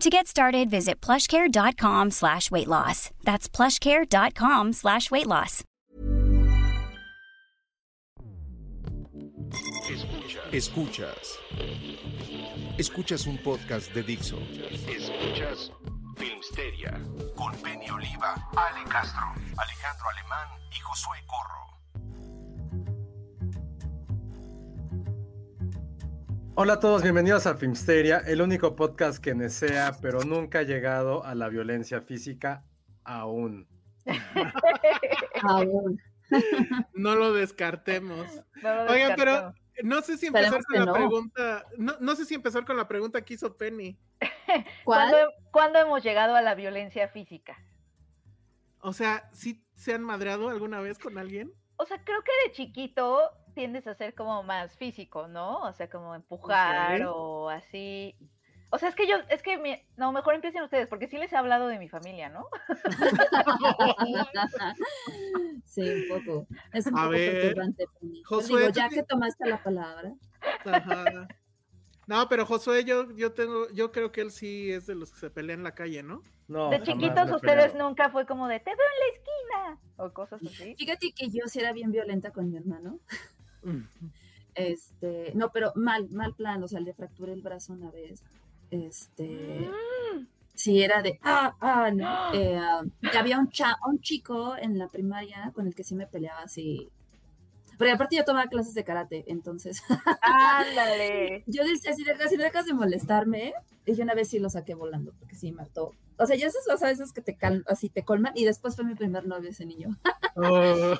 To get started, visit plushcare.com slash weight loss. That's plushcare.com slash weight loss. Escuchas. Escuchas un podcast de Dixo. Escuchas Filmsteria con Penny Oliva, Ale Castro, Alejandro Alemán y Josué Corro. Hola a todos, bienvenidos a Filmsteria, el único podcast que desea, pero nunca ha llegado a la violencia física aún. Aún. No lo descartemos. No lo Oigan, pero no sé si empezar Esperemos con la no. pregunta. No, no sé si empezar con la pregunta que hizo Penny. ¿Cuál? ¿Cuándo, cuándo hemos llegado a la violencia física? O sea, ¿sí se han madreado alguna vez con alguien? O sea, creo que de chiquito tiendes a ser como más físico, ¿no? O sea, como empujar o así. O sea, es que yo, es que, mi- no, mejor empiecen ustedes, porque sí les he hablado de mi familia, ¿no? sí, un poco. Es un A poco ver, Josué, digo, ya que tomaste la palabra. Ajá. No, pero Josué, yo, yo tengo, yo creo que él sí es de los que se pelean en la calle, ¿no? No, de chiquitos ustedes nunca fue como de, te veo en la esquina, o cosas así. Fíjate que yo sí era bien violenta con mi hermano. Este, no, pero mal, mal plan, o sea, le fracturé el brazo una vez. Este, sí, era de, ah, ah, no. Eh, ah, había un, cha- un chico en la primaria con el que sí me peleaba así. Porque aparte yo tomaba clases de karate, entonces Ándale. yo decía, si dejas, si dejas de molestarme, y yo una vez sí lo saqué volando, porque sí me hartó. O sea, ya esas cosas a veces que te cal- así te colman, y después fue mi primer novio ese niño. Oh,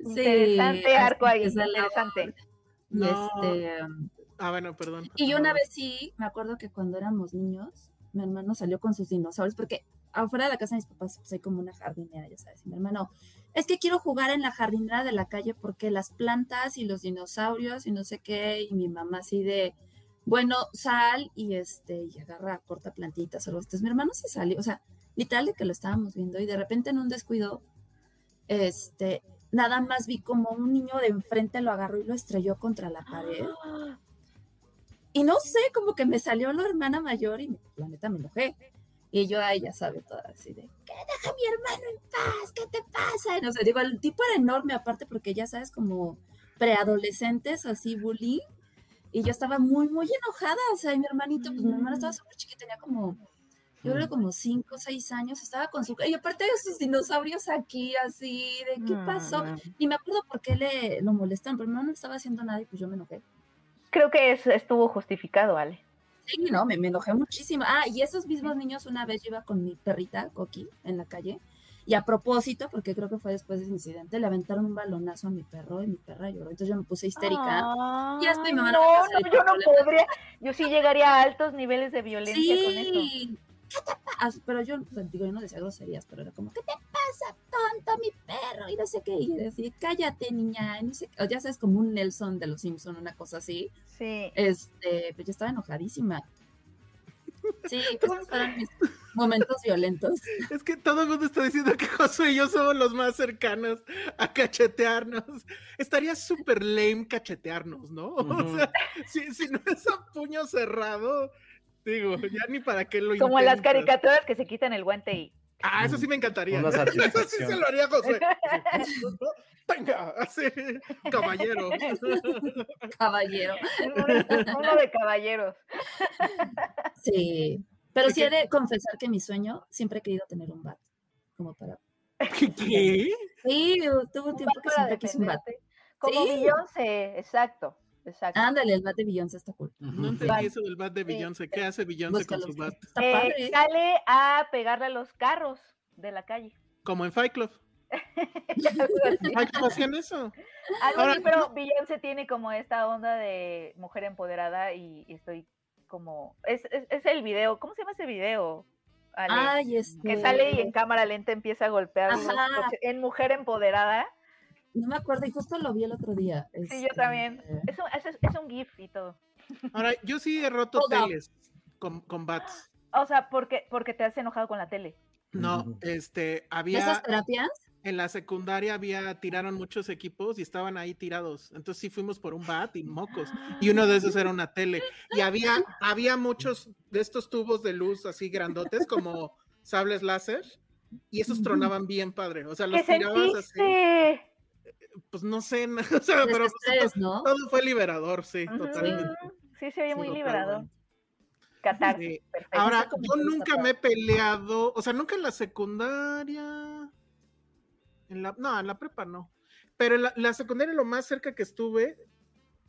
Interesante arco ahí, el interesante. Y No. este, um, ah, bueno, perdón. y yo una vez sí, me acuerdo que cuando éramos niños, mi hermano salió con sus dinosaurios, porque afuera de la casa de mis papás pues, hay como una jardinera, ya sabes. Y mi hermano, es que quiero jugar en la jardinera de la calle porque las plantas y los dinosaurios y no sé qué, y mi mamá así de, bueno, sal y este, y agarra, corta plantitas o algo. así. Entonces mi hermano se salió, o sea, literal de que lo estábamos viendo y de repente en un descuido, este, nada más vi como un niño de enfrente lo agarró y lo estrelló contra la pared. Y no sé, como que me salió la hermana mayor y la neta me enojé. Y yo, ay, ya sabe, toda así de, ¿qué deja a mi hermano en paz? ¿Qué te pasa? Y no sé, digo, el tipo era enorme aparte porque ya sabes, como preadolescentes, así bullying. Y yo estaba muy, muy enojada. O sea, y mi hermanito, pues mi hermano estaba súper chiquito, tenía como, yo creo como cinco o seis años, estaba con su... Y aparte de sus dinosaurios aquí, así, de, ¿qué pasó? Mm, Y me acuerdo por qué le lo molestan, pero mi hermano no estaba haciendo nada y pues yo me enojé. Creo que es- estuvo justificado, Ale. Sí, no, me, me enojé muchísimo. Ah, y esos mismos niños, una vez yo iba con mi perrita, Coqui, en la calle, y a propósito, porque creo que fue después de ese incidente, le aventaron un balonazo a mi perro y mi perra lloró. Entonces yo me puse histérica. Y después Ay, mi mamá no no, yo no podría. Yo sí llegaría a altos niveles de violencia con eso. ¿Qué te pasa? Pero yo, o digo, yo no decía groserías, pero era como, ¿qué te pasa, tonto, mi perro? Y no sé qué. Y decía, cállate, niña. Y no sé, qué. o ya sabes, como un Nelson de los Simpson, una cosa así. Sí. Este, pues yo estaba enojadísima. Sí, pues esos fueron mis momentos violentos. Es que todo el mundo está diciendo que Josué y yo somos los más cercanos a cachetearnos. Estaría súper lame cachetearnos, ¿no? O Ujú. sea, si, si no es a puño cerrado, digo, ya ni para qué lo Como las caricaturas que se quitan el guante y. Ah, eso sí me encantaría. Una Eso sí se lo haría Josué. Venga, así, caballero. Caballero. Uno, de caballeros. Sí. Pero ¿De sí he de confesar que mi sueño siempre he querido tener un bat. Como para. ¿Qué? Sí, tuve un tiempo que siempre quise un bat. Como Sí. Beyoncé, exacto, exacto. Ándale, el bat de Beyoncé está cool. No entendí eso del bat de Beyoncé. ¿Qué hace Beyoncé con su bat? Eh, sale a pegarle a los carros de la calle. Como en Fight Club. Hacían eso. Algo Ahora, así, pero Beyoncé tiene como esta onda de mujer empoderada y, y estoy como... Es, es, es el video, ¿cómo se llama ese video? Ale? Ay, este. que sale y en cámara lenta empieza a golpear en mujer empoderada. No me acuerdo, y justo lo vi el otro día. Sí, yo este, también. Es un, es, es un gif y todo. Ahora, yo sí he roto teles con, con bats. O sea, porque, porque te has enojado con la tele. No, este, había ¿Esas terapias? en la secundaria había tiraron muchos equipos y estaban ahí tirados. Entonces sí fuimos por un bat y mocos. Y uno de esos era una tele. Y había, había muchos de estos tubos de luz así grandotes como sables láser. Y esos tronaban bien padre. O sea, los ¿Qué tirabas así. Pues no sé, o sea, pero pues, ¿no? todo fue liberador, sí, totalmente. Sí, se oye Sí, muy totalmente. liberador. Catarsis, Sí. perfecto. Ahora, yo nunca me he peleado, o sea, nunca en la secundaria. En la, no, en la prepa no. Pero en la, la secundaria lo más cerca que estuve,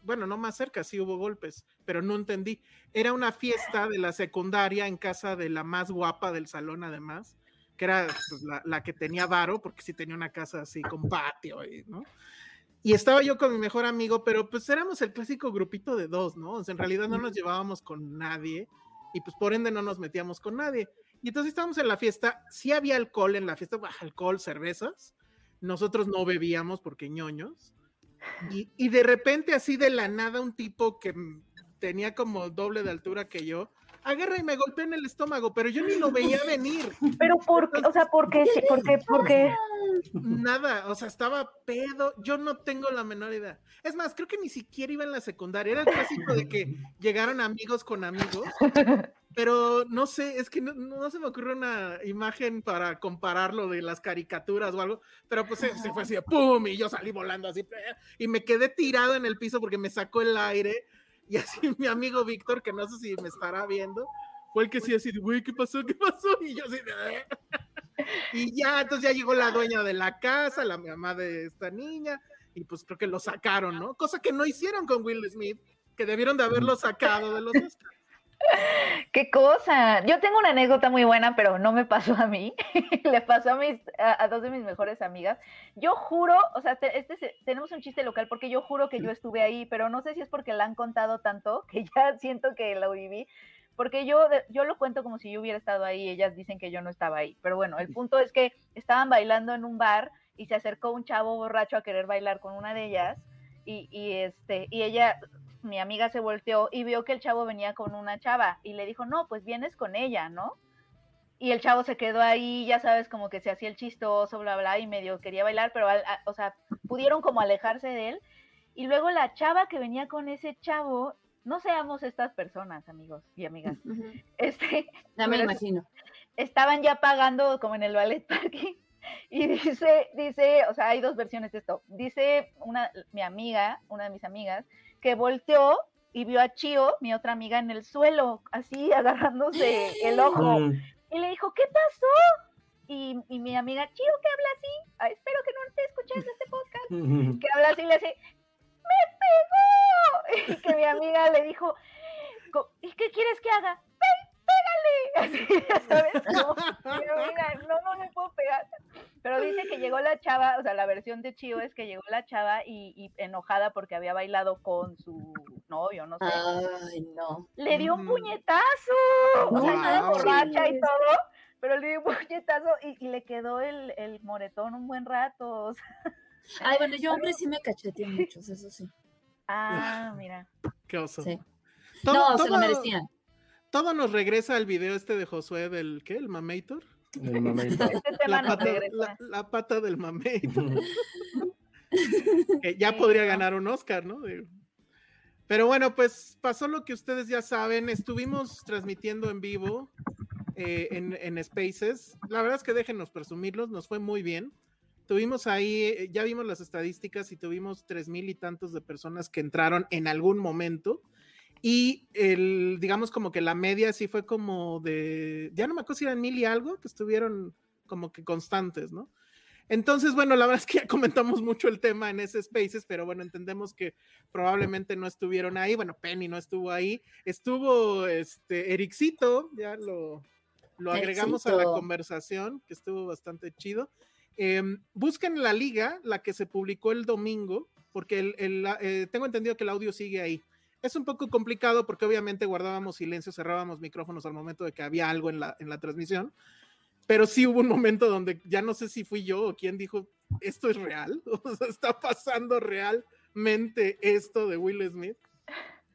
bueno, no más cerca, sí hubo golpes, pero no entendí. Era una fiesta de la secundaria en casa de la más guapa del salón, además, que era pues, la, la que tenía varo, porque sí tenía una casa así con patio, y, ¿no? Y estaba yo con mi mejor amigo, pero pues éramos el clásico grupito de dos, ¿no? O sea, en realidad no nos llevábamos con nadie y pues por ende no nos metíamos con nadie. Y entonces estábamos en la fiesta, sí había alcohol en la fiesta, alcohol, cervezas. Nosotros no bebíamos porque ñoños. Y, y de repente así de la nada un tipo que tenía como doble de altura que yo, agarra y me golpea en el estómago, pero yo ni lo veía venir. Pero por qué, o sea, ¿por qué? sí, ¿Por qué? ¿Por qué? Nada, o sea, estaba pedo, yo no tengo la menor idea. Es más, creo que ni siquiera iba en la secundaria, era el clásico de que llegaron amigos con amigos, pero no sé, es que no, no se me ocurre una imagen para compararlo de las caricaturas o algo, pero pues se, se fue así de pum, y yo salí volando así, y me quedé tirado en el piso porque me sacó el aire, y así mi amigo Víctor, que no sé si me estará viendo, fue el que sí así de, güey, ¿qué pasó? ¿Qué pasó? Y yo así de... Y ya, entonces ya llegó la dueña de la casa, la mamá de esta niña, y pues creo que lo sacaron, ¿no? Cosa que no hicieron con Will Smith, que debieron de haberlo sacado de los Oscars. ¿Qué cosa? Yo tengo una anécdota muy buena, pero no me pasó a mí. Le pasó a, mis, a, a dos de mis mejores amigas. Yo juro, o sea, te- este tenemos un chiste local porque yo juro que yo estuve ahí, pero no sé si es porque la han contado tanto que ya siento que lo viví. Porque yo, yo lo cuento como si yo hubiera estado ahí, ellas dicen que yo no estaba ahí. Pero bueno, el punto es que estaban bailando en un bar y se acercó un chavo borracho a querer bailar con una de ellas y, y, este, y ella, mi amiga se volteó y vio que el chavo venía con una chava y le dijo, no, pues vienes con ella, ¿no? Y el chavo se quedó ahí, ya sabes, como que se hacía el chistoso, bla, bla, y medio quería bailar, pero, al- a- o sea, pudieron como alejarse de él. Y luego la chava que venía con ese chavo, no seamos estas personas, amigos y amigas. Este, Ya me Pero- imagino. estaban ya pagando como en el ballet parking y dice, dice, o sea, hay dos versiones de esto. Dice una, mi amiga, una de mis amigas, que volteó y vio a Chio, mi otra amiga, en el suelo, así agarrándose el ojo. Mm. Y le dijo, ¿qué pasó? Y, y mi amiga, Chio, que habla así, "Ah, espero que no esté escuchando este podcast, que habla así, le hace, ¡me pegó! Y que mi amiga le dijo, "Co- ¿y qué quieres que haga? ¡Ven, pégale! Así, ya ¿sabes? Como, mi amiga, no, no me puedo pegar. Pero dice que llegó la chava, o sea, la versión de Chio es que llegó la chava y, y enojada porque había bailado con su novio, no sé. Ay, no. le dio un Mm. puñetazo. O sea, No estaba borracha y todo, pero le dio un puñetazo y, y le quedó el, el moretón un buen rato. o sea. Ay, bueno, yo hombre sí me cacheteé muchos, eso sí. Ah, mira. Qué oso. Sí. Todo, no, se lo merecían. Todo nos regresa al video este de Josué del, ¿qué? ¿El Mamator? El. Este tema La pata, regresa. la, la pata del Mamator. que ya Sí, podría no. ganar un Oscar, ¿no? Digo. Pero bueno, pues pasó lo que ustedes ya saben. Estuvimos transmitiendo en vivo eh, en, en Spaces. La verdad es que déjenos presumirlos, nos fue muy bien. Tuvimos ahí, eh, ya vimos las estadísticas y tuvimos tres mil y tantos de personas que entraron en algún momento. Y el, digamos como que la media sí fue como de, ya no me acuerdo si eran mil y algo, que estuvieron como que constantes, ¿no? Entonces, bueno, la verdad es que ya comentamos mucho el tema en ese Spaces, pero bueno, entendemos que probablemente no estuvieron ahí. Bueno, Penny no estuvo ahí. Estuvo este Ericito, ya lo, lo agregamos a la conversación, que estuvo bastante chido. Em, busquen la liga, la que se publicó el domingo, porque el, el, eh, tengo entendido que el audio sigue ahí. Es un poco complicado porque obviamente guardábamos silencio, cerrábamos micrófonos al momento de que había algo en la, en la transmisión, pero sí hubo un momento donde ya no sé si fui yo o quién dijo, esto es real, o sea, está pasando realmente esto de Will Smith.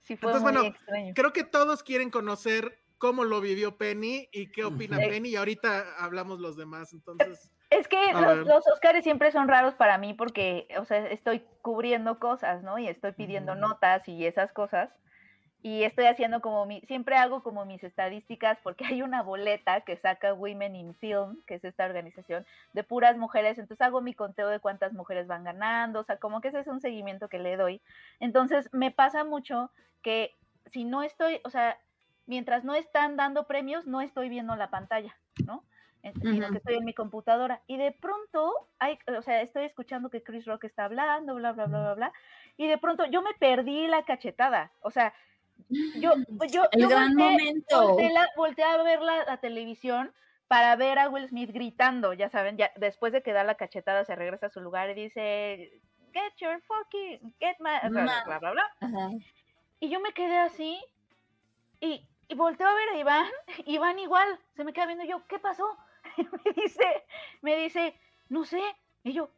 Sí, fue Entonces, muy bueno, extraño. Creo que todos quieren conocer cómo lo vivió Penny y qué opina. Penny y ahorita hablamos los demás, entonces... Es que los, los Oscars siempre son raros para mí porque, o sea, estoy cubriendo cosas, ¿no? Y estoy pidiendo notas y esas cosas. Y estoy haciendo como mi, siempre hago como mis estadísticas porque hay una boleta que saca Women in Film, que es esta organización de puras mujeres. Entonces hago mi conteo de cuántas mujeres van ganando, o sea, como que ese es un seguimiento que le doy. Entonces me pasa mucho que si no estoy, o sea, mientras no están dando premios, no estoy viendo la pantalla, ¿no? Sino Ujú. que estoy en mi computadora. Y de pronto, hay, o sea, estoy escuchando que Chris Rock está hablando, bla, bla, bla, bla, bla. Y de pronto yo me perdí la cachetada. O sea, yo, yo, El yo gran volteé- momento. volteé la- volteé a ver la, la televisión para ver a Will Smith gritando, ya saben, ya después de que da la cachetada se regresa a su lugar y dice, get your fucking, get my, bla, bla, bla, bla. Ajá. Y yo me quedé así y, y volteo a ver a Iván, Iván igual, se me queda viendo yo, ¿qué pasó? Me dice, me dice, no sé, y yo,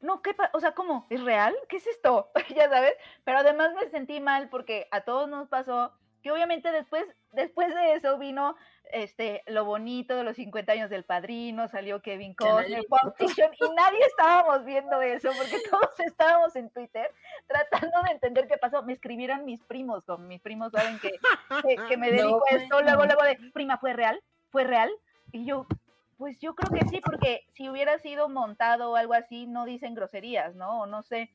no, ¿qué pa- O sea, ¿cómo? ¿Es real? ¿Qué es esto? ya sabes, pero además me sentí mal porque a todos nos pasó que obviamente después, después de eso vino este, lo bonito de los 50 años del padrino, salió Kevin Costner, y nadie estábamos viendo eso porque todos estábamos en Twitter tratando de entender qué pasó. Me escribieron mis primos, con mis primos saben que, que, que me No, dedico a esto, luego, luego de, prima, ¿fue real? ¿Fue real? Y yo, pues yo creo que sí, porque si hubiera sido montado o algo así, no dicen groserías, ¿no? O no sé.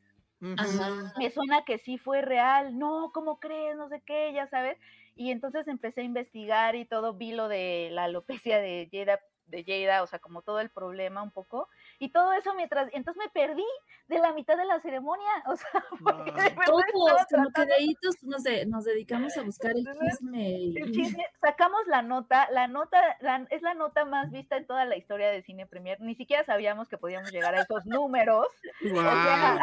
Ajá. me suena que sí fue real, no, ¿cómo crees? No sé qué, ya sabes. Y entonces empecé a investigar y todo, vi lo de la alopecia de Jada, de Jada, o sea, como todo el problema un poco. Y todo eso mientras, entonces me perdí de la mitad de la ceremonia, o sea, porque de Wow. Todos, como que de ahí nos, de- nos dedicamos a buscar el chisme. el chisme, sacamos la nota, la nota, la- es la nota más vista en toda la historia de Cine Premier. Ni siquiera sabíamos que podíamos llegar a esos números. O sea,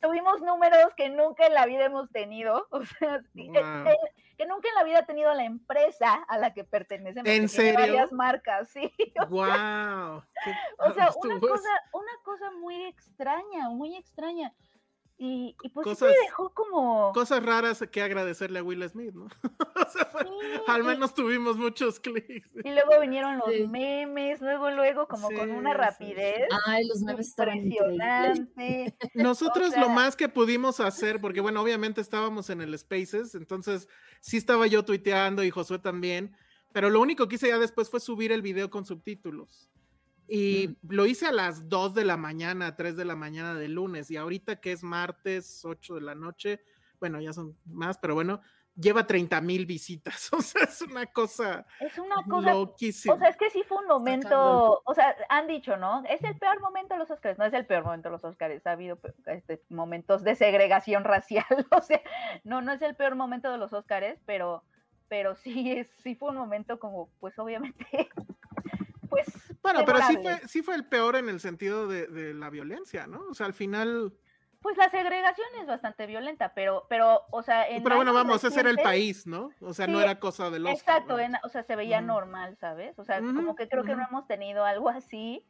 tuvimos números que nunca en la vida hemos tenido, o sea, sí, eh, Wow. Que nunca en la vida ha tenido la empresa a la que pertenecen. ¿En serio? varias marcas, sí. O. Qué- o sea, una cosa, una cosa muy extraña, muy extraña. Y, y pues Cosas- me dejó como... Cosas raras que agradecerle a Will Smith, ¿no? O sea, fue- sí, al y- menos tuvimos muchos clics. Y luego vinieron los Sí. memes, luego, luego, como con una sí, rapidez Ay, los memes estaban impresionante. Nosotros sea- lo más que pudimos hacer, porque bueno, obviamente estábamos en el Spaces, entonces sí estaba yo tuiteando y Josué también, pero lo único que hice ya después fue subir el video con subtítulos. Y lo hice a las 2 de la mañana, 3 de la mañana del lunes, y ahorita que es martes, 8 de la noche, bueno, ya son más, pero bueno, lleva 30 mil visitas, o sea, es una cosa Es una cosa loquísima. O sea, es que sí fue un momento, o sea, han dicho, ¿no? Es el peor momento de los Oscars, no es el peor momento de los Oscars, ha habido este, momentos de segregación racial, o sea, no, no es el peor momento de los Oscars, pero, pero sí, es, sí fue un momento como, pues obviamente, pues... Bueno, pero sí fue, sí fue el peor en el sentido de, de la violencia, ¿no? O sea, al final... Pues la segregación es bastante violenta, pero, pero, o sea, en Pero bueno, vamos, ese era el país, ¿no? O sea, no era cosa del Oscar. Exacto, en- o sea, se veía normal, ¿sabes? O sea, como que creo que no hemos tenido algo así.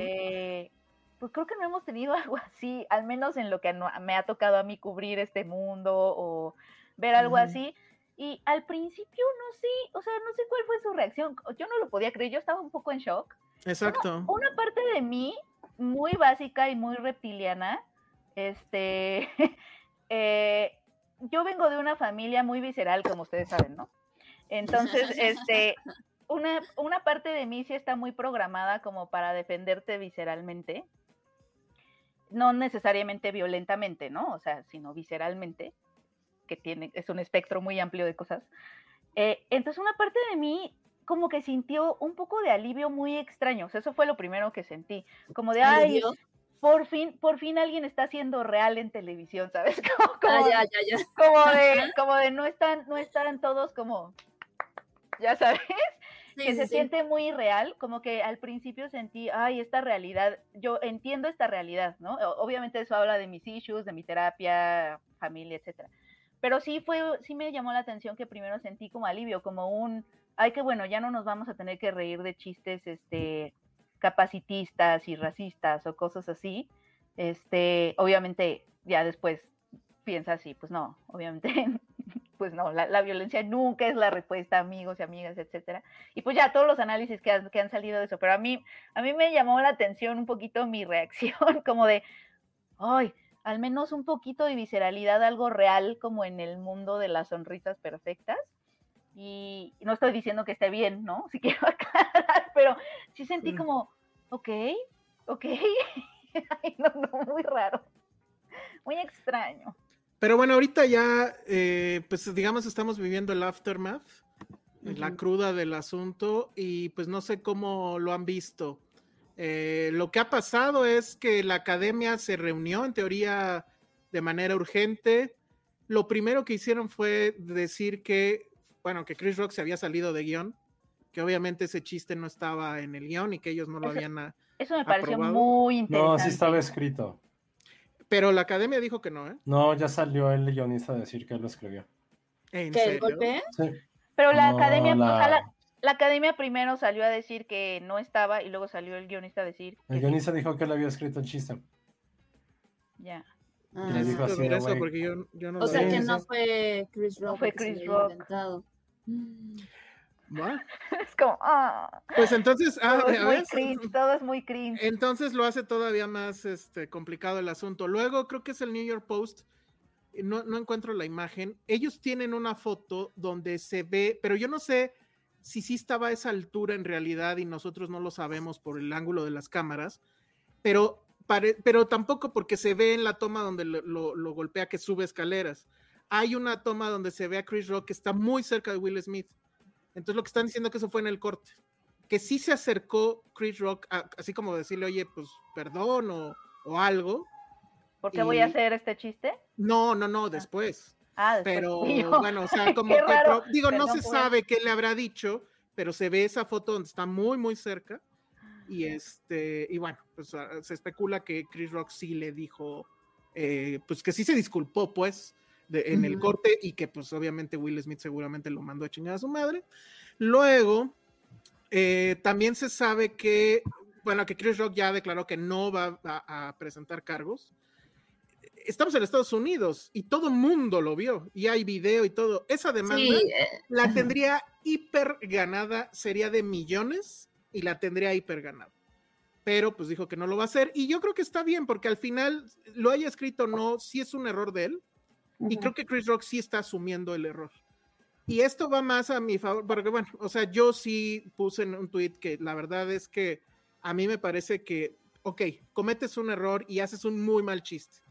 Eh, pues creo que no hemos tenido algo así, al menos en lo que no- me ha tocado a mí cubrir este mundo o ver algo así. Y al principio no sé, o sea, no sé cuál fue su reacción. Yo no lo podía creer, yo estaba un poco en shock. Exacto. Una parte de mí, muy básica y muy reptiliana, este, eh, yo vengo de una familia muy visceral, como ustedes saben, ¿no? Entonces, este, una, una parte de mí sí está muy programada como para defenderte visceralmente, no necesariamente violentamente, ¿no? O sea, sino visceralmente. Que tiene, es un espectro muy amplio de cosas. Eh, entonces una parte de mí como que sintió un poco de alivio muy extraño, o sea, eso fue lo primero que sentí, como de, ay, por fin, por fin alguien está haciendo real en televisión, ¿sabes? Como, Ah, como- ya, ya, ya. como de, como de no están, no están todos como, ya sabes, Sí, que sí, se sí. siente muy real, como que al principio sentí, ay, esta realidad, yo entiendo esta realidad, ¿no? Obviamente eso habla de mis issues, de mi terapia, familia, etcétera. Pero sí fue, sí me llamó la atención que primero sentí como alivio, como un, ay, que bueno, ya no nos vamos a tener que reír de chistes, este, capacitistas y racistas o cosas así. Este, obviamente, ya después piensa así, pues no, obviamente, pues no, la, la violencia nunca es la respuesta, amigos y amigas, etcétera. Y pues ya todos los análisis que han, que han salido de eso, pero a mí, a mí me llamó la atención un poquito mi reacción, como de, ay, al menos un poquito de visceralidad, algo real como en el mundo de las sonrisas perfectas. Y no estoy diciendo que esté bien, ¿no? Si quiero aclarar, pero sí sentí como, ok, ok, Ay, no, no, muy raro, muy extraño. Pero bueno, ahorita ya, eh, pues digamos, estamos viviendo el aftermath, la cruda del asunto, y pues no sé cómo lo han visto. Eh, lo que ha pasado es que la academia se reunió, en teoría, de manera urgente. Lo primero que hicieron fue decir que, bueno, que Chris Rock se había salido de guion, que obviamente ese chiste no estaba en el guion y que ellos no lo Eso- habían... a- Eso me pareció ¿Aprobado? muy interesante. No, sí estaba escrito. Pero la academia dijo que no, ¿eh? No, ya salió el guionista a decir que él lo escribió. ¿En ¿Que el serio? golpe? Sí. Pero la No, academia, o sea, la- la, academia primero salió a decir que no estaba y luego salió el guionista a decir que El sí. guionista dijo que él había escrito el chiste. Ya. Ah, le dijo Necesito así, eso porque yo, yo no o sea que no fue Chris Rock. fue que se Chris Rock. inventado. Mm. Es como, ah, Pues entonces, ah, todo es muy cringe, todo es muy cringe. entonces lo hace todavía más este, complicado el asunto. Luego creo que es el New York Post, no, no encuentro la imagen. Ellos tienen una foto donde se ve, pero yo no sé si sí estaba a esa altura en realidad y nosotros no lo sabemos por el ángulo de las cámaras, pero, pare- pero tampoco porque se ve en la toma donde lo, lo- lo golpea que sube escaleras. Hay una toma donde se ve a Chris Rock que está muy cerca de Will Smith. Entonces lo que están diciendo que eso fue en el corte. Que sí se acercó Chris Rock, a- así como decirle, oye, pues perdón o, o algo. ¿Por qué voy a y- hacer este chiste? No, no, no, después. Ah. Pero bueno, o sea, como que, raro, digo, no perdón se por- sabe qué le habrá dicho, pero se ve esa foto donde está muy, muy cerca. Y este, y bueno, pues ah, se especula que Chris Rock sí le dijo, eh, pues que sí se disculpó, pues, de- en el Ujú. corte, y que pues obviamente Will Smith seguramente lo mandó a chingar a su madre. Luego, eh, también se sabe que, bueno, que Chris Rock ya declaró que no va a, a presentar cargos. Estamos en Estados Unidos y todo mundo lo vio y hay video y todo. Esa demanda Sí, eh, la tendría hiper ganada, sería de millones y la tendría hiper ganada. Pero pues dijo que no lo va a hacer y yo creo que está bien porque al final lo haya escrito o no, sí es un error de él y creo que Chris Rock sí está asumiendo el error. Y esto va más a mi favor, porque bueno, o sea, yo sí puse en un tweet que la verdad es que a mí me parece que, ok, cometes un error y haces un muy mal chiste.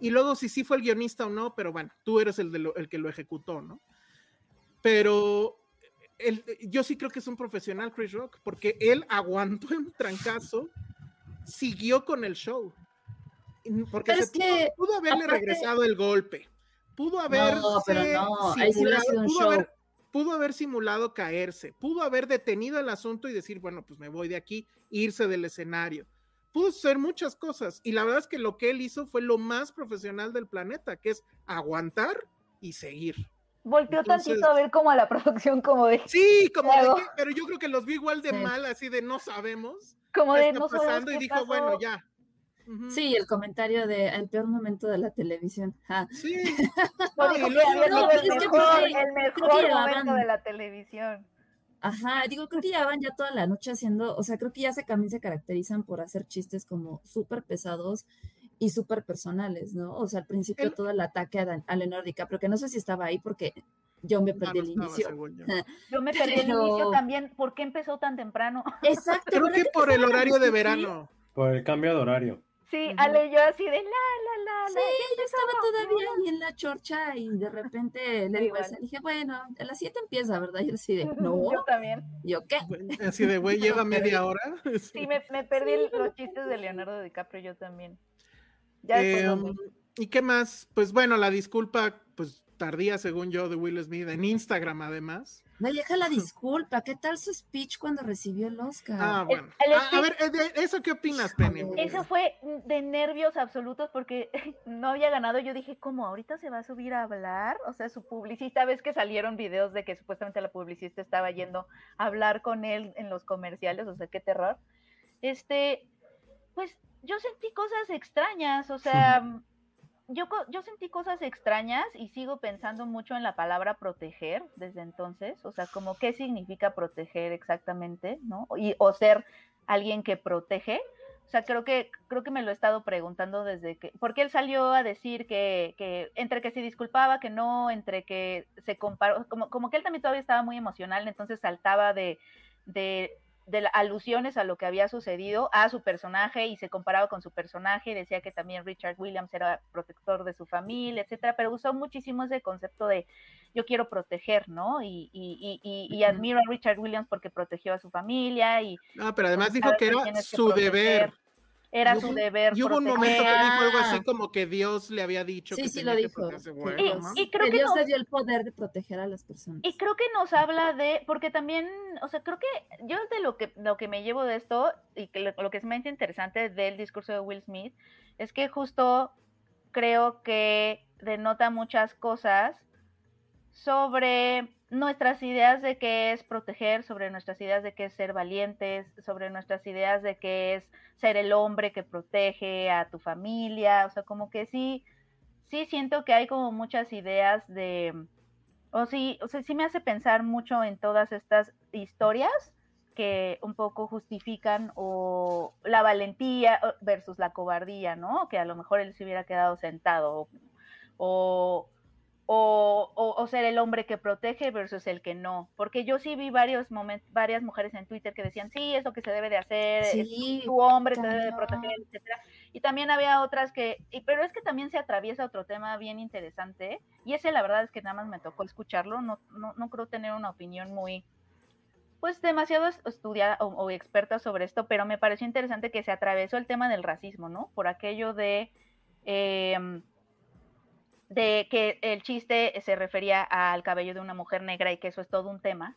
Y luego si sí fue el guionista o no, pero bueno, tú eres el, de lo- el que lo ejecutó, ¿no? Pero él- yo sí creo que es un profesional Chris Rock, porque él aguantó el trancazo, siguió con el show. Y- Porque se pudo, que, pudo haberle aparte- regresado el golpe. Pudo haber No, no, sí un pudo haber, pudo haber simulado caerse, pudo haber detenido el asunto y decir, bueno, pues me voy de aquí, irse del escenario. Pudo ser muchas cosas y la verdad es que lo que él hizo fue lo más profesional del planeta, que es aguantar y seguir. Volteó Entonces- tantito a ver como a la producción, como de, Sí, como de que- pero yo creo que los vi igual de Sí. mal, así de no sabemos como qué de está no sabemos pasando y dijo, pasó. bueno, ya. Sí, el comentario de el peor momento de la televisión. Ah, Sí. No, No, dijo el es que mejor, el momento de la televisión. Ajá, digo, creo que llevaban ya toda la noche haciendo, o sea, creo que ya se también se caracterizan por hacer chistes como súper pesados y súper personales, ¿no? O sea, al principio El- todo el ataque a, Dan- a Leonardo DiCaprio, que no sé si estaba ahí porque yo me perdí no el inicio. yo. Yo me perdí el inicio también. ¿Por qué empezó tan temprano? Exacto. Creo ¿verdad que por el horario de verano. Por el cambio de horario. Sí. Ale yo así de la, la, la, Sí, la. yo estaba todavía ahí en la chorcha y de repente le dije, bueno, a las 7 empieza, ¿verdad? Y yo así de, no, Yo también. ¿yo qué? Así de, güey, lleva media hora. Sí, me, me perdí el- los chistes de Leonardo DiCaprio, yo también. Ya vi. ¿Y qué más? Pues bueno, la disculpa, pues tardía, según yo, de Will Smith en Instagram, además. Me deja la disculpa, ¿qué tal su speech cuando recibió el Oscar? Ah, bueno. el Ah, a ver, eh, de ¿eso qué opinas, Penny? Eso fue de nervios absolutos porque no había ganado. Yo dije, ¿cómo? ¿Ahorita se va a subir a hablar? O sea, su publicista, ves que salieron videos de que supuestamente la publicista estaba yendo a hablar con él en los comerciales, o sea, qué terror. Este, pues yo sentí cosas extrañas, o sea, yo, yo sentí cosas extrañas y sigo pensando mucho en la palabra proteger desde entonces, o sea, como qué significa proteger exactamente, ¿no? Y, o ser alguien que protege. O sea, creo que, creo que me lo he estado preguntando desde que, porque él salió a decir que, que entre que se disculpaba, que no, entre que se comparó, como, como que él también todavía estaba muy emocional, entonces saltaba de, de, de la- alusiones a lo que había sucedido a su personaje y se comparaba con su personaje y decía que también Richard Williams era protector de su familia, etcétera, pero usó muchísimo ese concepto de yo quiero proteger, ¿no? Y, y, y, y, y admiro a Richard Williams porque protegió a su familia y No, pero además dijo que era que su proteger, deber. Era su deber. Y hubo un momento que dijo algo así como que Dios le había dicho Sí, que sí tenía lo dijo. que Y- ¿no? y creo que que Dios le dio el poder de proteger a las personas. Y creo que nos habla de, porque también, o sea, creo que yo de lo que, lo que me llevo de esto y que lo, lo que es más interesante del discurso de Will Smith es que justo creo que denota muchas cosas sobre nuestras ideas de qué es proteger, sobre nuestras ideas de qué es ser valientes, sobre nuestras ideas de qué es ser el hombre que protege a tu familia, o sea, como que sí, sí siento que hay como muchas ideas de, o sí, o sea, sí me hace pensar mucho en todas estas historias que un poco justifican o la valentía versus la cobardía, ¿no? Que a lo mejor él se hubiera quedado sentado o, o, o- o ser el hombre que protege versus el que no. Porque yo sí vi varios momen- varias mujeres en Twitter que decían, sí, es lo que se debe de hacer, es Sí, tu hombre te debe de proteger, etcétera. Y también había otras que, y- pero es que también se atraviesa otro tema bien interesante, y ese la verdad es que nada más me tocó escucharlo, no, no, no creo tener una opinión muy, pues demasiado es- estudiada o, o experta sobre esto, pero me pareció interesante que se atravesó el tema del racismo, ¿no? Por aquello de, em, de que el chiste se refería al cabello de una mujer negra y que eso es todo un tema,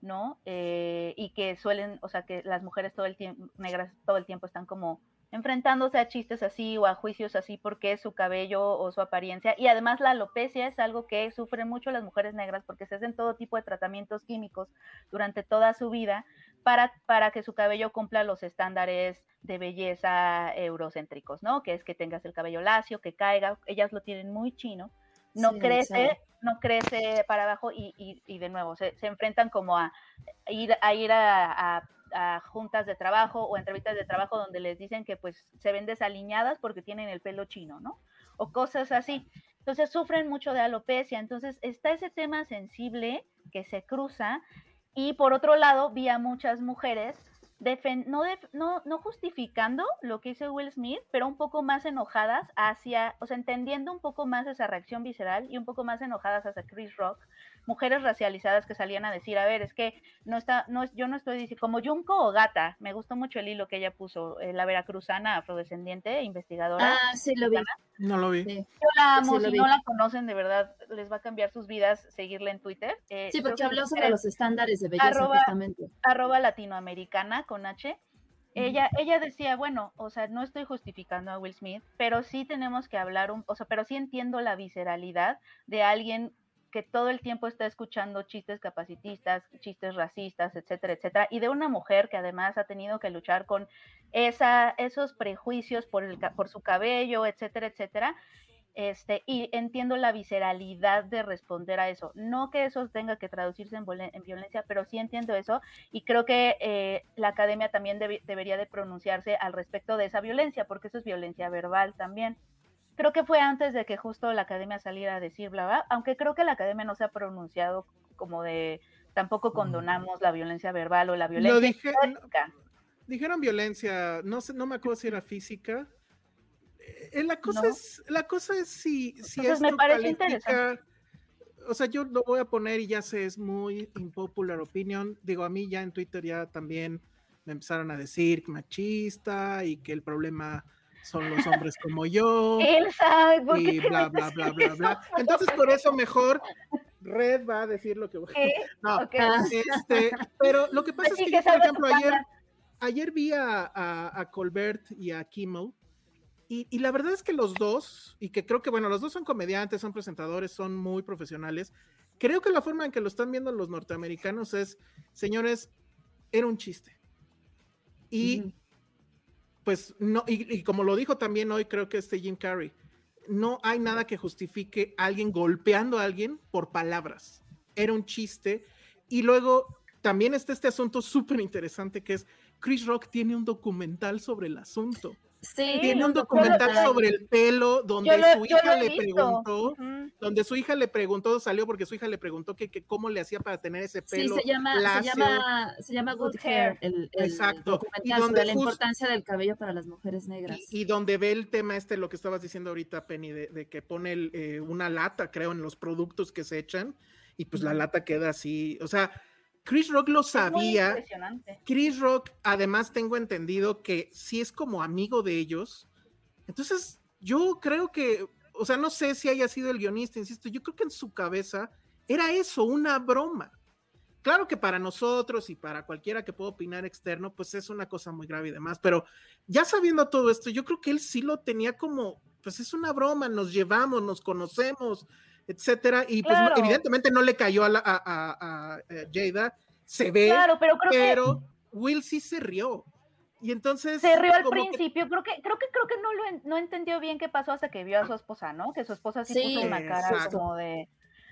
¿no? Eh, y que suelen, o sea, que las mujeres todo el tiempo, negras todo el tiempo están como enfrentándose a chistes así o a juicios así porque es su cabello o su apariencia. Y además la alopecia es algo que sufren mucho las mujeres negras porque se hacen todo tipo de tratamientos químicos durante toda su vida para, para que su cabello cumpla los estándares de belleza eurocéntricos, ¿no? Que es que tengas el cabello lacio, que caiga, ellas lo tienen muy chino, no Sí, crece, no crece para abajo y, y- y de nuevo se, se enfrentan como a ir a ir a, a- a juntas de trabajo o entrevistas de trabajo donde les dicen que pues se ven desaliñadas porque tienen el pelo chino, ¿no? O cosas así. Entonces sufren mucho de alopecia. Entonces está ese tema sensible que se cruza y por otro lado vi a muchas mujeres no, no, no justificando lo que hizo Will Smith, pero un poco más enojadas hacia, o sea, entendiendo un poco más esa reacción visceral y un poco más enojadas hacia Chris Rock, mujeres racializadas que salían a decir, a ver, es que no está, no es, yo no estoy diciendo, como Junko o Gata, me gustó mucho el hilo que ella puso, eh, la veracruzana afrodescendiente, investigadora. Ah, sí, lo vi. No lo vi. Sí, Yo la amo, sí, lo si vi. no la conocen, de verdad, les va a cambiar sus vidas seguirla en Twitter. Eh, Sí, porque que habló sobre los estándares de belleza, Arroba- justamente. arroba latinoamericana con H. Ella, ella decía, bueno, o sea, no estoy justificando a Will Smith, pero sí tenemos que hablar, un, o sea, pero sí entiendo la visceralidad de alguien que todo el tiempo está escuchando chistes capacitistas, chistes racistas, etcétera, etcétera, y de una mujer que además ha tenido que luchar con esa, esos prejuicios por, el, por su cabello, etcétera, etcétera, este, y entiendo la visceralidad de responder a eso. No que eso tenga que traducirse en, violencia, pero sí entiendo eso y creo que eh, la academia también debe- debería de pronunciarse al respecto de esa violencia, porque eso es violencia verbal también. Creo que fue antes de que justo la academia saliera a decir bla, bla, aunque creo que la academia no se ha pronunciado como de tampoco condonamos la violencia verbal o la violencia dije- física. Dijeron violencia, no sé, no me acuerdo si era física, eh, la cosa ¿No? es, la cosa es si, si Entonces, me esto parece califica- o sea, yo lo voy a poner y ya sé, es muy impopular opinion. Digo, a mí ya en Twitter ya también me empezaron a decir machista y que el problema son los hombres como yo. Elsa, ¿por qué y bla, bla, bla, bla, bla. Entonces, por eso mejor Red va a decir lo que voy ¿Qué? No, Ok. este, pero lo que pasa Así es que, que yo, por ejemplo, ayer, ayer vi a, a- a Colbert y a Kimmel, y, y la verdad es que los dos, y que creo que, bueno, los dos son comediantes, son presentadores, son muy profesionales. Creo que la forma en que lo están viendo los norteamericanos es, señores, era un chiste. Y Ujú. Pues no, y, como lo dijo también hoy, creo que este Jim Carrey, no hay nada que justifique a alguien golpeando a alguien por palabras. Era un chiste. Y luego también está este asunto súper interesante que es Chris Rock tiene un documental sobre el asunto. Sí, Tiene un documental lo- sobre el pelo donde lo- su hija le visto. preguntó, Ujú. donde su hija le preguntó, salió porque su hija le preguntó que, que cómo le hacía para tener ese Sí, pelo. se llama, se llama, se llama Good Good Hair, Hair. el, el Exacto. Y documental donde sobre la importancia del cabello para las mujeres negras. Y, y donde ve el tema este, lo que estabas diciendo ahorita, Penny, de, de que pone el, eh, una lata, creo, en los productos que se echan, y pues la Ujú. lata queda así. O sea, Chris Rock lo muy sabía. impresionante. Chris Rock, además, tengo entendido que sí es como amigo de ellos. Entonces, yo creo que, o sea, no sé si haya sido el guionista, insisto, yo creo que en su cabeza era eso, una broma. Claro que para nosotros y para cualquiera que pueda opinar externo, pues es una cosa muy grave y demás, pero ya sabiendo todo esto, yo creo que él sí lo tenía como, pues es una broma, nos llevamos, nos conocemos, etcétera, y pues Claro. evidentemente no le cayó a, la- a- a- a, Jada, se ve, Claro, pero creo que pero Will sí se rió. Y entonces. se rió al que- principio, creo que, creo que, creo que no lo en- no entendió bien qué pasó hasta que vio a su esposa, ¿no? Que su esposa sí, Sí, puso una cara exacto. como de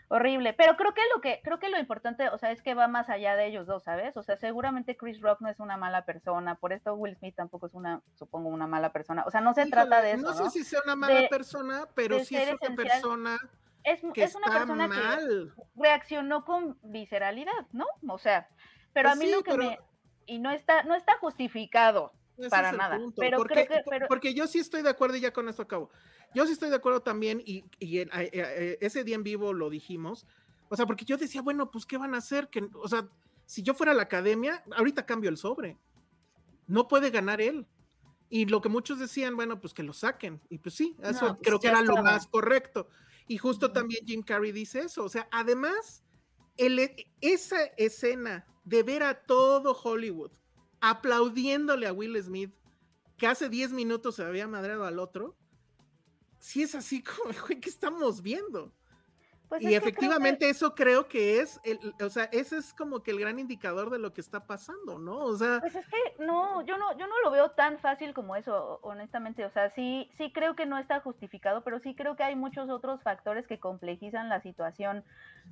horrible. Pero creo que lo que, creo que lo importante, o sea, es que va más allá de ellos dos, ¿sabes? O sea, seguramente Chris Rock no es una mala persona, por esto Will Smith tampoco es una, supongo, una mala persona. O sea, no se híjole, trata de eso, No ¿no? sé si sea una mala De- persona, pero sí es ser una esencial. persona Es, que es una persona que reaccionó con visceralidad, ¿no? O sea, pero Pues a mí sí, lo que pero- me y no está no está justificado. Ese para nada, pero porque, creo que- pero- porque yo sí estoy de acuerdo y ya con esto acabo. Yo sí estoy de acuerdo también y, y en- eh, eh, ese día en vivo lo dijimos. O sea, porque yo decía, bueno, pues ¿qué van a hacer? Que, o sea, si yo fuera a la academia, ahorita cambio el sobre. No puede ganar él. Y lo que muchos decían, bueno, pues que lo saquen. Y pues sí, eso No, pues creo que era lo más correcto. Y justo también Jim Carrey dice eso. O sea, además, el, e, esa escena de ver a todo Hollywood aplaudiéndole a Will Smith, que hace 10 minutos se había madreado al otro, sí es así como, güey, ¿qué estamos viendo? Pues y es que creo que- efectivamente eso creo que es, el, o sea, ese es como que el gran indicador de lo que está pasando, ¿no? O sea, Pues es que no, yo no, yo no lo veo tan fácil como eso, honestamente. O sea, sí, sí creo que no está justificado, pero sí creo que hay muchos otros factores que complejizan la situación,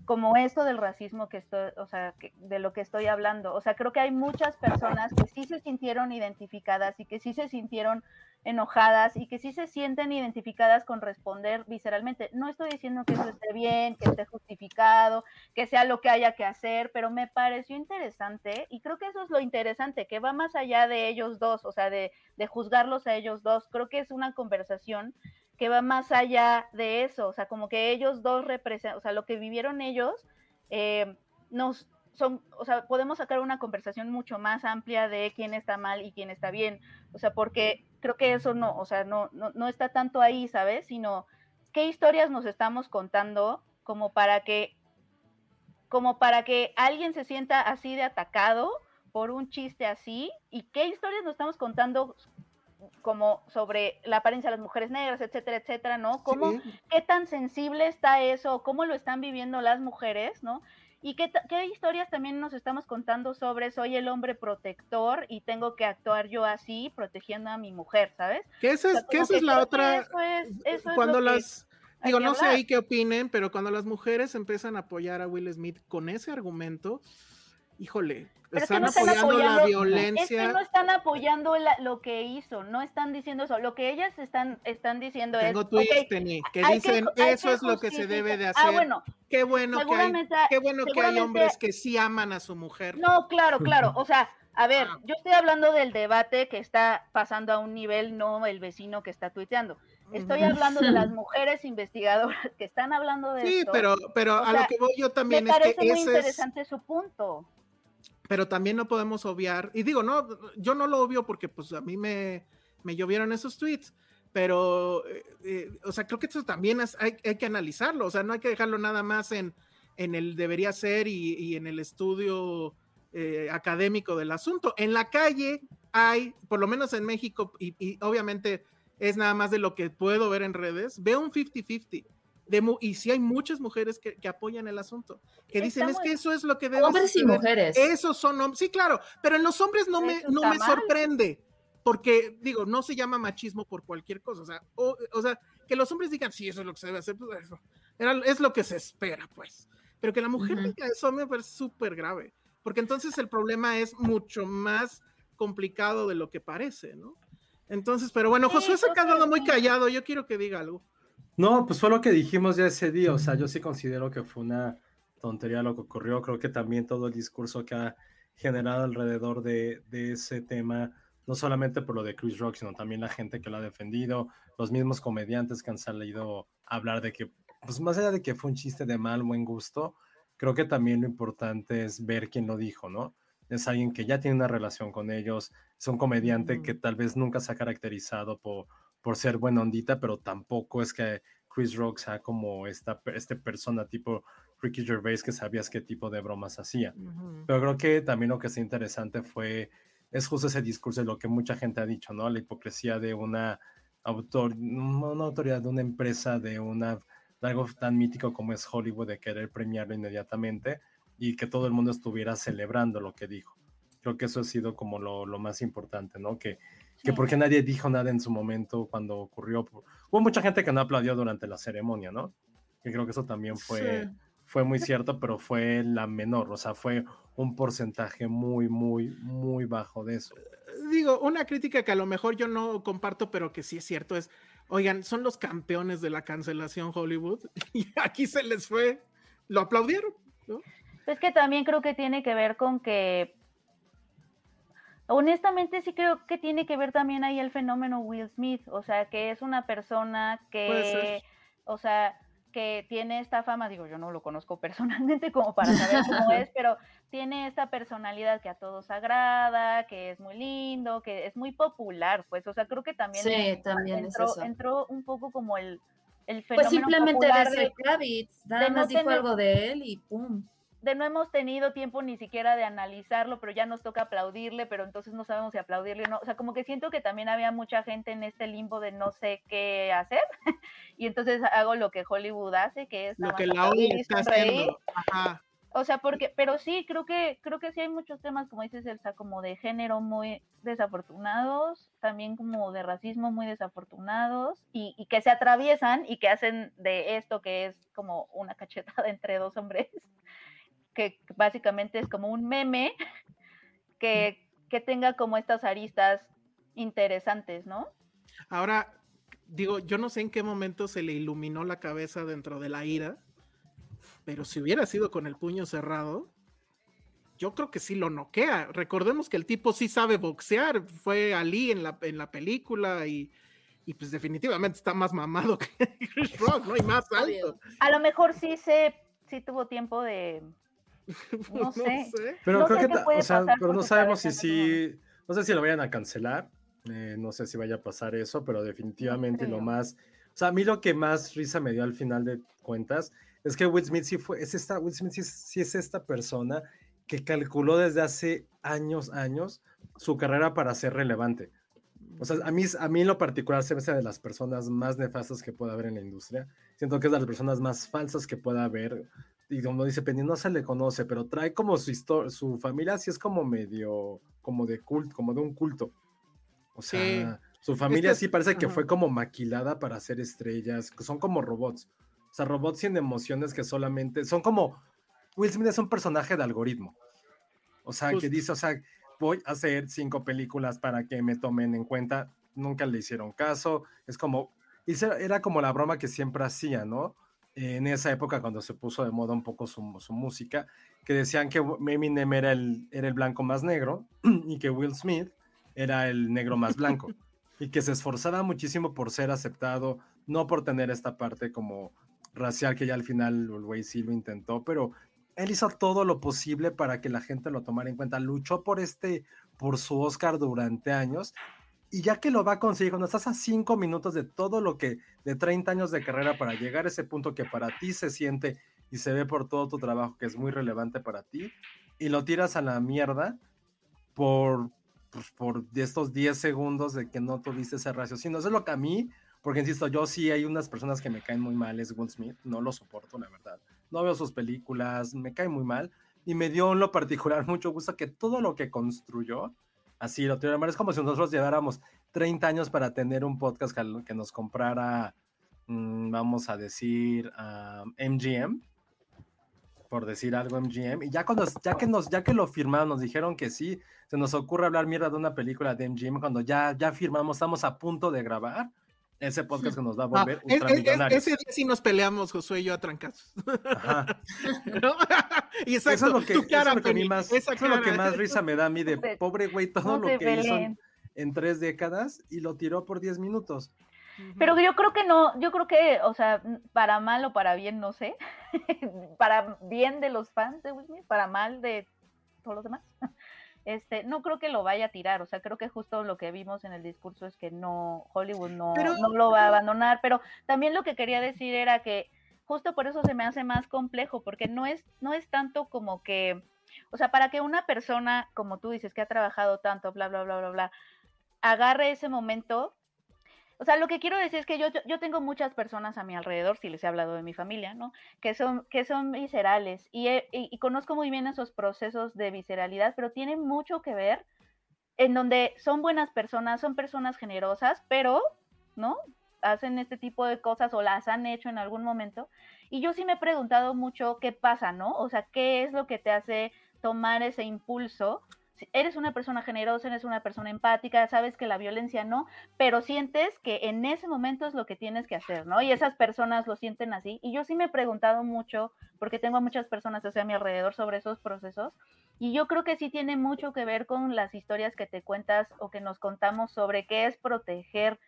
como esto del racismo que estoy, o sea, que- de lo que estoy hablando. O sea, creo que hay muchas personas que sí se sintieron identificadas y que sí se sintieron enojadas y que sí se sienten identificadas con responder visceralmente. No estoy diciendo que eso esté bien, que esté justificado, que sea lo que haya que hacer, pero me pareció interesante y creo que eso es lo interesante, que va más allá de ellos dos, o sea, de, de juzgarlos a ellos dos. Creo que es una conversación que va más allá de eso, o sea, como que ellos dos representan, o sea, lo que vivieron ellos eh, nos son, o sea, podemos sacar una conversación mucho más amplia de quién está mal y quién está bien, o sea, porque creo que eso no, o sea, no, no, no está tanto ahí, ¿sabes? Sino qué historias nos estamos contando como para que como para que alguien se sienta así de atacado por un chiste así y qué historias nos estamos contando como sobre la apariencia de las mujeres negras, etcétera, etcétera, ¿no? ¿Cómo, sí, qué tan sensible está eso? ¿Cómo lo están viviendo las mujeres, no? Y qué, qué historias también nos estamos contando sobre soy el hombre protector y tengo que actuar yo así protegiendo a mi mujer, ¿sabes? que esa O sea, es, que esa es la otra, Eso es, eso es cuando las, digo, no sé ahí qué opinen, pero cuando las mujeres empiezan a apoyar a Will Smith con ese argumento, híjole, Pero es que están no están apoyando la apoyando- violencia. Es que no están apoyando la- lo que hizo, no están diciendo eso. Lo que ellas están, están diciendo Tengo es. tweets, ok, Penny, que dicen hay eso es lo que se debe de justificar". hacer. Ah, bueno, qué bueno que hay, qué bueno que hay hombres que sí aman a su mujer. No, claro, claro. O sea, a ver, Ah. yo estoy hablando del debate que está pasando a un nivel, no el vecino que está tuiteando. Estoy hablando de las mujeres investigadoras que están hablando de Sí, esto. pero, pero O a sea, lo que voy yo Me también es parece que muy ese es, interesante su punto. Pero también no podemos obviar, y digo, no, yo no lo obvio porque pues a mí me, me llovieron esos tweets, pero, eh, eh, o sea, creo que eso también hay, hay que analizarlo, o sea, no hay que dejarlo nada más en, en el debería ser y, y en el estudio eh, académico del asunto. En la calle hay, por lo menos en México, y obviamente es nada más de lo que puedo ver en redes, veo un 50-50. De y sí hay muchas mujeres que, que apoyan el asunto, que dicen, es que eso es lo que debe Hombres y suceder". mujeres. Esos son hombres. Sí, claro, pero en los hombres no me, no me mal. sorprende. Porque, digo, no se llama machismo por cualquier cosa. O sea, o, o sea, que los hombres digan, sí, eso es lo que se debe hacer, pues eso. Era- es lo que se espera, pues. Pero que la mujer diga eso me parece súper grave. Porque entonces el problema es mucho más complicado de lo que parece, ¿no? Entonces, pero bueno, Sí, Josué se ha quedado muy callado. Yo quiero que diga algo. No, pues fue lo que dijimos ya ese día, o sea, yo sí considero que fue una tontería lo que ocurrió, creo que también todo el discurso que ha generado alrededor de, de ese tema, no solamente por lo de Chris Rock, sino también la gente que lo ha defendido, los mismos comediantes que han salido a hablar de que, pues más allá de que fue un chiste de mal, buen gusto, creo que también lo importante es ver quién lo dijo, ¿no? Es alguien que ya tiene una relación con ellos, es un comediante que tal vez nunca se ha caracterizado por, por ser buena ondita, pero tampoco es que Chris Rock sea como esta este persona tipo Ricky Gervais que sabías qué tipo de bromas hacía. Pero creo que también lo que es interesante fue, es justo ese discurso de lo que mucha gente ha dicho, ¿no? La hipocresía de una autor, una autoridad, de una empresa, de una, de algo tan mítico como es Hollywood, de querer premiarlo inmediatamente y que todo el mundo estuviera celebrando lo que dijo. Creo que eso ha sido como lo, lo más importante, ¿no? Que, que Sí. porque nadie dijo nada en su momento cuando ocurrió. Hubo mucha gente que no aplaudió durante la ceremonia, ¿no? Que creo que eso también fue, Sí. fue muy cierto, pero fue la menor, o sea, fue un porcentaje muy, muy, muy bajo de eso. digo, una crítica que a lo mejor yo no comparto, pero que sí es cierto, es, oigan, son los campeones de la cancelación Hollywood y aquí se les fue, lo aplaudieron, ¿no? Es que también creo que tiene que ver con que, honestamente sí creo que tiene que ver también ahí el fenómeno Will Smith, o sea, que es una persona que, o sea, que tiene esta fama, digo, yo no lo conozco personalmente como para saber cómo es, pero tiene esta personalidad que a todos agrada, que es muy lindo, que es muy popular, pues, o sea, creo que también, Sí, también es entró, eso. entró un poco como el, el Pues fenómeno simplemente popular de de- Kravitz, nada de no más dijo tener- algo de él y pum. De no hemos tenido tiempo ni siquiera de analizarlo, pero ya nos toca aplaudirle, pero entonces no sabemos si aplaudirle o no. O sea, como que siento que también había mucha gente en este limbo de no sé qué hacer. y entonces hago lo que Hollywood hace, que es Lo que la ONU está haciendo. Ajá. O sea, porque, pero sí, creo que, creo que sí hay muchos temas, como dices, Elsa, como de género muy desafortunados, también como de racismo muy desafortunados, y, y que se atraviesan y que hacen de esto que es como una cachetada entre dos hombres, que básicamente es como un meme que, que tenga como estas aristas interesantes, ¿no? Ahora, digo, yo no sé en qué momento se le iluminó la cabeza dentro de la ira, pero si hubiera sido con el puño cerrado, yo creo que sí lo noquea. Recordemos que el tipo sí sabe boxear, fue Ali en la, en la película y, y pues definitivamente está más mamado que Chris Rock, ¿no? Y más alto. A lo mejor sí se, sí tuvo tiempo de, no sé. Pero No creo sé que, o sea, pasar pero no sabemos si sí, no sé si lo vayan a cancelar, eh, no sé si vaya a pasar eso, pero definitivamente lo más, o sea, a mí lo que más risa me dio al final de cuentas es que Will Smith sí fue, es esta, Will Smith sí es, sí es esta persona que calculó desde hace años, años su carrera para ser relevante. O sea, a mí, a mí en lo particular se me hace de las personas más nefastas que pueda haber en la industria. Siento que es de las personas más falsas que pueda haber. Y como dice Penny, no se le conoce, pero trae como su historia, su familia sí es como medio, como de culto, como de un culto. O sea, su familia Este- sí parece que ajá. fue como maquilada para ser estrellas, que son como robots. O sea, robots sin emociones que solamente son como Will Smith es un personaje de algoritmo. O sea, que Justo. dice, o sea, voy a hacer cinco películas para que me tomen en cuenta. Nunca le hicieron caso. Es como, era como la broma que siempre hacía, ¿no? En esa época cuando se puso de moda un poco su, su música, que decían que Eminem era el, era el blanco más negro y que Will Smith era el negro más blanco. y que se esforzaba muchísimo por ser aceptado, no por tener esta parte como racial que ya al final el güey sí lo intentó, pero él hizo todo lo posible para que la gente lo tomara en cuenta, luchó por este, por su Oscar durante años y ya que lo va a conseguir, cuando estás a cinco minutos de todo lo que, de 30 años de carrera para llegar a ese punto que para ti se siente y se ve por todo tu trabajo que es muy relevante para ti, y lo tiras a la mierda por, pues, por estos 10 segundos de que no tuviste ese raciocinio. Eso es lo que a mí, porque insisto, yo sí hay unas personas que me caen muy mal, es Will no lo soporto, la verdad. No veo sus películas, me cae muy mal, y me dio en lo particular mucho gusto que todo lo que construyó, así lo tiró Es como si nosotros lleváramos 30 años para tener un podcast que, nos comprara, mmm, vamos a decir, MGM por decir algo MGM, y ya cuando ya que nos ya que lo firmaron, nos dijeron que sí, se nos ocurre hablar mierda de una película de MGM cuando ya ya firmamos, estamos a punto de grabar ese podcast que nos va a volver ah, ultramillonarios. Ese día sí nos peleamos, Josué y yo a trancazos. ¿No? y exacto, eso es lo que, cara, eso es lo que, más, eso es lo que más risa me da a mí de pobre güey, todo lo que hizo en, en tres décadas y lo tiró por 10 minutos. Pero yo creo que no, yo creo que, o sea, para mal o para bien, no sé, para bien de los fans de Will Smith, para mal de todos los demás, este, no creo que lo vaya a tirar, o sea, creo que justo lo que vimos en el discurso es que no, Hollywood no, no lo va a abandonar, pero también lo que quería decir era que justo por eso se me hace más complejo, porque no es, no es tanto como que, o sea, para que una persona, como tú dices, que ha trabajado tanto, bla, bla, bla, bla, bla, agarre ese momento o sea, lo que quiero decir es que yo, yo, tengo muchas personas a mi alrededor, si les he hablado de mi familia, ¿no? Que son, que son viscerales y, y, conozco muy bien esos procesos de visceralidad, pero tienen mucho que ver en donde son buenas personas, son personas generosas, pero, ¿no? Hacen este tipo de cosas o las han hecho en algún momento. Y yo sí me he preguntado mucho qué pasa, ¿no? O sea, ¿qué es lo que te hace tomar ese impulso? Eres una persona generosa, eres una persona empática, sabes que la violencia no, pero sientes que en ese momento es lo que tienes que hacer, ¿no? Y esas personas lo sienten así. Y yo sí me he preguntado mucho, porque tengo a muchas personas hacia mi alrededor sobre esos procesos, y yo creo que sí tiene mucho que ver con las historias que te cuentas o que nos contamos sobre qué es proteger.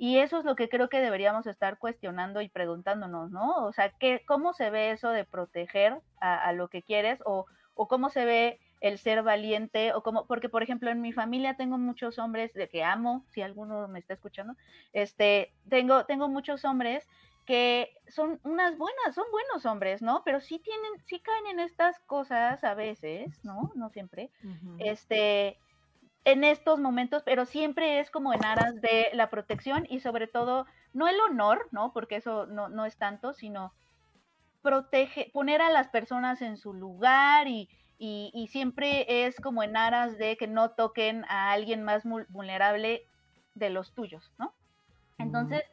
Y eso es lo que creo que deberíamos estar cuestionando y preguntándonos, ¿no? O sea, ¿qué, ¿cómo se ve eso de proteger a, a lo que quieres o, o cómo se ve el ser valiente o como, porque por ejemplo en mi familia tengo muchos hombres de que amo, si alguno me está escuchando, este, tengo, tengo muchos hombres que son unas buenas, son buenos hombres, ¿no? Pero sí tienen, sí caen en estas cosas a veces, ¿no? No siempre. Este, en estos momentos, pero siempre es como en aras de la protección y sobre todo, no el honor, ¿no? Porque eso no, no es tanto, sino protege, poner a las personas en su lugar y, y, siempre es como en aras de que no toquen a alguien más vulnerable de los tuyos, ¿no? Entonces,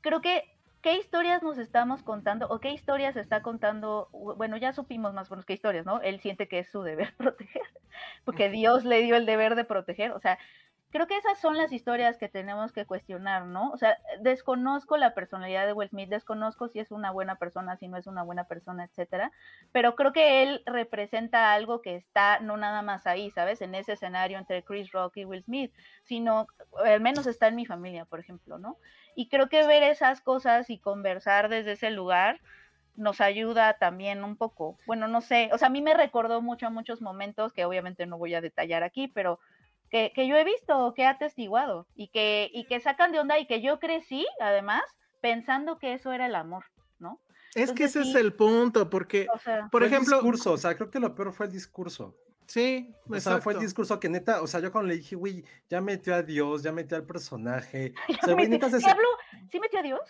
creo que, ¿qué historias nos estamos contando o qué historias está contando? Bueno, ya supimos más o menos qué historias, ¿no? Él siente que es su deber proteger, porque Dios le dio el deber de proteger, o sea, creo que esas son las historias que tenemos que cuestionar, ¿no? O sea, desconozco la personalidad de Will Smith, desconozco si es una buena persona, si no es una buena persona, etcétera, pero creo que él representa algo que está no nada más ahí, ¿sabes? En ese escenario entre Chris Rock y Will Smith, sino al menos está en mi familia, por ejemplo, ¿no? Y creo que ver esas cosas y conversar desde ese lugar nos ayuda también un poco. Bueno, no sé, o sea, a mí me recordó mucho a muchos momentos que obviamente no voy a detallar aquí, pero que, yo he visto, que he atestiguado y que, y que sacan de onda y que yo crecí, además, pensando que eso era el amor, ¿no? Es que ese es el punto, porque, por ejemplo... El discurso, o sea, creo que lo peor fue el discurso. Sí, o sea, fue el discurso que neta, o sea, yo cuando le dije, güey, ya metió a Dios, ya metió al personaje. O sea, ¿Sí metió a Dios?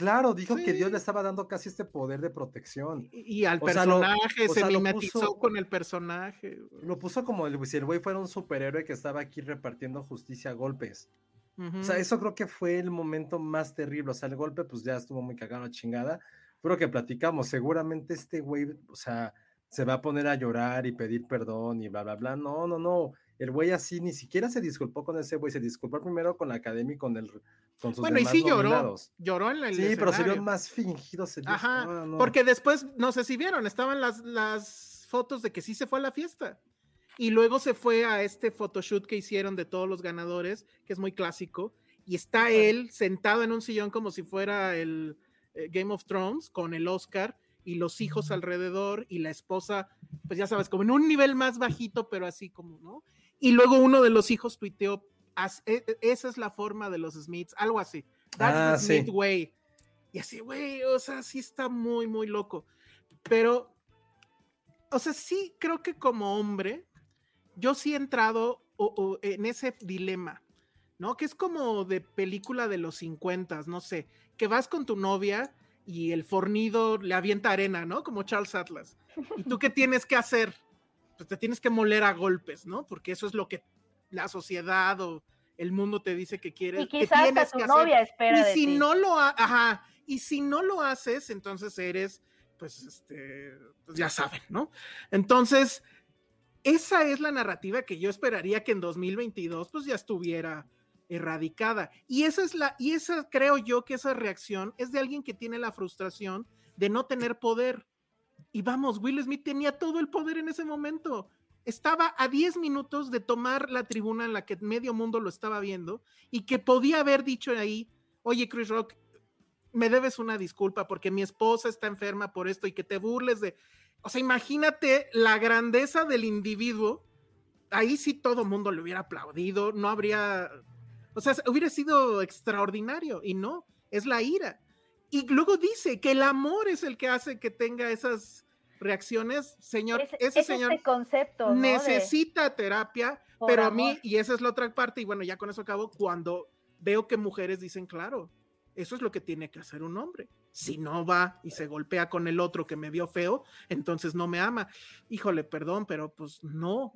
Claro, dijo que Dios le estaba dando casi este poder de protección. Y, al personaje, se mimetizó con el personaje. Lo puso como el, si el güey fuera un superhéroe que estaba aquí repartiendo justicia a golpes. O sea, eso creo que fue el momento más terrible. O sea, el golpe, pues ya estuvo muy cagado a chingada. Pero que platicamos, seguramente este güey, o sea, se va a poner a llorar y pedir perdón y bla, bla, bla. No, no, no el güey así ni siquiera se disculpó con ese güey, se disculpó primero con la academia y con, el, con sus bueno, y sí lloró, lloró en el Sí, pero se vio más fingido. Se Ajá, porque después, no sé si vieron, estaban las, las fotos de que sí se fue a la fiesta. Y luego se fue a este photoshoot que hicieron de todos los ganadores, que es muy clásico, y está él sentado en un sillón como si fuera el eh, Game of Thrones con el Oscar y los hijos alrededor y la esposa, pues ya sabes, como en un nivel más bajito, pero así como, ¿no? Y luego uno de los hijos tuiteó, "As- e- e- esa es la forma de los Smiths, algo así. That's Ah, the sí. Smith way. Y así, güey, o sea, sí está muy, muy loco. Pero, o sea, sí creo que como hombre, yo sí he entrado o- o en ese dilema, ¿no? Que es como de película de los 50, no sé, que vas con tu novia y el fornido le avienta arena, ¿no? Como Charles Atlas. ¿Y tú qué tienes que hacer? Pues te tienes que moler a golpes, ¿no? Porque eso es lo que la sociedad o el mundo te dice que quieres. Y que quizás hasta tu que hacer. novia espera Y de si ti. no lo ha- ajá, y si no lo haces, entonces eres, pues, este, pues ya saben, ¿no? Entonces, esa es la narrativa que yo esperaría que en 2022, pues ya estuviera erradicada. Y esa es la, y esa creo yo que esa reacción es de alguien que tiene la frustración de no tener poder. Y vamos, Will Smith tenía todo el poder en ese momento. Estaba a 10 minutos de tomar la tribuna en la que medio mundo lo estaba viendo y que podía haber dicho ahí, oye, Chris Rock, me debes una disculpa porque mi esposa está enferma por esto y que te burles de... O sea, imagínate la grandeza del individuo. Ahí sí todo mundo le hubiera aplaudido, no habría... O sea, hubiera sido extraordinario y no, es la ira. Y luego dice que el amor es el que hace que tenga esas reacciones. Señor, Es- ese es señor este concepto, ¿no? De- necesita terapia, Por pero a mí, y esa es la otra parte, y bueno, ya con eso acabo, cuando veo que mujeres dicen, claro, eso es lo que tiene que hacer un hombre. Si no va y se golpea con el otro que me vio feo, entonces no me ama. Híjole, perdón, pero pues no.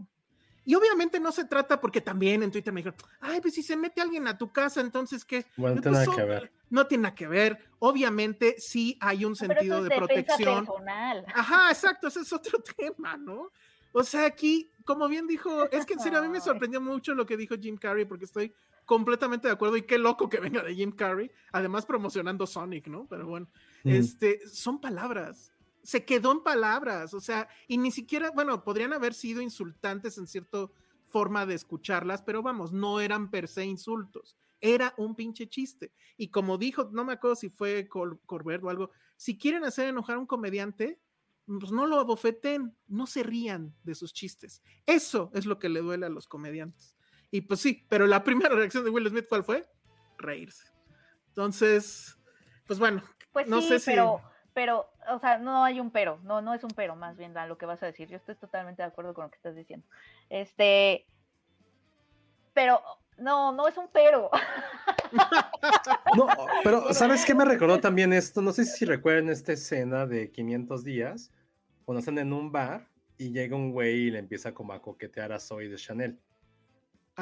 Y obviamente no se trata porque también en Twitter me dijeron, ay, pues si se mete alguien a tu casa, entonces qué. Bueno, no Pues, tiene nada que ver. No tiene nada que ver. Obviamente sí hay un Pero sentido eso de es protección. personal. Ajá, exacto, ese es otro tema, ¿no? O sea, aquí, como bien dijo, es que en serio a mí me sorprendió mucho lo que dijo Jim Carrey, porque estoy completamente de acuerdo y qué loco que venga de Jim Carrey, además promocionando Sonic, ¿no? Pero bueno, Mm. este, son palabras, se quedó en palabras, o sea, y ni siquiera, bueno, podrían haber sido insultantes en cierta forma de escucharlas, pero vamos, no eran per se insultos, era un pinche chiste. Y como dijo, no me acuerdo si fue Cor- Corbett o algo, si quieren hacer enojar a un comediante, pues no lo abofeten, no se rían de sus chistes. Eso es lo que le duele a los comediantes. Y pues sí, pero la primera reacción de Will Smith, ¿cuál fue? Reírse. Entonces, pues bueno, Pues no sí, sé si... pero, pero, o sea, no hay un pero, no, no es un pero, más bien a lo que vas a decir. Yo estoy totalmente de acuerdo con lo que estás diciendo. Este, pero, no, no es un pero. No, pero ¿sabes qué me recordó también esto? No sé si recuerdan esta escena de 500 días, cuando están en un bar y llega un güey y le empieza como a coquetear a Zoe de Chanel.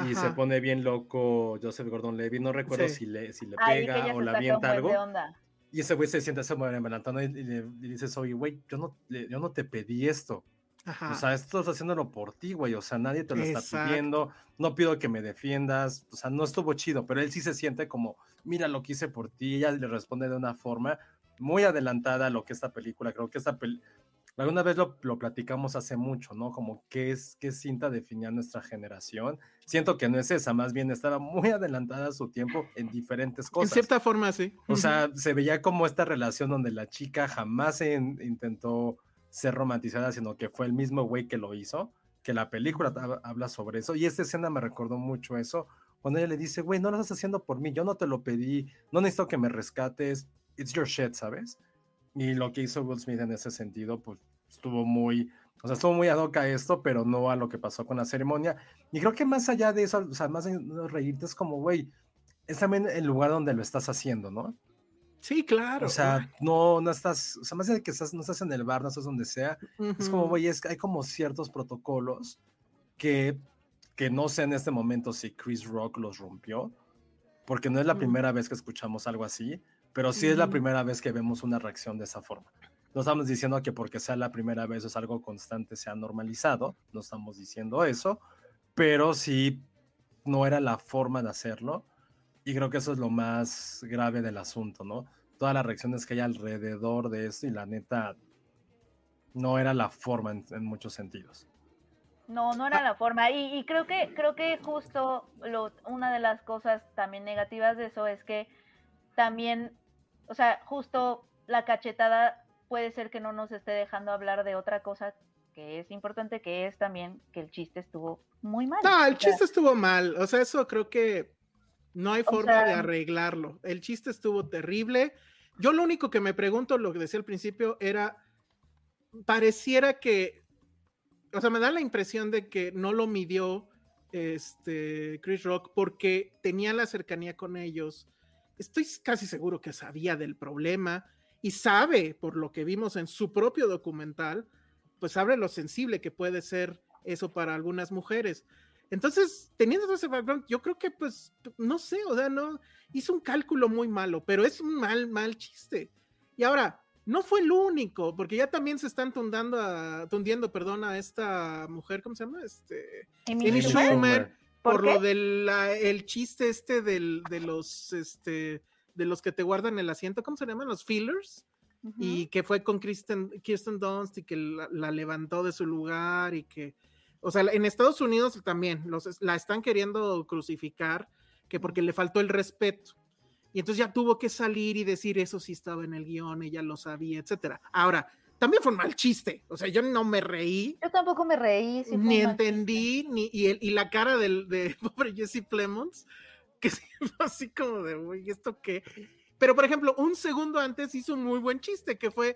Y se pone bien loco Joseph Gordon-Levitt, no recuerdo Sí. si le, si le Ay, pega o le avienta algo. de onda. Y ese güey se siente se mueve en y, y le, y dice Zoe, güey, yo no, le- yo no te pedí esto. Ajá. O sea, esto estás haciéndolo por ti, güey. O sea, nadie te lo está pidiendo. No pido que me defiendas. O sea, no estuvo chido, pero él sí se siente como, mira lo que hice por ti. Ella le responde de una forma muy adelantada a lo que esta película. Creo que esta película. Alguna vez lo, lo platicamos hace mucho, ¿no? Como qué es, qué cinta definía nuestra generación. Siento que no es esa, más bien estaba muy adelantada a su tiempo en diferentes en cosas. cierta forma, sí. O sea, se veía como esta relación donde la chica jamás se intentó ser romantizada, sino que fue el mismo güey que lo hizo, que la película hab- habla sobre eso. Y esta escena me recordó mucho eso, cuando ella le dice, güey, no lo estás haciendo por mí, yo no te lo pedí, no necesito que me rescates, it's your shit, ¿sabes? Y lo que hizo Will Smith en ese sentido, pues estuvo muy, o sea, estuvo muy ad hoc a esto, pero no a lo que pasó con la ceremonia. Y creo que más allá de eso, o sea, más de reírte, es como, güey, es también el lugar donde lo estás haciendo, ¿no? Sí, claro. O sea, no, no estás, o sea, más de que estás, no estás en el bar, no estás donde sea, es como, güey, es hay como ciertos protocolos que, que no sé en este momento si Chris Rock los rompió, porque no es la Mm. primera vez que escuchamos algo así, pero sí es la primera vez que vemos una reacción de esa forma. No estamos diciendo que porque sea la primera vez es algo constante, sea normalizado, no estamos diciendo eso, pero sí no era la forma de hacerlo. Y creo que eso es lo más grave del asunto, ¿no? Todas las reacciones que hay alrededor de esto y la neta no era la forma en, en muchos sentidos. No, no era la forma. Y, y creo que, creo que justo lo, una de las cosas también negativas de eso es que también, o sea, justo la cachetada puede ser que no nos esté dejando hablar de otra cosa que es importante, que es también que el chiste estuvo muy mal. No, el O sea, chiste estuvo mal. O sea, eso creo que no hay forma de arreglarlo. El chiste estuvo terrible. Yo lo único que me pregunto, lo que decía al principio, era, pareciera que, o sea, me da la impresión de que no lo midió este Chris Rock porque tenía la cercanía con ellos. Estoy casi seguro que sabía del problema y sabe, por lo que vimos en su propio documental, pues sabe lo sensible que puede ser eso para algunas mujeres. Entonces, teniendo todo ese background, yo creo que, pues, no sé, o sea, no, hizo un cálculo muy malo, pero es un mal, mal chiste. Y ahora, no fue el único, porque ya también se están tundando a, tundiendo, perdón, a esta mujer, ¿cómo se llama? Este, Amy Amy Schumer. Schumer, ¿Por lo del la- el chiste este del, de los, este, de los que te guardan el asiento, ¿cómo se llaman? Los fillers Ujú. y que fue con Kristen, Kirsten Dunst y que la, la levantó de su lugar y que, o sea, en Estados Unidos también los, la están queriendo crucificar, que porque le faltó el respeto. Y entonces ya tuvo que salir y decir eso sí estaba en el guion, ella lo sabía, etcétera. Ahora, también fue un mal chiste, o sea, yo no me reí, Yo tampoco me reí. sí ni entendí, ni, y, el- y la cara del, de pobre Jesse Plemons, que fue así como de, uy, ¿esto qué? Pero, por ejemplo, un segundo antes hizo un muy buen chiste, que fue,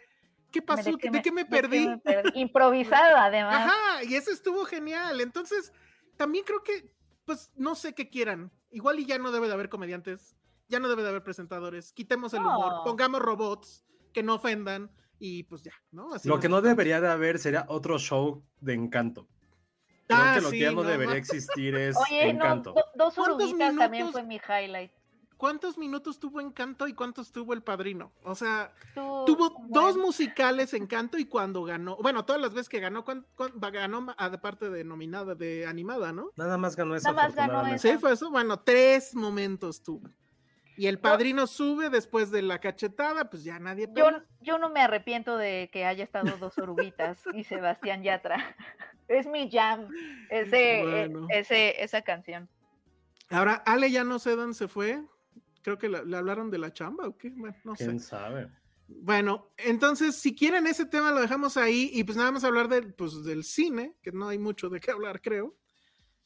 ¿qué Me- pasó? ¿De, qué me de perdí? me perdí. Improvisado, además. Ajá, y eso estuvo genial. Entonces, también creo que, pues, no sé qué quieran. Igual y ya no debe de haber comediantes, ya no debe de haber presentadores. Quitemos el humor, pongamos robots que no ofendan y pues ya, ¿no? Así Lo que no debería de haber sería otro show de encanto. Creo Ah, que lo sí, que ya no, no debería existir es Oye, no, encanto. do- dos ¿Cuántos oruguitas también minutos? fue mi highlight. ¿Cuántos minutos tuvo Encanto y cuántos tuvo El Padrino? O sea, tuvo bueno, dos musicales Encanto y cuando ganó, bueno, todas las veces que ganó, ¿cuán- cuán- va- ganó aparte de nominada, de animada, ¿no? Nada más ganó eso. Nada más ganó eso. Sí, fue eso. Bueno, tres momentos tuvo. Y el padrino sube después de la cachetada, pues ya nadie. Yo, yo no me arrepiento de que haya estado dos oruguitas y Sebastián Yatra. Es mi jam, ese, eh, Bueno. ese, esa canción. Ahora, Ale ya no sé dónde se fue. Creo que la- le hablaron de la chamba o qué. Bueno, no sé. ¿Quién sabe? Bueno, entonces, si quieren ese tema lo dejamos ahí y pues nada más hablar del, pues, del cine, que no hay mucho de qué hablar, creo.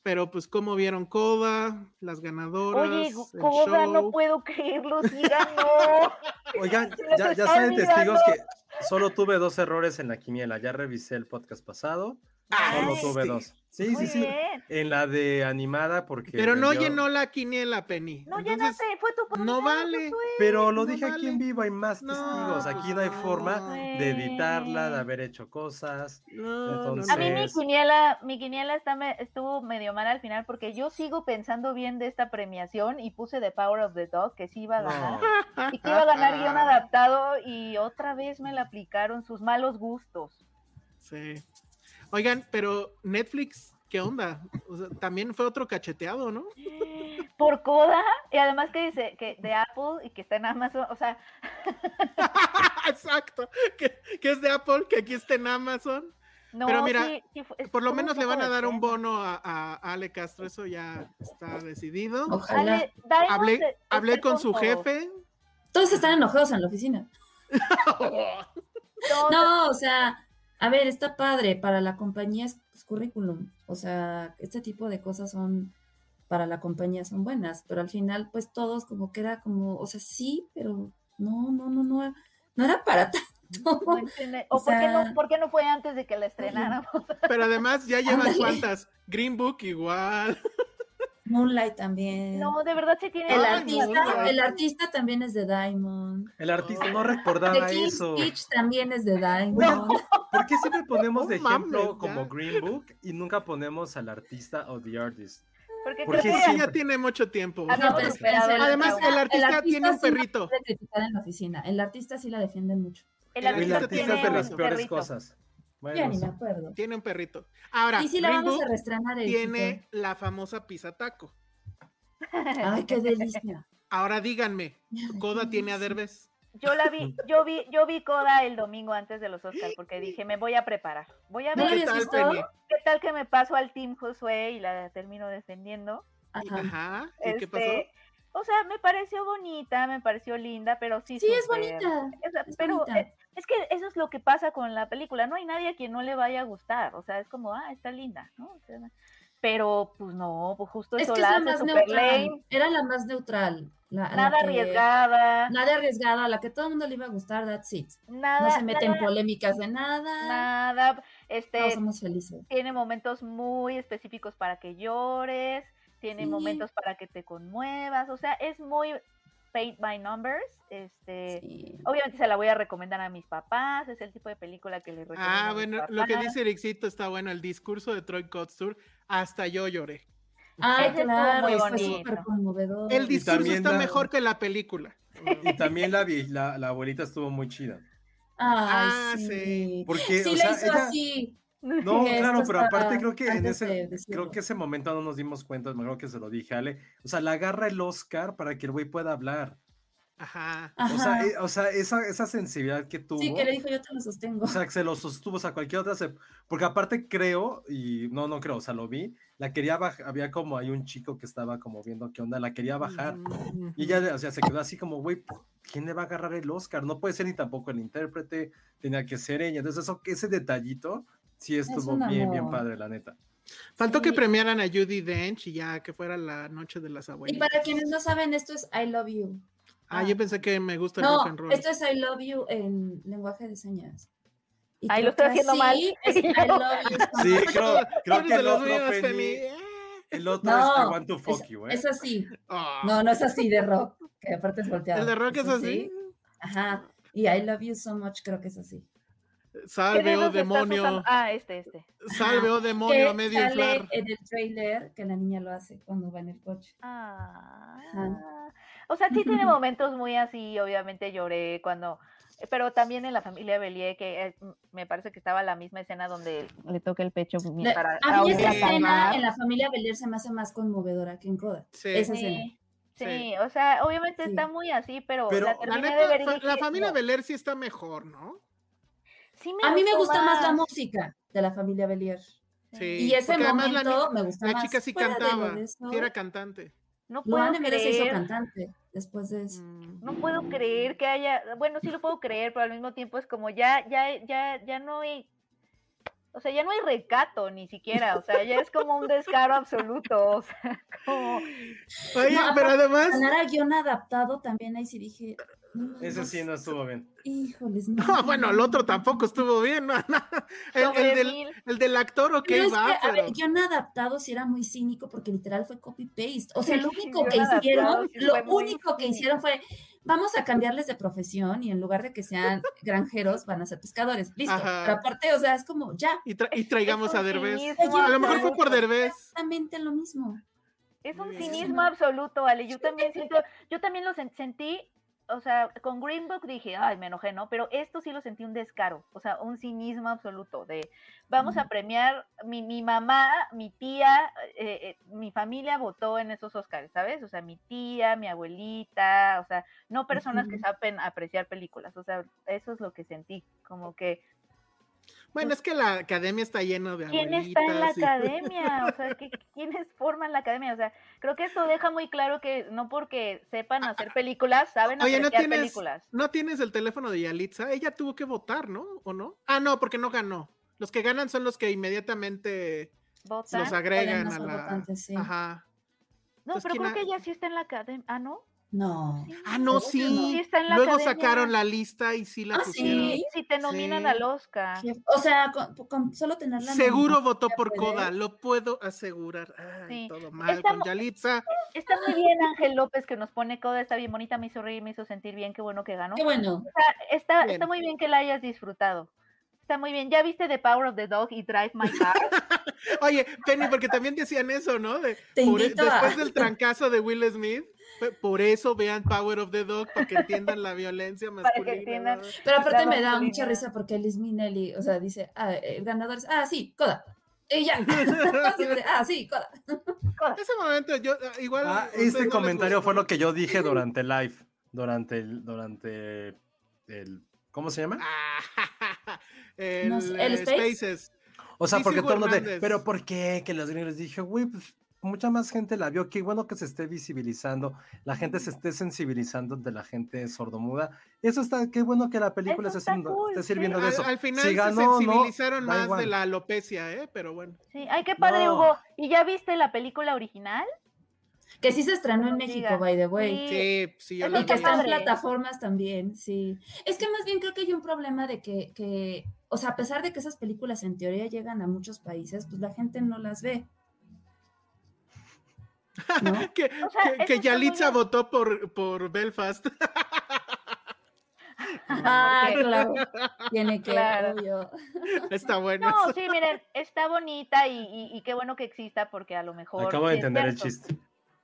Pero pues cómo vieron Coda, las ganadoras. Oye, Coda, no puedo creerlo, sí ganó. Oigan, ya, ya saben testigos que solo tuve dos errores en la quiniela. Ya revisé el podcast pasado. Solo Ay, tuve sí. dos. Sí, Muy sí, sí. bien. En la de animada, porque. Pero no llenó la quiniela, Penny. No Entonces, llenaste, fue tu no vale. Pero lo No dije aquí en vivo, hay más No, testigos. Aquí no hay forma no. de editarla, de haber hecho cosas. No, no, Entonces- A mí mi quiniela, mi quiniela está me- estuvo medio mal al final porque yo sigo pensando bien de esta premiación y puse The Power of the Dog que sí iba a ganar No. y que iba a ganar guion adaptado y otra vez me la aplicaron sus malos gustos. Sí. Oigan, pero Netflix, ¿qué onda? O sea, también fue otro cacheteado, ¿no? Por coda y además que dice que de Apple y que está en Amazon, o sea, Exacto. Que, que es de Apple, que aquí está en Amazon. no, Pero mira, sí, sí fue- Por lo menos le van a dar un bono a, Ale Castro, eso ya está decidido. Ojalá. Ale, Hablé, está con su todo. jefe. Todos están enojados en la oficina. No, No, o sea, a ver, está padre, para la compañía es pues, currículum, o sea, este tipo de cosas son, para la compañía son buenas, pero al final, pues todos como que era como, o sea, sí, pero no, no, no, no, no era para tanto. no o ¿O por, qué no, por qué no fue antes de que la estrenáramos? Pero además ya llevan Ándale. cuántas. Green Book igual. Moonlight también. No, de verdad sí tiene el artista, el artista también es de Diamond. El artista no The recordaba King's eso. Speech también es de Diamond. ¿por qué siempre ponemos de ejemplo como Green Book y nunca ponemos al artista o the artist? Porque ¿Por creo qué que Sí, ya tiene mucho tiempo. Ah, espérense, el Además, trauma. el artista tiene un sí perrito. criticar en la oficina. El artista sí la defienden mucho. el artista artista tiene es de las peores perrito. cosas. Ya Bueno, ni me acuerdo. Tiene un perrito. Ahora, Y sí la vamos a reestrenar el tiene la famosa pizza taco. Ay, qué delicia. Ahora díganme, ¿Coda tiene a. Derbez? Yo la vi, yo vi, yo vi Coda el domingo antes de los Oscars porque dije, me voy a preparar. Voy a ¿No ver ¿Qué tal, qué tal que me paso al Team Josué y la termino defendiendo. Ajá. Ajá. ¿Y qué pasó? Este, O sea, me pareció bonita, me pareció linda, pero sí. Sí, es súper- bonita. es pero bonita. eh, es que eso es lo que pasa con la película. No hay nadie a quien no le vaya a gustar. O sea, es como, ah, está linda, ¿no? O sea, pero, pues no, pues justo Es eso que es la la más neutral. lame, Era la más neutral. la- la nada que- arriesgada, Nada arriesgada, a la que todo el mundo le iba a gustar, that's it. nada, No se mete en polémicas de nada. nada, este, Todos somos felices. tiene momentos muy específicos para que llores, tiene Sí. momentos para que te conmuevas, o sea, es muy paint by numbers, este, Sí. obviamente se la voy a recomendar a mis papás, es el tipo de película que les recomiendo Ah, a mis bueno, lo que dice Ericito está bueno. El discurso de Troy Kotsur, hasta yo lloré. Ah, claro, bonito. súper conmovedor. El discurso también está mejor que la película. Y también la, la, la abuelita estuvo muy chida. Ay, Ah, sí. sí. Porque, Sí, o sea, hizo ella- así. No, claro, pero aparte creo que en ese, de creo que ese momento no nos dimos cuenta, me acuerdo que se lo dije Ale. O sea, le agarra el Oscar para que el güey pueda hablar. Ajá. O sea, eh, o sea esa, esa sensibilidad que tuvo. Sí, que le dijo, yo te lo sostengo. O sea, que se lo sostuvo, o sea, cualquier otra se... Porque aparte creo, y no, no creo, o sea, lo vi, la quería bajar, había como, hay un chico que estaba como viendo qué onda, la quería bajar. Ujú. Y ella, o sea, se quedó así como, güey, ¿quién le va a agarrar el Oscar? No puede ser ni tampoco el intérprete, tenía que ser ella. Entonces, eso, ese detallito sí estuvo un bien, bien padre, la neta. Faltó que Sí. premiaran a Judy Dench y ya que fuera la noche de las Y abuelitas. para quienes no saben, esto es I love you. Ah, yo pensé que me gusta el No, rock and roll. esto es I love you en lenguaje de señas. Y Ay, lo estoy que haciendo mal. así es I love you. Sí, creo, creo que de el los otro, Penny, el otro es I No, want to fuck es, you, ¿eh? es así. Ah. No, no es así de rock, que aparte es volteado. El de rock es así. Ajá. Y I love you so much, creo que es así. ¿Qué Salve, oh demonio. Ah, este, este. Salve, oh demonio, a Que medio sale inflar. en el trailer que la niña lo hace cuando va en el coche. Ah. O sea, sí tiene momentos muy así, obviamente lloré cuando, pero también en la familia Belie, que es- me parece que estaba la misma escena donde le toca el pecho para a mí esa escena en la familia Belier se me hace más conmovedora que en Coda. Sí. Esa escena. Sí, Sí. sí, o sea, obviamente Sí. está muy así, pero, Pero la la La terminé neta, de ver y fa- la dije, familia. Beler sí está mejor, ¿no? Sí A mí me gusta más la música de la familia Belier. Sí. Y ese la momento ni- me gusta La más. chica sí Fuera cantaba, sí era cantante. No puedo Luana se hizo creer, cantante después de eso. Mm. no puedo creer que haya, bueno, sí lo puedo creer, pero al mismo tiempo es como ya, ya, ya, ya no hay, o sea, ya no hay recato ni siquiera, o sea, ya es como un descaro absoluto, o sea, como, Oye, No, pero además, Ganar a guion adaptado también ahí sí dije. No, Ese sí no estuvo bien. Híjoles, no. no, bueno, el otro tampoco estuvo bien, ¿no? El, el del, mil. el del actor, ok, Pero es va, que, a ver, guion adaptado sí era muy cínico porque literal fue copy-paste. O sea, lo único que adaptado hicieron, sí lo único que hicieron fue, vamos a cambiarles de profesión y en lugar de que sean granjeros, van a ser pescadores. Listo. Ajá. Pero aparte, o sea, es como, ya, Y, tra- y Es- traigamos a Derbez. A lo mejor fue por. Derbez. exactamente lo mismo. Es un cinismo absoluto, Ale. Yo también siento, yo también lo sen- sentí, o sea, con Green Book dije, ay, me enojé, ¿no? Pero esto sí lo sentí un descaro, o sea, un cinismo absoluto de, vamos a premiar, mi, mi mamá, mi tía, eh, eh, mi familia votó en esos Oscars, ¿sabes? O sea, mi tía, mi abuelita, o sea, no personas que saben apreciar películas, o sea, eso es lo que sentí, como que, Bueno, es que la academia está llena de ¿quién está en la y- academia? O sea, ¿qué- ¿quiénes forman la academia? O sea, creo que esto deja muy claro que no porque sepan hacer películas, saben Oye, ¿no tienes, películas. ¿no tienes el teléfono de Yalitza? Ella tuvo que votar, ¿no? ¿O no? Ah, no, porque no ganó. Los que ganan son los que inmediatamente ¿Votan? los agregan a la... votantes, sí. Ajá. No, Entonces, pero ¿quién creo ha- que ella sí está en la academia. Ah, ¿no? No. Sí. Ah, no, sí. Sí está en la Luego academia. sacaron la lista y sí la Ah, pusieron. sí. Si te nominan Sí. al Oscar. O sea, con, con solo tener la Seguro votó por. Coda, lo puedo asegurar. Ay, Sí. todo mal Está con Yalitza. Está muy bien Ángel López que nos pone coda, está bien bonita, me hizo reír, me hizo sentir bien, qué bueno que ganó. Qué bueno. Está, Bien. está muy bien que la hayas disfrutado. Está muy bien. ¿Ya viste The Power of the Dog y Drive My Car? Oye, Penny, porque también decían eso, ¿no? De, Te por e- a- después del trancazo de Will Smith, por eso vean Power of the Dog, para que entiendan la violencia Para masculina. que entiendan. ¿no? Pero aparte La me da mucha risa porque Liz Minnelli, o sea, dice, ah, el ganador es, ah, sí, Coda. Siempre, ah, sí, Coda. Ese momento, yo ah, igual. Ah, este comentario fue lo que yo dije durante live. durante el, durante el, ¿cómo se llama? Ah, el, No sé, ¿el eh, Space? Spaces. O sea, sí, porque todo el mundo pero ¿por qué? Que los gringos dije, güey, pues mucha más gente la vio, qué bueno que se esté visibilizando, la gente se esté sensibilizando de la gente sordomuda. Eso está, qué bueno que la película Eso esté, está haciendo- cool, esté sí. sirviendo de eso. al final Si se ganó sensibilizaron más igual. de la alopecia, ¿eh? Pero bueno. Sí, ay, qué padre, No. Hugo. ¿Y ya viste la película original? Que sí se estrenó en México, by the way. Sí. Sí, yo Es la Y que Está en plataformas también, sí. Es que más bien creo que hay un problema de que, que, o sea, a pesar de que esas películas en teoría llegan a muchos países, pues la gente no las ve. ¿No? que, O sea, que, que muy Yalitza votó por, por Belfast. Ah, claro. Tiene que, Claro. obvio. Está bueno. No, eso. sí, miren, está bonita y, y- y qué bueno que exista porque a lo mejor. Acabo de entender el chiste.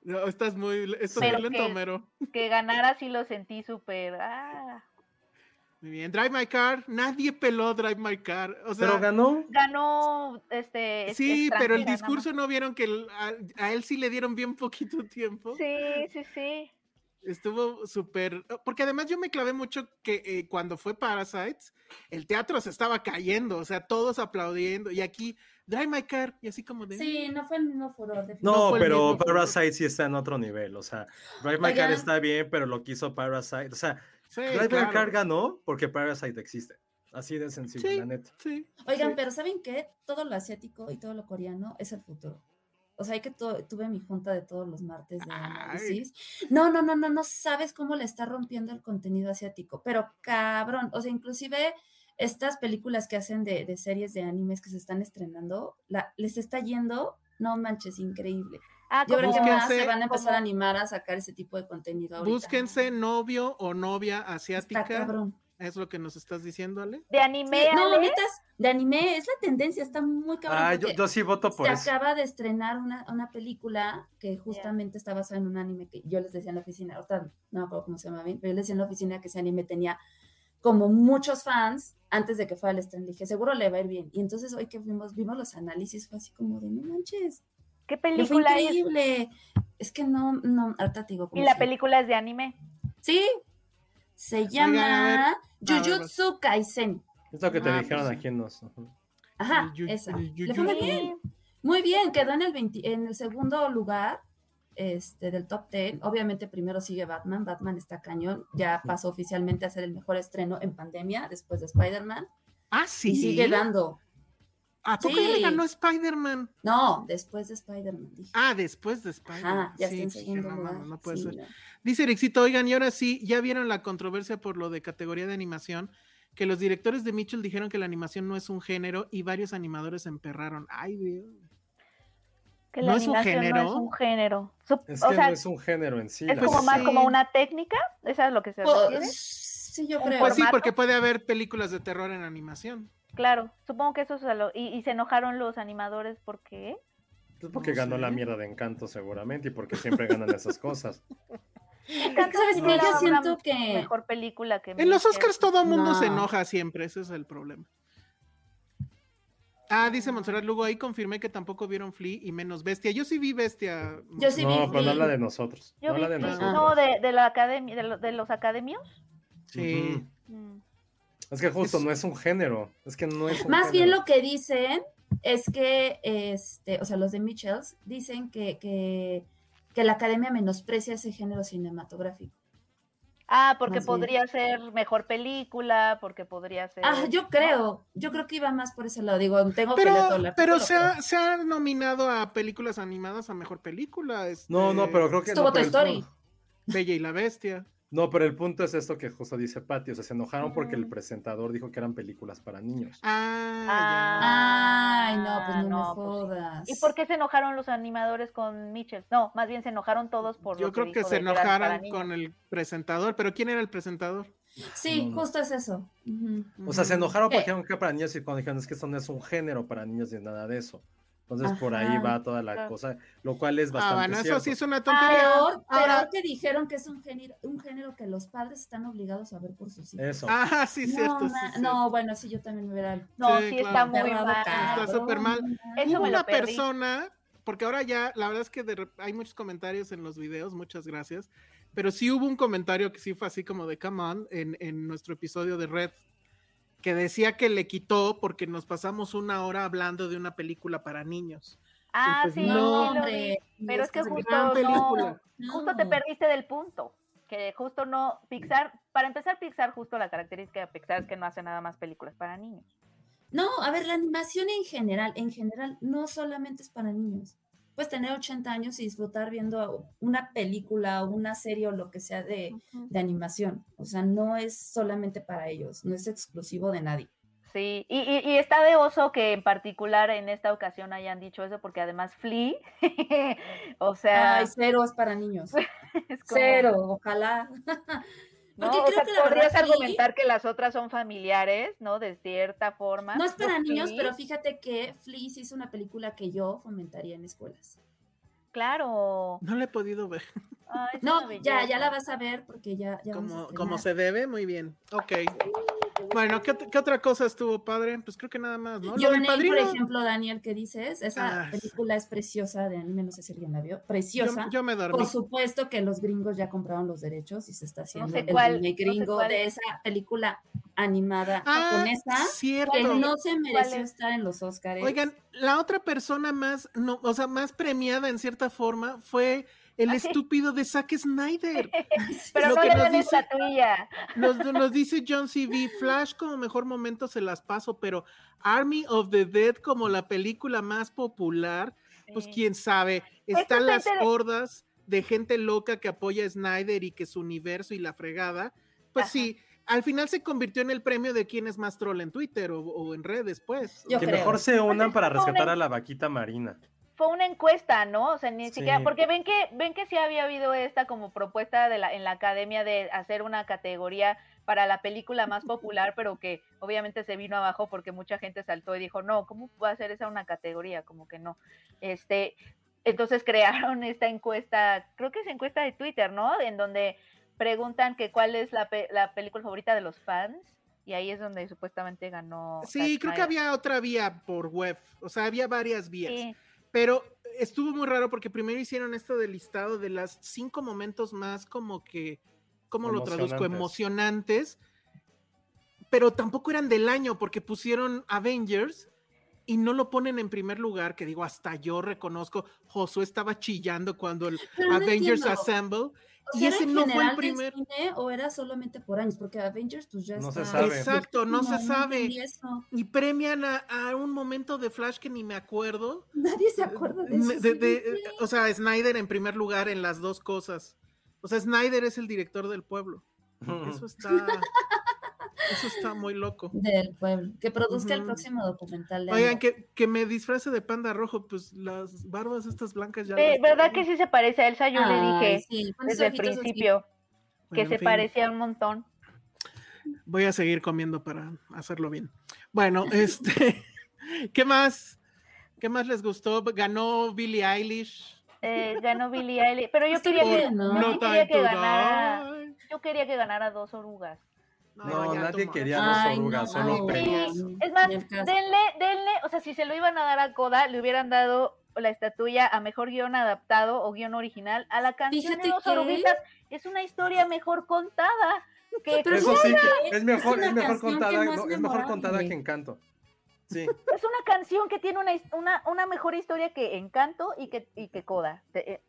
No, estás muy, estás Pero muy lento, que- Homero. Que ganara sí lo sentí súper. Ah. Muy bien. Drive My Car. Nadie peló Drive My Car. O sea, Pero ganó. Ganó este. sí, pero el discurso no vieron que el- a, a él sí le dieron bien poquito tiempo. Sí, sí, sí. Estuvo súper. Porque además yo me clavé mucho que eh, cuando fue Parasites, el teatro se estaba cayendo, o sea, todos aplaudiendo. Y aquí, Drive My Car, y así como de. Sí, no fue el mismo furor. No, pero mismo furor. Parasite sí está en otro nivel. O sea, Drive My Car está bien, pero lo quiso Parasite. O sea, Sí, Drive My claro. Car ganó porque Parasite existe. Así de sencillo, Sí. la neta. Sí. Oigan, sí. pero ¿saben qué? Todo lo asiático y todo lo coreano es el futuro. O sea, hay que tu- tuve mi junta de todos los martes de Ay. análisis. No, no, no, no, no sabes cómo le está rompiendo el contenido asiático, pero cabrón, o sea, inclusive estas películas que hacen de, de series de animes que se están estrenando, la, les está yendo, no manches, increíble. Ah, Yo creo que más se van a empezar a animar a sacar ese tipo de contenido ahorita. Búsquense novio o novia Está asiática. cabrón. Es lo que nos estás diciendo, Ale. De anime, No, netas, de anime es la tendencia, está muy cabrón. Ah, yo, sí voto por se eso. acaba de estrenar una, una película que justamente está basada en un anime que yo les decía en la oficina, ahorita no me acuerdo cómo se llama bien, pero yo les decía en la oficina que ese anime tenía como muchos fans antes de que fuera el estreno. Dije, seguro le va a ir bien. Y entonces hoy que vimos, vimos los análisis, fue así como de, no manches, ¿qué fue película es? increíble. Es que no, no, ahorita te digo Y la película es de anime. Sí, se llama Jujutsu Kaisen. Es lo que te Ah, dijeron pues- aquí en los. Ajá, El esa. el Le fue muy bien. Muy bien, quedó en el, 20 en el segundo lugar este, del top 10. Obviamente primero sigue Batman, Batman está cañón, ya pasó oficialmente a ser el mejor estreno en pandemia después de Spider-Man Ah, sí. y sigue dando. ¿A poco ya le Sí. ganó Spider-Man? No, después de Spider-Man, dije. Ah, después de Spider-Man. Ajá, ya sí, está en sí, no, mames, no puede sí, ser. no. Dice Ericito, oigan, y ahora sí, ya vieron la controversia por lo de categoría de animación, que los directores de Mitchell dijeron que la animación no es un género y varios animadores se emperraron. Ay, Dios. Que la ¿No es un animación no es género? un género. Sup- Es o que sea, no es un género en sí. es como más como una técnica. ¿Esa es lo que se refiere? Pues, sí, yo creo. Pues sí, porque puede haber películas de terror en animación. Claro, supongo que eso es a lo- y, y se enojaron los animadores porque Pues porque No ganó la mierda de encanto, seguramente, y porque siempre ganan esas cosas. ¿Sabes qué? Yo siento que... mejor película que En los. Oscars todo el mundo se No. enoja siempre, ese es el problema. Ah, dice Montserrat Lugo, ahí confirmé que tampoco vieron Flea y menos Bestia. Yo sí vi Bestia. Yo sí vi no, pero no habla de nosotros. Yo no vi habla de nosotros. no de, de la academia de, lo- de los academios. Sí. Mm. Es que justo Es- no es un género. Es que no es un Más bien lo que dicen es que, este, o sea, los de Mitchells dicen que, que, que la academia menosprecia ese género cinematográfico. Ah, porque Más bien. podría ser mejor película, porque podría ser. Ah, yo creo, yo creo que iba más por ese lado. Digo, tengo que Pero, leer todo el pero se, ha, se ha nominado a películas animadas a mejor película. este, No, no, pero creo que. Estuvo no, Toy Story. Bella y la Bestia. No, pero el punto es esto que justo dice Patty. O sea, se enojaron porque el presentador dijo que eran películas para niños. Ah, Ay, no, pues no, me no, pues sí. jodas. ¿Y por qué se enojaron los animadores con Mitchell? No, más bien se enojaron todos por Yo lo creo que dijo se enojaron con el presentador. ¿Pero quién era el presentador? Sí, No, no. justo es eso. O sea, se enojaron porque Eh. dijeron que era para niños y cuando dijeron es que esto no es un género para niños ni nada de eso. Entonces por ahí va toda la cosa, lo cual es Ah, bastante bueno, eso cierto. sí es una tontería. Peor, Ahora- que dijeron que es un género, un género que los padres están obligados a ver por sus hijos. Eso. Ah, sí, no, cierto. sí, cierto. no, bueno, sí, yo también me hubiera No, Sí, sí, claro. está muy mal. Está súper mal. Eso Hubo me lo una perdí. persona, porque ahora ya, la verdad es que de hay muchos comentarios en los videos, muchas gracias, pero sí hubo un comentario que sí fue así como de come on en, en nuestro episodio de Red, que decía que le quitó porque nos pasamos una hora hablando de una película para niños. Ah, pues sí, no, hombre, Pero es que justo no, justo te perdiste del punto. Que justo no, Pixar, para empezar, Pixar, justo la característica de Pixar es que no hace nada más películas para niños. No, a ver, la animación en general, en general, no solamente es para niños. Puedes tener 80 años y disfrutar viendo una película o una serie o lo que sea de, de animación. O sea, no es solamente para ellos, no es exclusivo de nadie. Sí, y, y- y está de oso que en particular en esta ocasión hayan dicho eso, porque además Flea, o sea, Ay, cero es para niños. es como- Cero, ojalá. ¿no? Porque O creo sea, que la podrías verdad Flea argumentar que las otras son familiares, ¿no? De cierta forma. no es para niños, Flea, pero fíjate que Flea sí es una película que yo fomentaría en escuelas. Claro. No la he podido ver. No, ya, ya la vas a ver porque ya, ya vamos a Como, como se debe, muy bien. Ok. Bueno, ¿qué, ot- qué otra cosa estuvo padre? Pues creo que nada más, ¿no? Yo del por padrino, ejemplo, Daniel, ¿qué dices? Esa Ah, película es preciosa de anime, no sé si alguien la vio. yo, Preciosa. yo me dormí. Por supuesto que los gringos ya compraron los derechos y se está haciendo sé el cuál, remake no sé gringo cuál. de esa película animada Ah, japonesa cierto. que no se mereció es? estar en los Oscars. Oigan, la otra persona más, no, o sea, más premiada en cierta forma fue el estúpido de Zack Snyder. Pero Lo no que le nos dan dice- estatuilla. Nos, nos dice John C.V. Flash como mejor momento se las paso, pero Army of the Dead como la película más popular, pues quién sabe. Esto Están está las hordas de gente loca que apoya a Snyder y que su universo y la fregada. Pues Ajá. sí, al final se convirtió en el premio de quién es más troll en Twitter o, o en redes, pues. Yo Que creo. mejor se unan para Pues es rescatar a la vaquita marina. Fue una encuesta, ¿no? O sea, ni Sí. siquiera, porque ven que, ven que sí había habido esta como propuesta de la, en la academia de hacer una categoría para la película más popular, pero que obviamente se vino abajo porque mucha gente saltó y dijo, no, ¿cómo va a ser esa una categoría? Como que no. Este, entonces crearon esta encuesta, creo que es encuesta de Twitter, ¿no? En donde preguntan que cuál es la, pe- la película favorita de los fans. Y ahí es donde supuestamente ganó. Sí, Zack creo que había otra vía por web, o sea, había varias vías. Sí. Pero estuvo muy raro porque primero hicieron esto del listado de las cinco momentos más como que, ¿cómo lo traduzco? Emocionantes. Pero tampoco eran del año porque pusieron Avengers y no lo ponen en primer lugar, que digo, hasta yo reconozco, Josué estaba chillando cuando el Pero Avengers entiendo. Assemble. Y sea, ¿era ese no fue el primer. cine o era solamente por años? Porque Avengers pues ya No se está... sabe. Exacto, no se sabe. Y premian a, a un momento de Flash que ni me acuerdo. Nadie se acuerda de eso. Me- de- sí, de- sí. o sea, Snyder en primer lugar en las dos cosas. O sea, Snyder es el director del pueblo. Eso está, eso está muy loco. Del pueblo. Que produzca el próximo documental de Oigan, que, que me disfrace de panda rojo, pues las barbas estas blancas ya. Eh, ¿Verdad tengo. que sí se parece a Elsa? Yo le dije sí, desde el principio que Bueno, se fin, parecía un montón. Voy a seguir comiendo para hacerlo bien. Bueno, este, ¿qué más? ¿Qué más les gustó? Ganó Billie Eilish. Eh, ganó Billie Eilish, pero yo quería que, yo quería que ganara, yo quería que ganara dos orugas. No, nadie quería Ay, orugas, no, solo Es más, denle, denle, o sea, si se lo iban a dar a Coda, le hubieran dado la estatuilla a mejor guion adaptado o guion original. A la canción Fíjate de los que- oruguitas es una historia mejor contada. Que Pero Eso sí, que es mejor, es mejor contada, no es mejor contada que Encanto. Sí, es una canción que tiene una, una, una mejor historia que Encanto y que, y que Coda. Eh,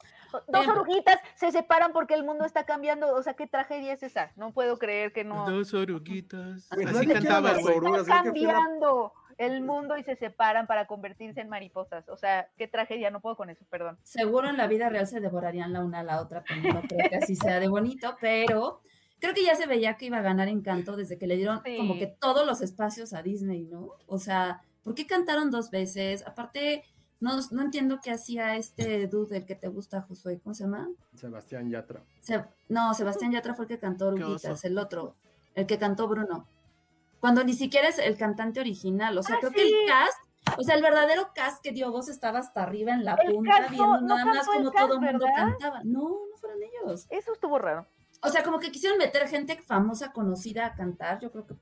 Dos Em. oruguitas se separan porque el mundo está cambiando. O sea, ¿qué tragedia es esa? No puedo creer que no. Dos oruguitas. Así quiere cantaba. las orugas, está cambiando el mundo y se separan para convertirse en mariposas. O sea, qué tragedia, no puedo con eso, perdón. Seguro en la vida real se devorarían la una a la otra, pero no creo que así sea de bonito, pero creo que ya se veía que iba a ganar Encanto desde que le dieron Sí. como que todos los espacios a Disney, ¿no? O sea, ¿por qué cantaron dos veces? Aparte, no, no entiendo qué hacía este dude, el que te gusta, Josué, ¿cómo se llama? Sebastián Yatra. Se- no, Sebastián Yatra fue el que cantó Oruguitas, el otro, el que cantó Bruno. Cuando ni siquiera es el cantante original, o sea, Ah, creo que el cast, o sea, el verdadero cast que dio voz estaba hasta arriba en la El punta, viendo no- nada más como cast, todo el mundo cantaba. No, no fueron ellos. Eso estuvo raro. O sea, como que quisieron meter gente famosa, conocida a cantar, yo creo que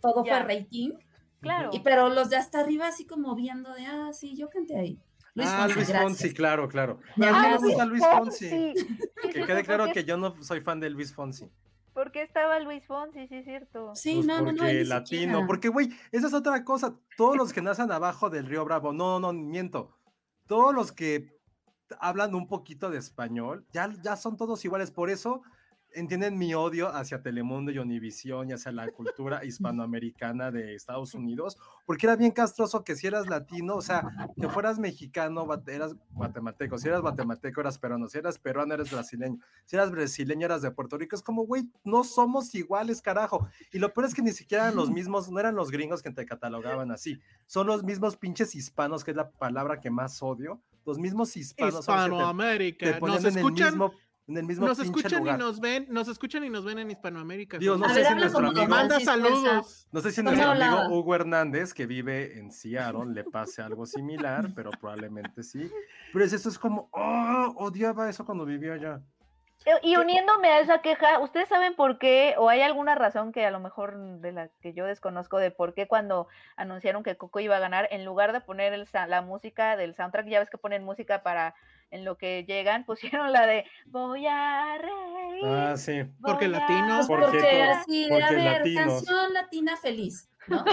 todo Ya. fue rating, Claro. y, pero los de hasta arriba así como viendo de, ah, sí, yo canté ahí. Luis ah, Fonsi, Luis gracias. Fonsi, claro, claro. Pero a mí me gusta Luis Fonsi. Sí, Que quede claro que yo no soy fan de Luis Fonsi. ¿Por qué estaba Luis Fonsi? Sí, es cierto. Sí, Pues no, no, no. porque latino, siquiera. porque güey, esa es otra cosa. Todos los que nacen abajo del río Bravo, no, no, miento. Todos los que hablan un poquito de español, ya, ya son todos iguales. Por eso entienden mi odio hacia Telemundo y Univisión y hacia la cultura hispanoamericana de Estados Unidos, porque era bien castroso que si eras latino, o sea, que fueras mexicano, eras guatemalteco, si eras guatemalteco eras peruano, si eras peruano eres brasileño, si eras brasileño eras de Puerto Rico, es como, güey, no somos iguales, carajo. Y lo peor es que ni siquiera eran los mismos, no eran los gringos que te catalogaban así, son los mismos pinches hispanos, que es la palabra que más odio, los mismos hispanos te- Hispanoamérica. te, ponían Nos el escuchan, mismo, en el mismo nos escuchan lugar. y nos ven, nos escuchan y nos ven en Hispanoamérica. Digo, no A sé ver, si nuestro amigo, Manda saludos. no sé si ¿Cómo nuestro amigo Hugo Hernández, que vive en Seattle, le pase algo similar, pero probablemente sí. Pero es eso es como, oh, odiaba eso cuando vivía allá. Eh, Y uniéndome a esa queja, ¿ustedes saben por qué o hay alguna razón que a lo mejor de la que yo desconozco de por qué cuando anunciaron que Coco iba a ganar, en lugar de poner el sa- la música del soundtrack, ya ves que ponen música para en lo que llegan, pusieron la de Voy a reír. Ah, sí. Porque latinos. Porque Porque porque a ver, latinos. canción latina feliz, ¿no?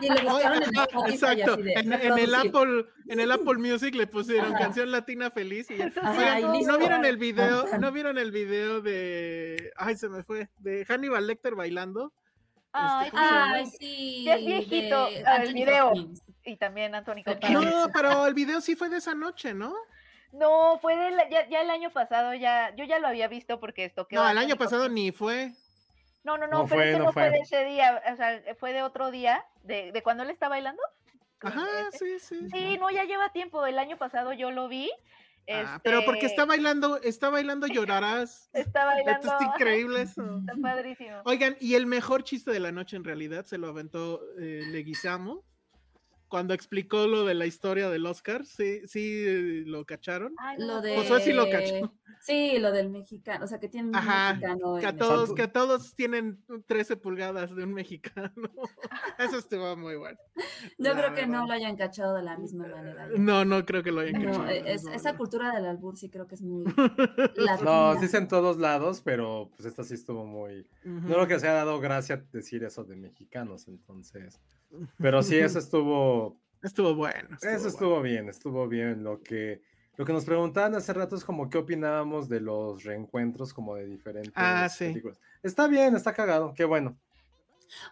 Y le buscaron en Spotify Exacto. de En, en el. Apple, en el Apple Music le pusieron Ajá. canción latina feliz y ya. Eso Ajá, Oigan, y ¿no- listo. ¿no vieron el video? ¿No vieron el video de ay se me fue? De Hannibal Lecter bailando? Ay, ¿cómo se llama? Ay, sí. Ya es viejito, de el Anthony video. Hopkins. Y también Anthony Hopkins. No, pero el video sí fue de esa noche, ¿no? No, fue del- ya, ya el año pasado, ya, yo ya lo había visto porque esto No, el año pasado ni fue. No, no, no, No pero fue, ese no fue. fue. de ese día, o sea, fue de otro día, de, de cuando él está bailando. Ajá, Este, sí, sí. Sí, no, ya lleva tiempo, el año pasado yo lo vi. Ah, pero porque este, está bailando, está bailando llorarás. Está bailando. Esto es increíble eso. Está padrísimo. Oigan, y el mejor chiste de la noche en realidad se lo aventó eh, Leguizamo cuando explicó lo de la historia del Oscar. Sí, sí lo cacharon. Ay, Lo de. Josué sí lo cachó. Sí, lo del mexicano. O sea, que tiene un Ajá, mexicano. Que a todos, que a todos tienen 13 pulgadas de un mexicano. Eso estuvo muy bueno. Yo la creo que no lo hayan cachado de la misma manera. No, no creo que lo hayan No, cachado. es- no, esa cultura del albur sí creo que es muy No, sí es en todos lados, pero pues esta sí estuvo muy... No creo que se ha dado gracia decir eso de mexicanos, entonces. Pero sí, eso estuvo... Estuvo bueno. Eso bueno. estuvo bien, estuvo bien. Lo que, lo que nos preguntaban hace rato es como qué opinábamos de los reencuentros como de diferentes Ah, sí. películas. Está bien, está cagado, qué bueno.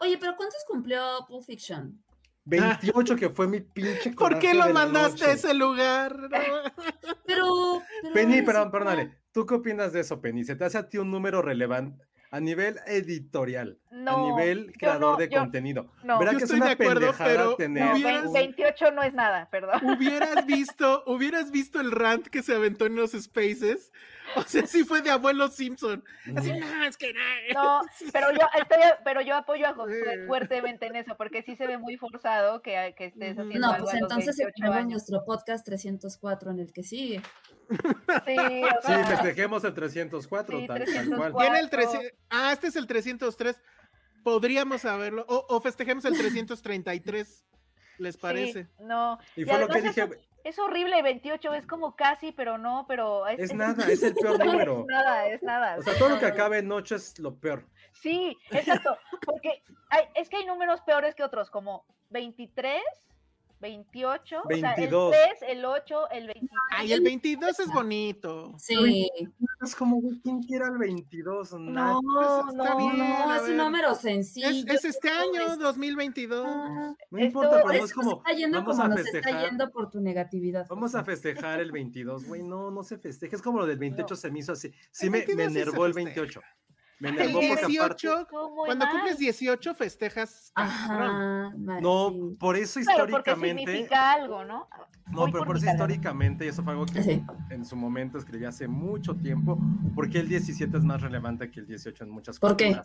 Oye, pero ¿cuántos cumplió Pulp Fiction? 28 que fue mi pinche ¿Por qué lo mandaste a ese lugar? No. Pero. pero Penny, perdón, perdónale. ¿Tú qué opinas de eso, Penny? ¿Se te hace a ti un número relevante a nivel editorial? No, a nivel creador no, de yo- contenido. no. ¿Verdad Yo que es estoy una de acuerdo, pero tener No, hubieras- un- 28 no es nada, perdón. Hubieras visto, hubieras visto el rant que se aventó en los spaces. O sea, sí fue de abuelo Simpson. Así, no, es que No, pero yo estoy, pero yo apoyo a Josué fuertemente en eso, porque sí se ve muy forzado que, que estés haciendo No, algo pues entonces 28 tenemos años. nuestro podcast 304 en el que sigue. Sí, o Sí, festejemos el 304, Sí, tal, tal 304. cual. Viene el Cuatro. 300. Ah, este es el 303. Podríamos saberlo. O, o festejemos el 333. ¿Les parece? sí, no. Y Y fue lo que dije, Es horrible, 28 es como casi, pero no, pero es nada, es el peor número. Es nada, es nada. O sea, todo lo que acabe en 8 es lo peor. Sí, exacto, porque hay, es que hay números peores que otros, como 23, 28, 22. o sea, el 3, el 8, el 23. Ay, el 22 es bonito. Sí. Es como, güey, ¿quién quiere al 22? No, pues, está no, bien. No, es un número Es, sencillo. es este año, es- 2022. Ah, No Esto importa, pero no es es como, está yendo vamos como a nos está festejar. yendo por tu negatividad. Vamos a festejar el 22, güey, no, no se festeja. Es como lo del 28 se me hizo así. Sí El me, me 22 enervó el festeja. 28. Me El enervó porque aparte... 18, Estuvo muy cuando mal. cumples 18, festejas. Ajá. No, sí. por eso históricamente... significa algo, ¿no? No, pero por eso históricamente, y eso fue algo que Sí. en su momento escribí hace mucho tiempo, porque el 17 es más relevante que el 18 en muchas ¿Por qué?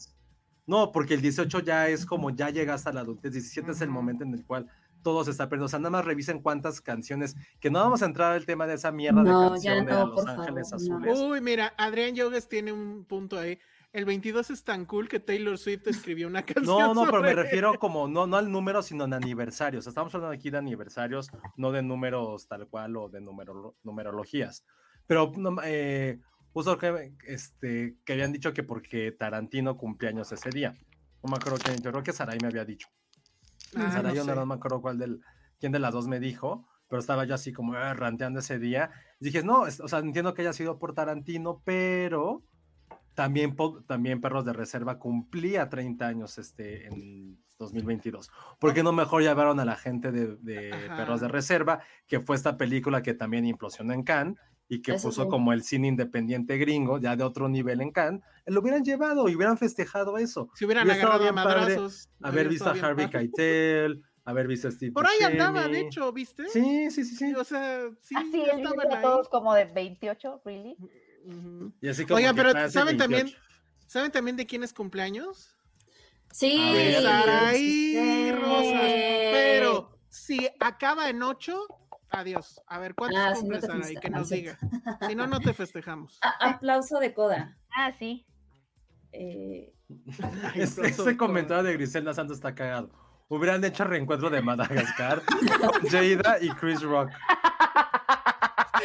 No, porque el 18 ya es como ya llegas a la adultez, 17 es el momento en el cual todo se está perdiendo. O sea, nada más revisen cuántas canciones, que no vamos a entrar al tema de esa mierda No, de canción de no, A Los Ángeles favor, no. Azules. Uy, mira, Adrián Yogues tiene un punto ahí. El 22 es tan cool que Taylor Swift escribió una canción. No, no, pero me sobre- refiero como, no, no al número, sino en aniversarios. Estamos hablando aquí de aniversarios, no de números tal cual o de numero, numerologías. Pero eh, justo que, este, que habían dicho que porque Tarantino cumpleaños ese día. No me acuerdo quién, yo creo que Saray me había dicho. Ah, Saray no, sé. no me acuerdo cuál del, quién de las dos me dijo, pero estaba yo así como eh, ranteando ese día. Y dije, no, es- o sea, entiendo que haya sido por Tarantino, pero también, también Perros de Reserva cumplía 30 años este, en 2022. ¿Por qué no mejor llamaron a la gente de, de. Perros de Reserva, que fue esta película que también implosionó en Cannes y que Eso puso sí. como el cine independiente gringo, ya de otro nivel en Cannes? Lo hubieran llevado y hubieran festejado eso. Si hubieran agarrado a bien padre madrazos. Haber visto a Harvey padre. Keitel, haber visto a Steve Por ahí andaba, de Buscemi. hecho, ¿viste? Sí, sí, sí, sí. O sea, sí, Así, ya él estaban viendo a ahí. todos como de 28, ¿really? Y así como Oigan, que pero ¿saben también, 28. ¿saben también de quién es cumpleaños? Sí. Rosas. Pero si acaba en 8, adiós. A ver, ¿cuántos Ah, sí, cumple no? Que festeja- nos ah, diga. Si no, no te festejamos. A- aplauso de coda. Ah, sí. Eh, Ay, Este, este de comentario de Griselda Santos está cagado. Hubieran hecho reencuentro de Madagascar con Jada y Chris Rock.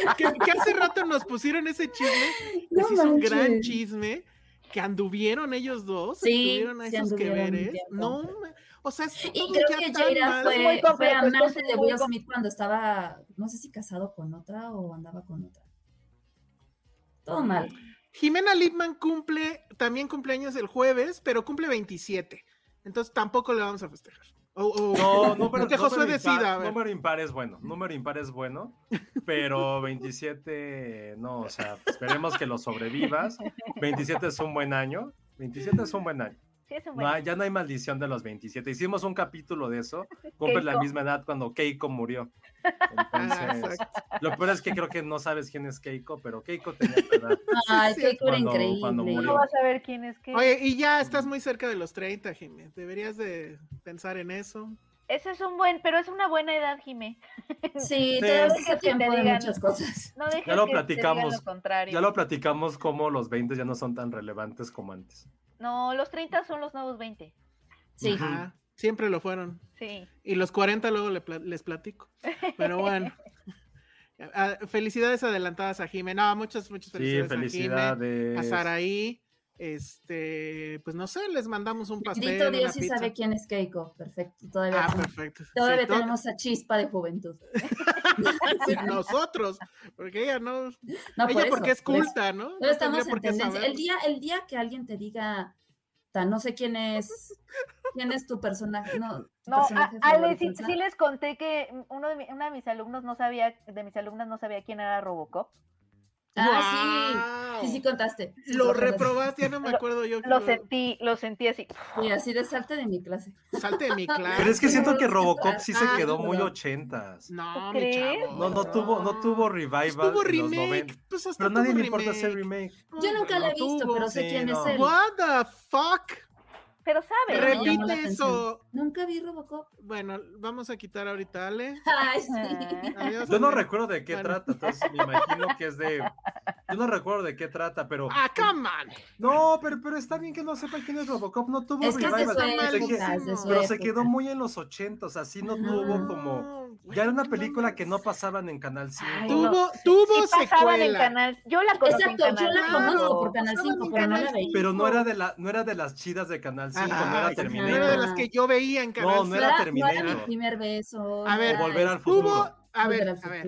que, que hace rato nos pusieron ese chisme. No es un gran chisme. Que anduvieron ellos dos. Sí, estuvieron a esos que veres. No, o sea, es Y creo que Jaira fue, fue completo, amante de Will Smith cuando estaba, no sé si casado con otra o andaba con otra. Todo mal. Jimena Lipman cumple también cumpleaños el jueves, pero cumple 27. Entonces tampoco le vamos a festejar. O- o- No, número, que Josué impar, número impar es bueno. Número impar es bueno. Pero 27, no, o sea, esperemos que lo sobrevivas. 27 es un buen año. 27 es un buen año. Sí, es un No buen. hay- ya no hay maldición de los 27. Hicimos un capítulo de eso. Cumple la Keiko. misma edad cuando Keiko murió. Ah, Entonces, lo peor es que creo que no sabes quién es Keiko, pero Keiko tenía tu edad. Ay, sí, cura cuando- increíble. cuando No murió. vas a ver quién es qué. Oye, y ya estás muy cerca de los 30, Jimé. Deberías de pensar en eso. Ese es un buen, pero es una buena edad, Jimé. Sí, Sí. te tiempo de digan- muchas cosas. No dejes Ya lo que te digan platicamos, lo contrario. Ya lo platicamos como los 20 ya no son tan relevantes como antes. No, los 30 son los nuevos 20. Sí. Ajá, siempre lo fueron. Sí. Y los 40 luego le les platico. Pero bueno. Ah, Felicidades adelantadas a Jimé. No, muchas, muchas Sí, felicidades, a Jimé, felicidades. a Saraí. Este, pues no sé, les mandamos un pastel. Bendito una Dios sí pizza. sabe quién es Keiko. Perfecto. Todavía, Ah, perfecto. todavía Sí, tenemos esa chispa de juventud. sí, nosotros, porque ella no, No, por ella eso, porque es culta, ¿no? No No estamos en tendencia. El día, el día que alguien te diga, "Ta, no sé quién es, quién es tu personaje, no, tu No, a, personaje Ale, favorito", sí, sí les conté que uno de, mi- una de mis alumnos no sabía, de mis alumnas no sabía quién era Robocop. Ah, sí, sí, contaste. Sí, Lo reprobaste, ya no me Lo- acuerdo yo. que Lo sentí, lo sentí así. Sí, así de salte de mi clase. Salte de mi clase. Pero es que siento que Robocop sí se quedó no. muy ochentas. No, ¿Tú mi chavo. No, no tuvo, no tuvo revival en los remake. 90. Pues hasta Pero a nadie tuvo le importa ese remake. Yo nunca la he No visto, tuvo. pero sé Sí, quién no. es él. What the fuck? Pero la Repite eso. Nunca vi Robocop. Bueno, vamos a quitar ahorita, Ale. Ay, sí. Adiós, Yo no Ale. recuerdo de qué Bueno. trata, entonces me imagino que es de. Yo no recuerdo de qué trata, pero. Ah, come on. No, pero, pero está bien que no sepa quién es Robocop. No tuvo Es que es de revival. su está Se que- época, es de su pero se quedó muy en los ochentas, así no tuvo como. No, Ya era una no película que no pasaban en Canal 5. Ay, Tuvo, no. tuvo Sí pasaban en secuela. canal. Yo la conocí Exacto, en yo canal. la Claro, conozco por Canal pasaban 5, en pero no la Canal veía. Pero no era de la, no era de las chidas de Canal 5, no Ajá, era no era de Terminator. las que yo veía en Canal No, no No era era, no era Terminator. mi primer beso. A no ver, era Volver al Tuvo, futuro. a Volver ver, a ver.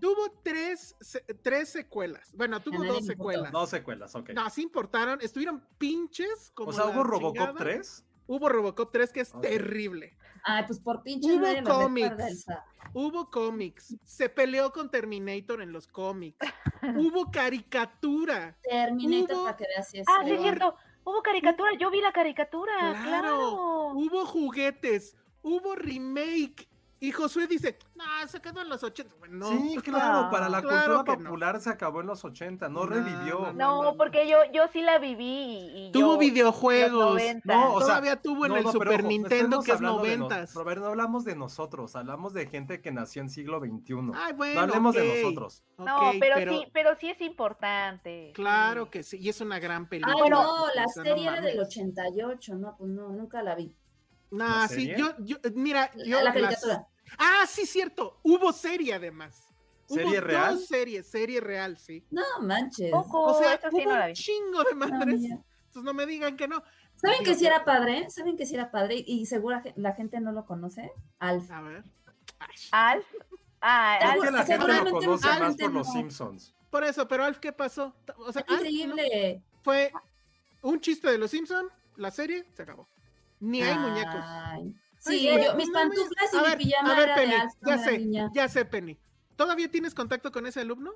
Tuvo tres, se- tres secuelas. Bueno, tuvo dos secuelas. Dos secuelas, ok. No, sí importaron. Estuvieron pinches como o sea, la ¿hubo Robocop chingada. 3? Hubo Robocop 3 que es Ok. terrible. Ay, pues por pinche Hubo cómics. Hubo cómics. Se peleó con Terminator en los cómics. Hubo caricatura. Terminator Hubo- para que veas si es. Ah, sí, es feo. cierto. Hubo caricatura. Yo vi la caricatura. Claro. Claro. Hubo juguetes. Hubo remake. Y Josué dice, no, se quedó en los 80. Bueno, Sí, claro, No, para la claro cultura no. popular se acabó en los 80, no, No, revivió. no, No, porque yo, yo sí la viví y, y Tuvo yo, videojuegos. 90. No, o sea, Todavía tuvo en No, el Super ojo, Nintendo que es hablando de nos- noventas. pero a ver, no hablamos de nosotros, hablamos de gente que nació en siglo XXI. Ay, bueno, no hablemos de nosotros. No, pero, sí, pero sí es importante. Claro sí. que sí, y es una gran película. Ah, Bueno, no, la o sea, no serie era del mames. 88, no, pues no, nunca la vi. Nah, ¿La sí, serie? yo, yo, mira, yo. la las- caricatura. Ah, sí, cierto. Hubo serie además. ¿Serie hubo real? Dos series, serie real, sí. No manches. O sea, sí hubo no un chingo de madres. mira. Entonces no me digan que no. ¿Saben que sí yo- era padre? ¿Saben que sí era padre? Y seguro la gente no lo conoce. Alf. A ver. Alf. Ah, Alf. que la gente lo seguramente conoce más por los no. Simpsons. Por eso, pero Alf, ¿qué pasó? O sea, Es Alf increíble. fue un chiste de los Simpson, la serie se acabó. Ni hay muñecos. Ay. Ay, Sí, yo, mis pantuflas y A mi ver, pijama a ver, era Penny, de Alf ya sé, niña. ya sé, Penny. ¿Todavía tienes contacto con ese alumno?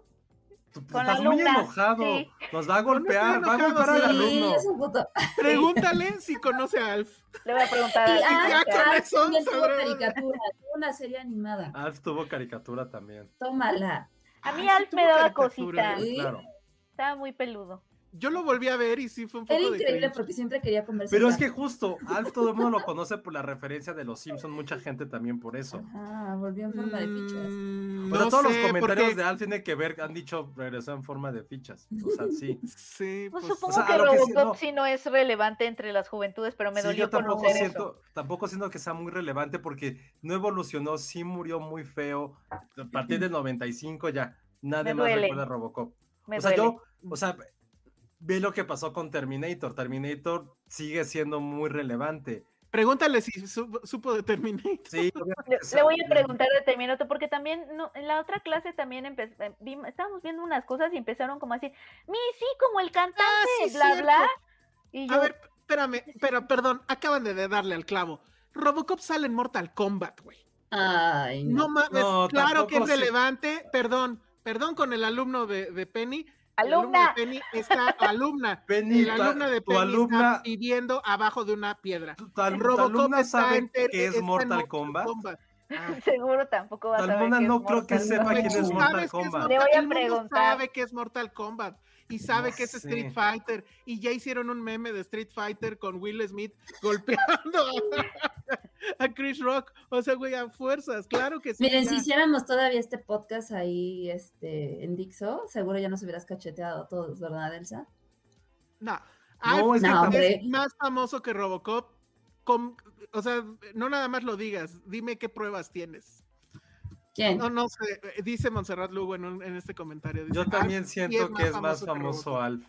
Tú- Con Estás muy enojado. sí. Nos va a golpear, va a golpear al sí, alumno. es un puto. Pregúntale si conoce a Alf. Le voy a preguntar Y a ya Alf, con Alf eso también tuvo caricatura, tuvo una serie animada. Alf tuvo caricatura también. Tómala. A mí Alf me daba cosita. Sí. Claro. Estaba muy peludo. Yo lo volví a ver y sí fue un poco Era increíble porque siempre quería comerse. Pero es que justo, Alf todo el mundo lo conoce por la referencia de los Simpsons, mucha gente también por eso. Ajá, volvió en forma de fichas. Mm, Pero no todos sé, los comentarios porque- de Alf tienen que ver, han dicho regresó en forma de fichas. O sea, sí. Sí, Pues, pues, supongo o sea, que sí, Robocop no. sí no es relevante entre las juventudes, pero me Sí, dolió yo tampoco conocer eso. siento, tampoco siento que sea muy relevante porque no evolucionó, sí murió muy feo. A partir del 95 ya, nadie más recuerda a Robocop. Me o sea, duele. yo, o sea, ve lo que pasó con Terminator. Terminator sigue siendo muy relevante. Pregúntale si su- supo de Terminator. Sí, Le, voy a preguntar de Terminator porque también no, en la otra clase también empe- eh, estábamos viendo unas cosas y empezaron como así, mi sí, como el cantante, Ah, sí, bla cierto. bla. Y yo, A ver, espérame, pero perdón, acaban de darle al clavo. Robocop sale en Mortal Kombat, güey. Ay, No no. mames, No, claro que es sí. relevante. Perdón, perdón con el alumno de, de Penny. Alumna, Penny está, alumna. Penny, La tu- alumna de tu Penny alumna, está viviendo abajo de una piedra. tu, tu tu alumna sabe está es Mortal Kombat. Ah, seguro tampoco va a Tu saber alumna no creo que sepa Kombat. quién es Mortal que Kombat. Le voy a preguntar. sabe que es Mortal Kombat y sabe No que es sé. Street Fighter y ya hicieron un meme de Street Fighter con Will Smith golpeando a, a Chris Rock. O sea, güey, a fuerzas, claro que sí. Miren, ya. si hiciéramos todavía este podcast ahí este, en Dixo, seguro ya nos hubieras cacheteado a todos, ¿verdad, Elsa? No, No, Alf es que No, es más famoso que Robocop. con- o sea, no nada más lo digas, dime qué pruebas tienes. ¿Quién? No, no sé, eh, dice Montserrat Lugo en, un- en este comentario. dice, Yo también "Alf sí siento que es más famoso Robocop". Alf.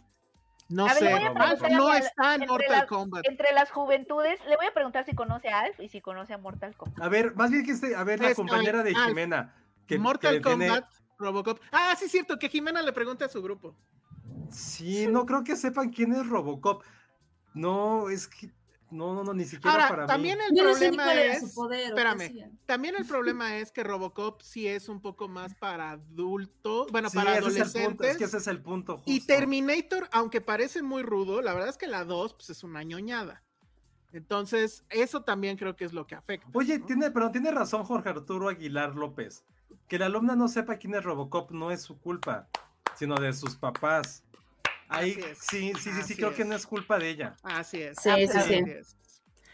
No A sé, Alf no a- está en entre Mortal las- Kombat. Entre las juventudes, le voy a preguntar si conoce a Alf y si conoce a Mortal Kombat. A ver, más bien que este, a ver, la compañera de Alf. Jimena. Que, Mortal que tiene- Kombat, Robocop. Ah, sí, es cierto, que Jimena le pregunte a su grupo. Sí, no creo que sepan quién es Robocop. No, es que. No, no, no, ni siquiera Ahora, para también mí. el Yo no sé ni problema es. su poder. espérame. También el problema es que Robocop sí es un poco más para adultos, bueno, Sí, para ese es el punto, adolescentes. es que ese es el punto justo. Y Terminator, aunque parece muy rudo, la verdad es que la 2 pues, es una ñoñada. Entonces, eso también creo que es lo que afecta. Oye, ¿no? tiene, pero tiene razón Jorge Arturo Aguilar López. Que la alumna no sepa quién es Robocop no es su culpa, sino de sus papás. Ahí Así sí, sí, sí, sí, así creo que no es culpa de ella. Así es. Sí, sí, así sí.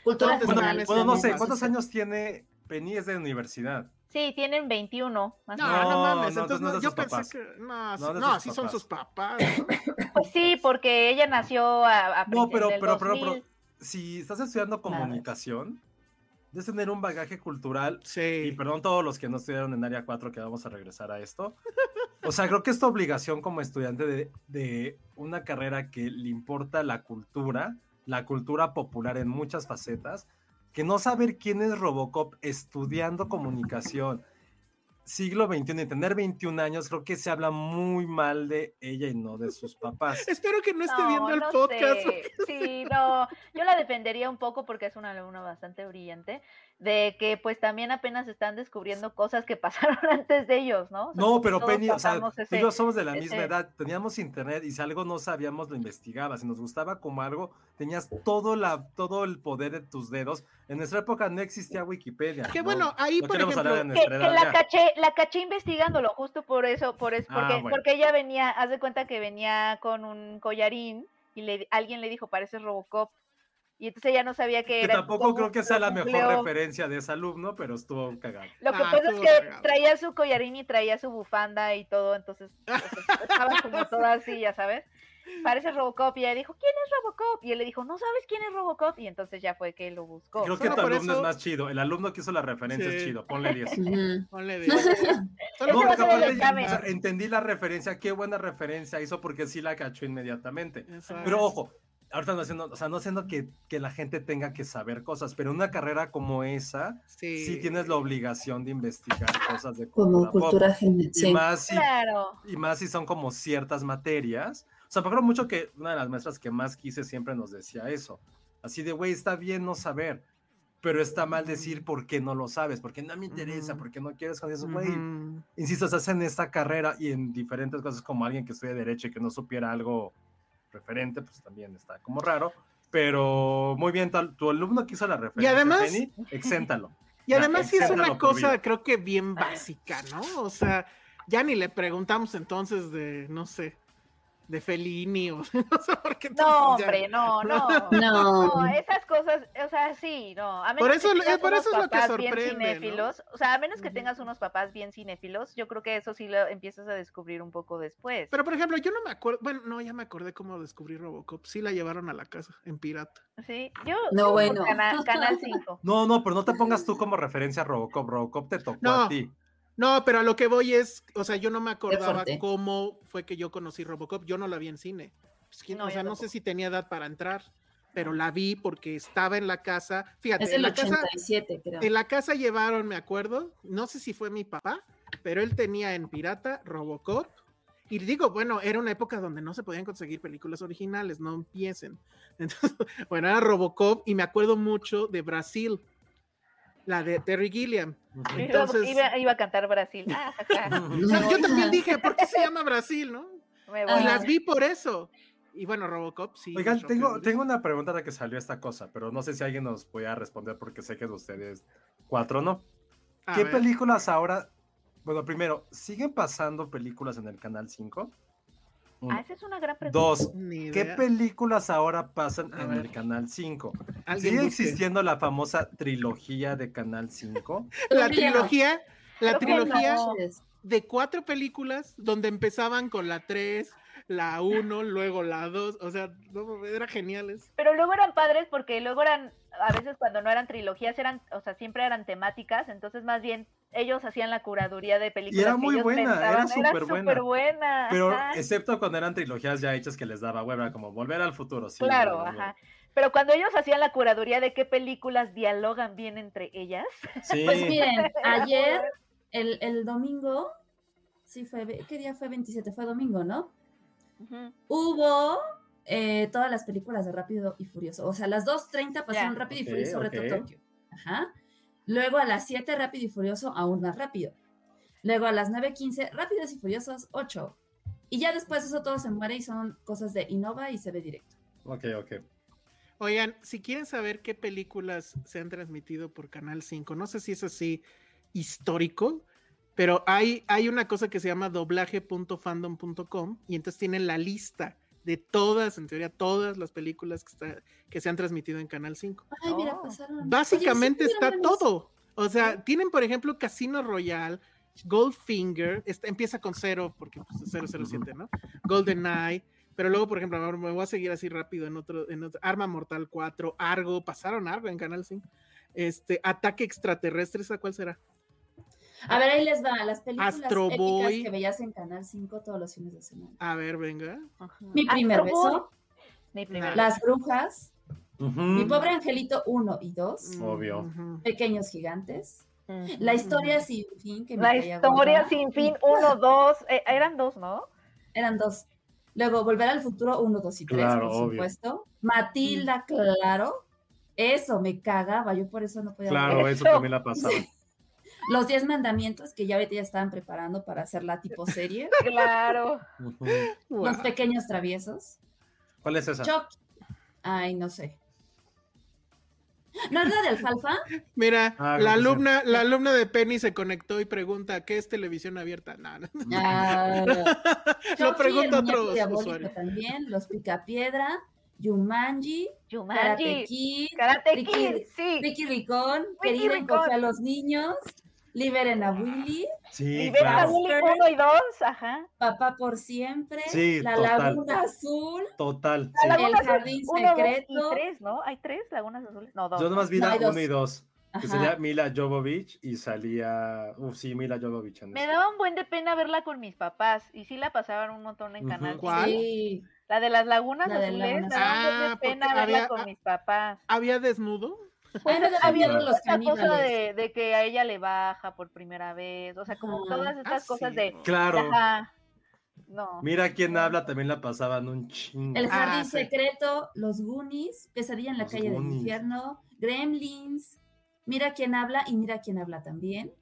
Cultura ¿Dónde Bueno, no sé? ¿cuántos años tiene Penny? Es de universidad. Sí, tienen 21. Más No, o menos. no, No, mames. no, entonces no de yo sus pensé papás. que. No, No, no es de no, sus sí son sus papás. ¿no? Pues sí, porque ella nació a, a No, pero, del pero, pero, 2000. pero, si estás estudiando comunicación, debes tener un bagaje cultural. Y Sí. perdón todos los que no estudiaron en área 4 que vamos a regresar a esto. O sea, creo que es tu obligación como estudiante de, de una carrera que le importa la cultura, la cultura popular en muchas facetas, que no saber quién es Robocop estudiando comunicación siglo XXI y tener 21 años, creo que se habla muy mal de ella y no de sus papás. Espero que no esté No, viendo el no podcast. sé. Sí, no, yo la defendería un poco porque es una alumna bastante brillante, de que pues también apenas están descubriendo cosas que pasaron antes de ellos, ¿no? O sea, No, pero Penny, o sea, pasamos tú y ese- yo somos de la misma ese- edad, teníamos internet y si algo no sabíamos lo investigabas, si nos gustaba como algo, tenías todo, la, todo el poder de tus dedos. En nuestra época no existía Wikipedia. Que ¿no? bueno, ahí, No por queremos hablar de ejemplo, que, nuestra que edad la caché, la caché investigándolo, justo por eso, por eso, Ah, porque, bueno. porque ella venía, haz de cuenta que venía con un collarín y le, alguien le dijo, pareces Robocop. Y entonces ella no sabía que Que era. tampoco creo que sea la mejor referencia de ese alumno, pero estuvo cagado. Lo que Ah, pasa es que cagado. traía su collarín y traía su bufanda y todo, entonces pues, estaba como toda así, ya sabes. Parece Robocop y ella dijo, ¿quién es Robocop? Y él le dijo, ¿no sabes quién es Robocop? Y entonces ya fue que lo buscó. Creo que Solo tu alumno eso- es más chido. El alumno que hizo la referencia es chido. Ponle 10. Ujú. ponle de- Ese Solo No, va a por porque ser el aparte, examen. o sea, entendí la referencia, qué buena referencia hizo porque sí la cachó inmediatamente. Pero ojo, ahorita no haciendo, o sea, no haciendo que, que la gente tenga que saber cosas, pero una carrera como esa, Sí. sí tienes la obligación de investigar cosas de Como cultura pop. cultura general. Y Sí. más si, Claro. y más si son como ciertas materias. O sea, me acuerdo mucho que una de las maestras que más quise siempre nos decía eso. Así de, güey, está bien no saber, pero está mal decir por qué no lo sabes, porque no me interesa, porque no quieres con eso, güey. Ujú. Insisto, estás en esta carrera y en diferentes cosas como alguien que estudia Derecho y que no supiera algo referente, pues también está como raro. Pero muy bien, tu, tu alumno que hizo la referencia, además- Penny, exéntalo. Y además sí es una cosa, creo que bien básica, ¿no? O sea, ya ni le preguntamos entonces de, no sé, de Fellini o no sé por qué. No, hombre, no, no. No. No, esas cosas, o sea, sí, no. A menos Por eso- que tengas por unos eso es lo que bien sorprende, o sea, a menos que tengas unos papás bien cinéfilos, yo creo que eso sí lo empiezas a descubrir un poco después. Pero por ejemplo, yo no me acuerdo, bueno, no, ya me acordé cómo descubrí Robocop. Sí la llevaron a la casa en pirata. Sí, yo No, bueno. Cana- Canal 5. No, no, pero no te pongas tú como referencia a Robocop. Robocop te tocó No. a ti. No, pero a lo que voy es, o sea, yo no me acordaba cómo fue que yo conocí Robocop. Yo no la vi en cine. Pues, ¿quién- No, o sea, no sé si tenía edad para entrar, pero la vi porque estaba en la casa. Fíjate, Es en el la casa, 87, creo. en la casa llevaron, me acuerdo, no sé si fue mi papá, pero él tenía en pirata Robocop. Y digo, bueno, era una época donde no se podían conseguir películas originales, no empiecen. Entonces, bueno, era Robocop y me acuerdo mucho de Brasil, la de Terry Gilliam. Iba- Entonces, iba, iba a cantar Brasil. Ah, jaja, o sea, yo también dije, ¿por qué se llama Brasil, no? me Y voy. Ah. las vi por eso. Y bueno, Robocop sí. Oigan, tengo, tengo una pregunta de que salió esta cosa, pero no sé si alguien nos pueda responder porque sé que de ustedes cuatro no. A ¿Qué ver. películas ahora? Bueno, primero, ¿siguen pasando películas en el Canal 5? Uno. Ah, esa es una gran pregunta. Dos, ¿qué películas ahora pasan A en ver. el Canal 5? Alguien ¿Sigue busque. existiendo la famosa trilogía de Canal 5? La trilogía, la trilogía no. de cuatro películas donde empezaban con la 3, la 1, luego la 2, o sea, no, era geniales. Pero luego eran padres porque luego eran, a veces cuando no eran trilogías, eran, o sea, siempre eran temáticas, entonces más bien ellos hacían la curaduría de películas. era que muy buena, era pensaban, superbuena. superbuena, Pero ajá. excepto cuando eran trilogías ya hechas que les daba hueva, como Volver al Futuro. Sí, Claro, ajá. Pero cuando ellos hacían la curaduría de qué películas dialogan bien entre ellas, Sí. Pues miren, ayer, el, el domingo, sí fue, ¿qué día fue 27? Fue domingo, ¿no? ujú, Hubo eh, todas las películas de Rápido y Furioso. O sea, las 2.30 pasaron. Rápido y Furioso ok. Reto Tokio. Ajá. Luego a las 7 Rápido y Furioso aún más rápido. Luego a las 9.15 Rápidos y Furiosos 8. Y ya después eso todo se muere y son cosas de Innova y se ve directo. Ok, ok. Oigan, si quieren saber qué películas se han transmitido por Canal 5, no sé si es así histórico, pero hay, hay una cosa que se llama doblaje.fandom.com y entonces tienen la lista de todas, en teoría, todas las películas que, está- que se han transmitido en Canal 5. Ay, mira, Oh. pasaron. Básicamente Oye, sí, está todo. O sea, tienen, por ejemplo, Casino Royale, Goldfinger, está- empieza con cero, porque pues, es 007, ¿no? GoldenEye, pero luego, por ejemplo, me voy a seguir así rápido en otro, en otro- Arma Mortal 4, Argo, pasaron Argo en Canal 5. Este, Ataque Extraterrestre, ¿esa cuál será? A ver, ahí les va. Las películas Astro épicas Boy. que veías en Canal 5 todos los fines de semana. A ver, venga. Mi primer Astro beso, Mi primer Las Brujas. Mi pobre angelito 1 y 2, Obvio. Ujú. Pequeños Gigantes. La historia sin fin, que me La historia sin fin, uno, dos, eh, eran dos, ¿no? Eran dos. Luego, Volver al Futuro 1, 2 y 3, Claro, por obvio. supuesto. Matilda, claro. Eso me cagaba, yo por eso no podía Claro, ver. eso también la pasaba. Los 10 mandamientos que ya ahorita ya estaban preparando para hacer la tipo serie. Claro. Los pequeños traviesos. ¿Cuál es esa? Chuck. Ay, no sé. ¿No es la de alfalfa? Mira, Ah, la alumna, la alumna de Penny se conectó y pregunta, ¿qué es televisión abierta? No, no. Ah, Lo Chucky, pregunta otro usuario. también. Los Picapiedra. Yumanji. Karate Jumanji. Kid. Karate Ricky- Kid, sí. Ricky Ricón. Ricky Querido Ricón. a los niños. Liberen a Willy. Sí, Y ves a claro. Willy 1 y 2, ajá. Papá por siempre. Sí, La total. Laguna Azul. Total. La sí. Laguna El Azul, Jardín uno, dos Secreto. y tres, ¿no? ¿Hay tres lagunas azules? No, dos. Yo nomás vi No, la hay dos. 1 y 2. Que sería Mila Jovovich y salía. Uf, sí, Mila Jovovich. en Me daba un buen de pena verla con mis papás y sí la pasaban un montón en. Canal. ¿Cuál? Sí. La de las lagunas La de azules, me daba un buen de Ah, pena verla había- con mis papás. ¿Había desnudo? Bueno, Había los esa cosa de, de que a ella le baja por primera vez, o sea, como Ajá. todas estas Ah, cosas sí, de... ¿no? Claro. Ajá. No. Mira quién habla, también la pasaban un chingo. El Ah, Jardín sí. Secreto, Los Goonies, Pesadilla en la Los calle del infierno, Gremlins, Mira quién habla y mira quién habla también.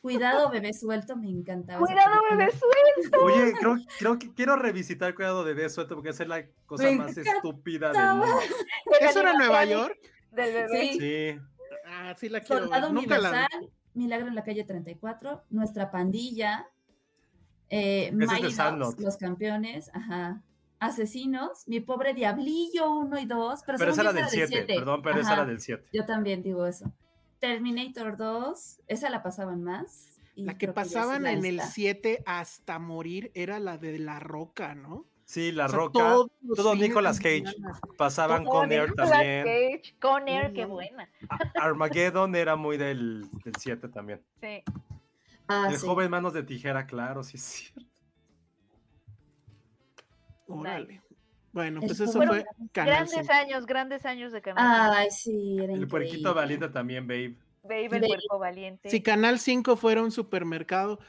Cuidado, bebé suelto, me encantaba. Cuidado, bebé suelto. Oye, creo, creo que quiero revisitar Cuidado Bebé Suelto porque esa es la cosa Me más encantaba. estúpida del mundo. ¿Eso era Nueva York? Del bebé. Sí. Sí. Ah, sí la quiero. Soldado Nunca la. Universal, Milagro en la calle 34, Nuestra pandilla, eh, Sandlot. Los campeones, ajá. Asesinos, Mi pobre diablillo 1 y 2, pero, Pero esa era del esa 7, siete. perdón, pero esa Ajá, era del 7. Yo también digo eso. Terminator 2, esa la pasaban más. y La que esa pasaban la en el lista. 7 hasta morir era la de La Roca, ¿no? Sí, La O sea, Roca, todos todo Nicolas Cage. Pasaban Como con Air Nicolas también. Cage, Con Air, No, qué buena. Armageddon era muy del 7 también. Sí. Ah, el sí. joven manos de tijera, claro, sí, sí. Órale. Bueno, pues eso fue Canal Grandes 5. años, grandes años de Canal Ay, sí, era El puerquito valiente también, babe. Babe, el Babe. puerco valiente. Si Canal 5 fuera un supermercado.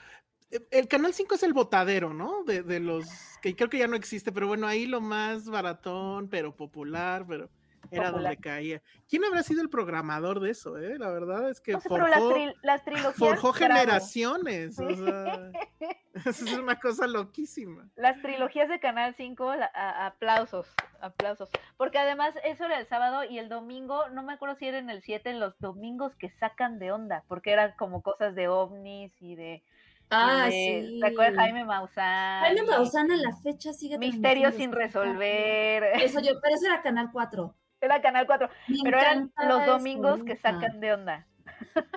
Eh, El Canal 5 es el botadero, ¿no? De, de los que creo que ya no existe, pero bueno, ahí lo más baratón, pero popular, pero era Popular. donde caía. ¿Quién habrá sido el programador de eso, eh? La verdad es que No sé, pero las, forjó, tri- las trilogías. forjó bravo. generaciones. O sea, eso es una cosa loquísima. Las trilogías de Canal 5, la- a- aplausos, aplausos. Porque además eso era el sábado y el domingo, no me acuerdo si era en el 7, los domingos que sacan de onda, porque eran como cosas de ovnis y de... Ah, de- sí. ¿Te acuerdas de Jaime Maussan? Jaime Maussan a la fecha sigue Misterios sin resolver. Eso yo, pero eso era Canal 4. Era Canal 4, Me pero eran los domingos que sacan de onda.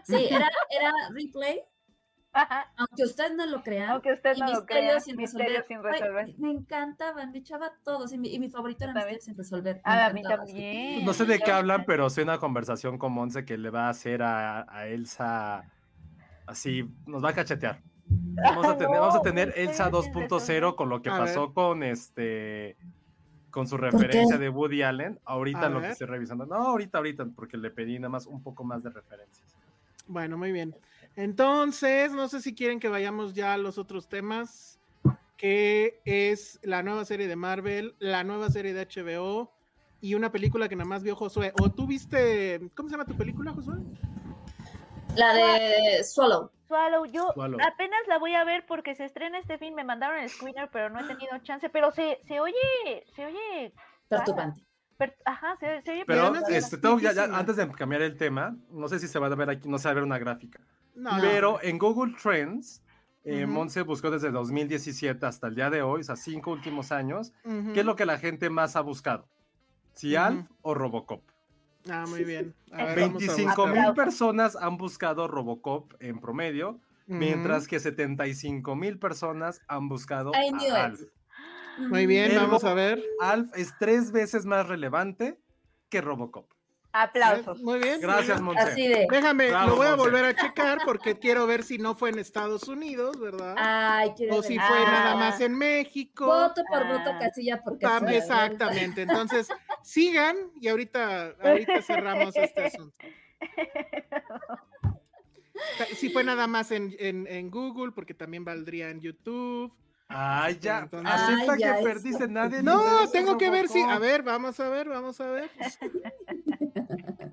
Sí, era, era replay, Ajá, aunque usted no lo crea. Aunque usted no lo Misterios crea, sin Misterios resolver. sin Ay, resolver. me encantaban, me echaba todos. Y mi, y mi favorito era También. Misterios sin resolver. me Ah, a mí sí. también. No sé de qué hablan, pero sé una conversación con Monse que le va a hacer a, a Elsa así, nos va a cachetear. Vamos a tener, vamos a no, tener Elsa sin 2.0 resolver. con lo que A pasó con este con su referencia de Woody Allen. Ahorita A lo que estoy revisando. No, ahorita, ahorita, porque le pedí nada más un poco más de referencias. Bueno, muy bien. Entonces, no sé si quieren que vayamos ya a los otros temas, que es la nueva serie de Marvel, la nueva serie de HBO y una película que nada más vio Josué. ¿O tú viste, cómo se llama tu película, Josué? La de Swallow. Swallow, yo Swallow. apenas la voy a ver porque se estrena este fin, me mandaron el screener, pero no he tenido chance, pero se, se oye, se oye, Perturbante. per- ajá, se, se oye Pero este, tengo ya- ya- antes de cambiar el tema, no sé si se va a ver aquí, no se va a ver una gráfica. No, Pero en Google Trends, eh. Monse buscó desde 2017 hasta el día de hoy, o sea, cinco últimos años. ¿qué es lo que la gente más ha buscado? ¿Si. Alf o Robocop? Ah, muy bien. A ver, vamos a 25 mil personas han buscado Robocop en promedio, buscar. mientras Ujú. que 75 mil personas han buscado a Alf. Muy bien, Ergo- vamos a ver. Alf es tres veces más relevante que Robocop. Aplausos. Muy bien. Gracias. Monse. Así de. Déjame, Bravo, lo voy a volver a checar porque quiero ver si no fue en Estados Unidos, ¿verdad? Ay, quiero o ver. si Ah. fue nada más en México. Voto por Ah. voto, casilla por casilla. exactamente. Entonces, sigan y ahorita, ahorita cerramos este asunto. Si fue nada más en, en- en Google, porque también valdría en YouTube. Ay, ya. Entonces- Acepta Ay, ya, que perdiste nadie. No, tengo que ver si. A ver, vamos a ver, vamos a ver.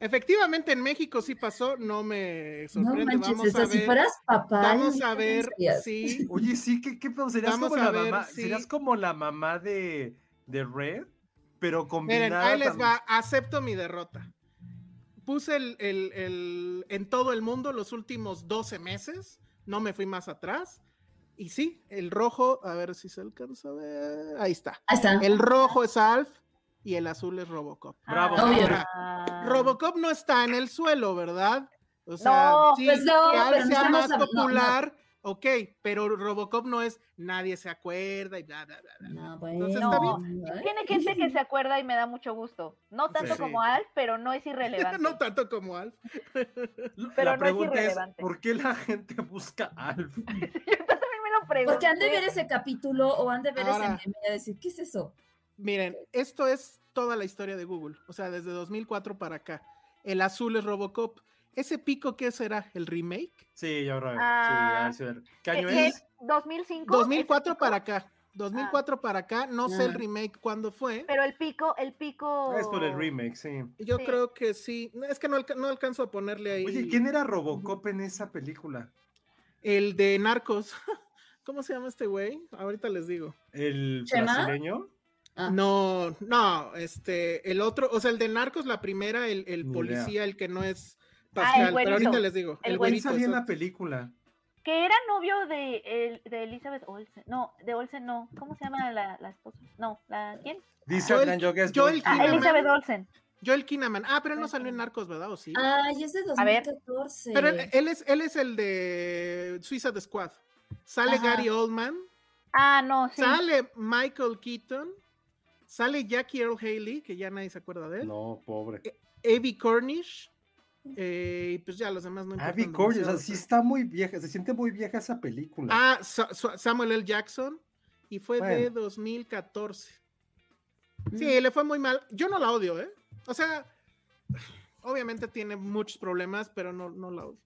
Efectivamente, en México sí pasó, no me No sorprende. manches, vamos a si ver. fueras papá. Vamos ¿no a ver si. Oye, sí, ¿qué, qué pedo? Serías Vamos como a la ver mamá. si- Serías como la mamá de, de Red, pero combinada. Miren, ahí les también. va, acepto mi derrota. Puse el, el- el- en todo el mundo los últimos 12 meses, no me fui más atrás. Y sí, el rojo, a ver si se alcanza a ver. Ahí está. Ahí está. El rojo es Alf y el azul es Robocop. Bravo. Obvio. Ahora, Robocop no está en el suelo, ¿verdad? O sea, No, sí, pues no, que Alf sea más hab- no, no. popular, ok, pero Robocop no es nadie se acuerda y bla, bla, bla. bla. No, bueno. Entonces, está ¿eh? Tiene gente que se acuerda y me da mucho gusto. No tanto Sí. como Alf, pero no es irrelevante. no tanto como Alf. pero la no es pregunta es, irrelevante. ¿por qué la gente busca Alf? Lo. Porque han de ver ese capítulo o han de ver Ahora. ese meme y a decir, ¿qué es eso? Miren, esto es toda la historia de Google, o sea, desde 2004 para acá. El azul es Robocop. ¿Ese pico qué será? ¿El remake? Sí, yo creo. Ah, sí, a ver, ¿Qué ¿Qué- año qué? es? 2005. 2004 ese para pico, acá. 2004 para acá, no sé el Ah. remake cuándo fue. Pero el pico, el pico. Es por el remake, sí. Yo Sí. creo que sí. Es que no, alca- no alcanzo a ponerle ahí. Oye, ¿quién era Robocop en esa película? El de Narcos. ¿Cómo se llama este güey? Ahorita les digo. ¿El ¿Chema? brasileño? Ah. No, no, este, el otro, o sea, el de Narcos, la primera, el, policía, el que no es Ah, el Pascal, pero ahorita les digo. El El ¿Quién güerito. salía en la película? Que era novio de, el- de Elizabeth Olsen. No, de Olsen no. ¿Cómo se llama la, la esposa? No, ¿la quién? Dice Joel- Yogues. Joel Ah, Kinnaman. Elizabeth Olsen. Joel Kinnaman. Ah, pero él no salió en Narcos, ¿verdad? ¿O sí? Ay, es de A ver. 2014. Pero él, él es, él es el de Suicide Squad. Sale Ajá. Gary Oldman, Ah, no, sí. sale Michael Keaton, sale Jackie Earl Haley, que ya nadie se acuerda de él, No, pobre. Avi Cornish, eh, y pues ya los demás no importan. Abby Cornish, o sea, sí está muy vieja, se siente muy vieja esa película. Ah, Sa- Sa- Samuel L. Jackson, y fue de Bueno. 2014. Sí, le fue muy mal. Yo no la odio, ¿eh? O sea, obviamente tiene muchos problemas, pero no, no la odio.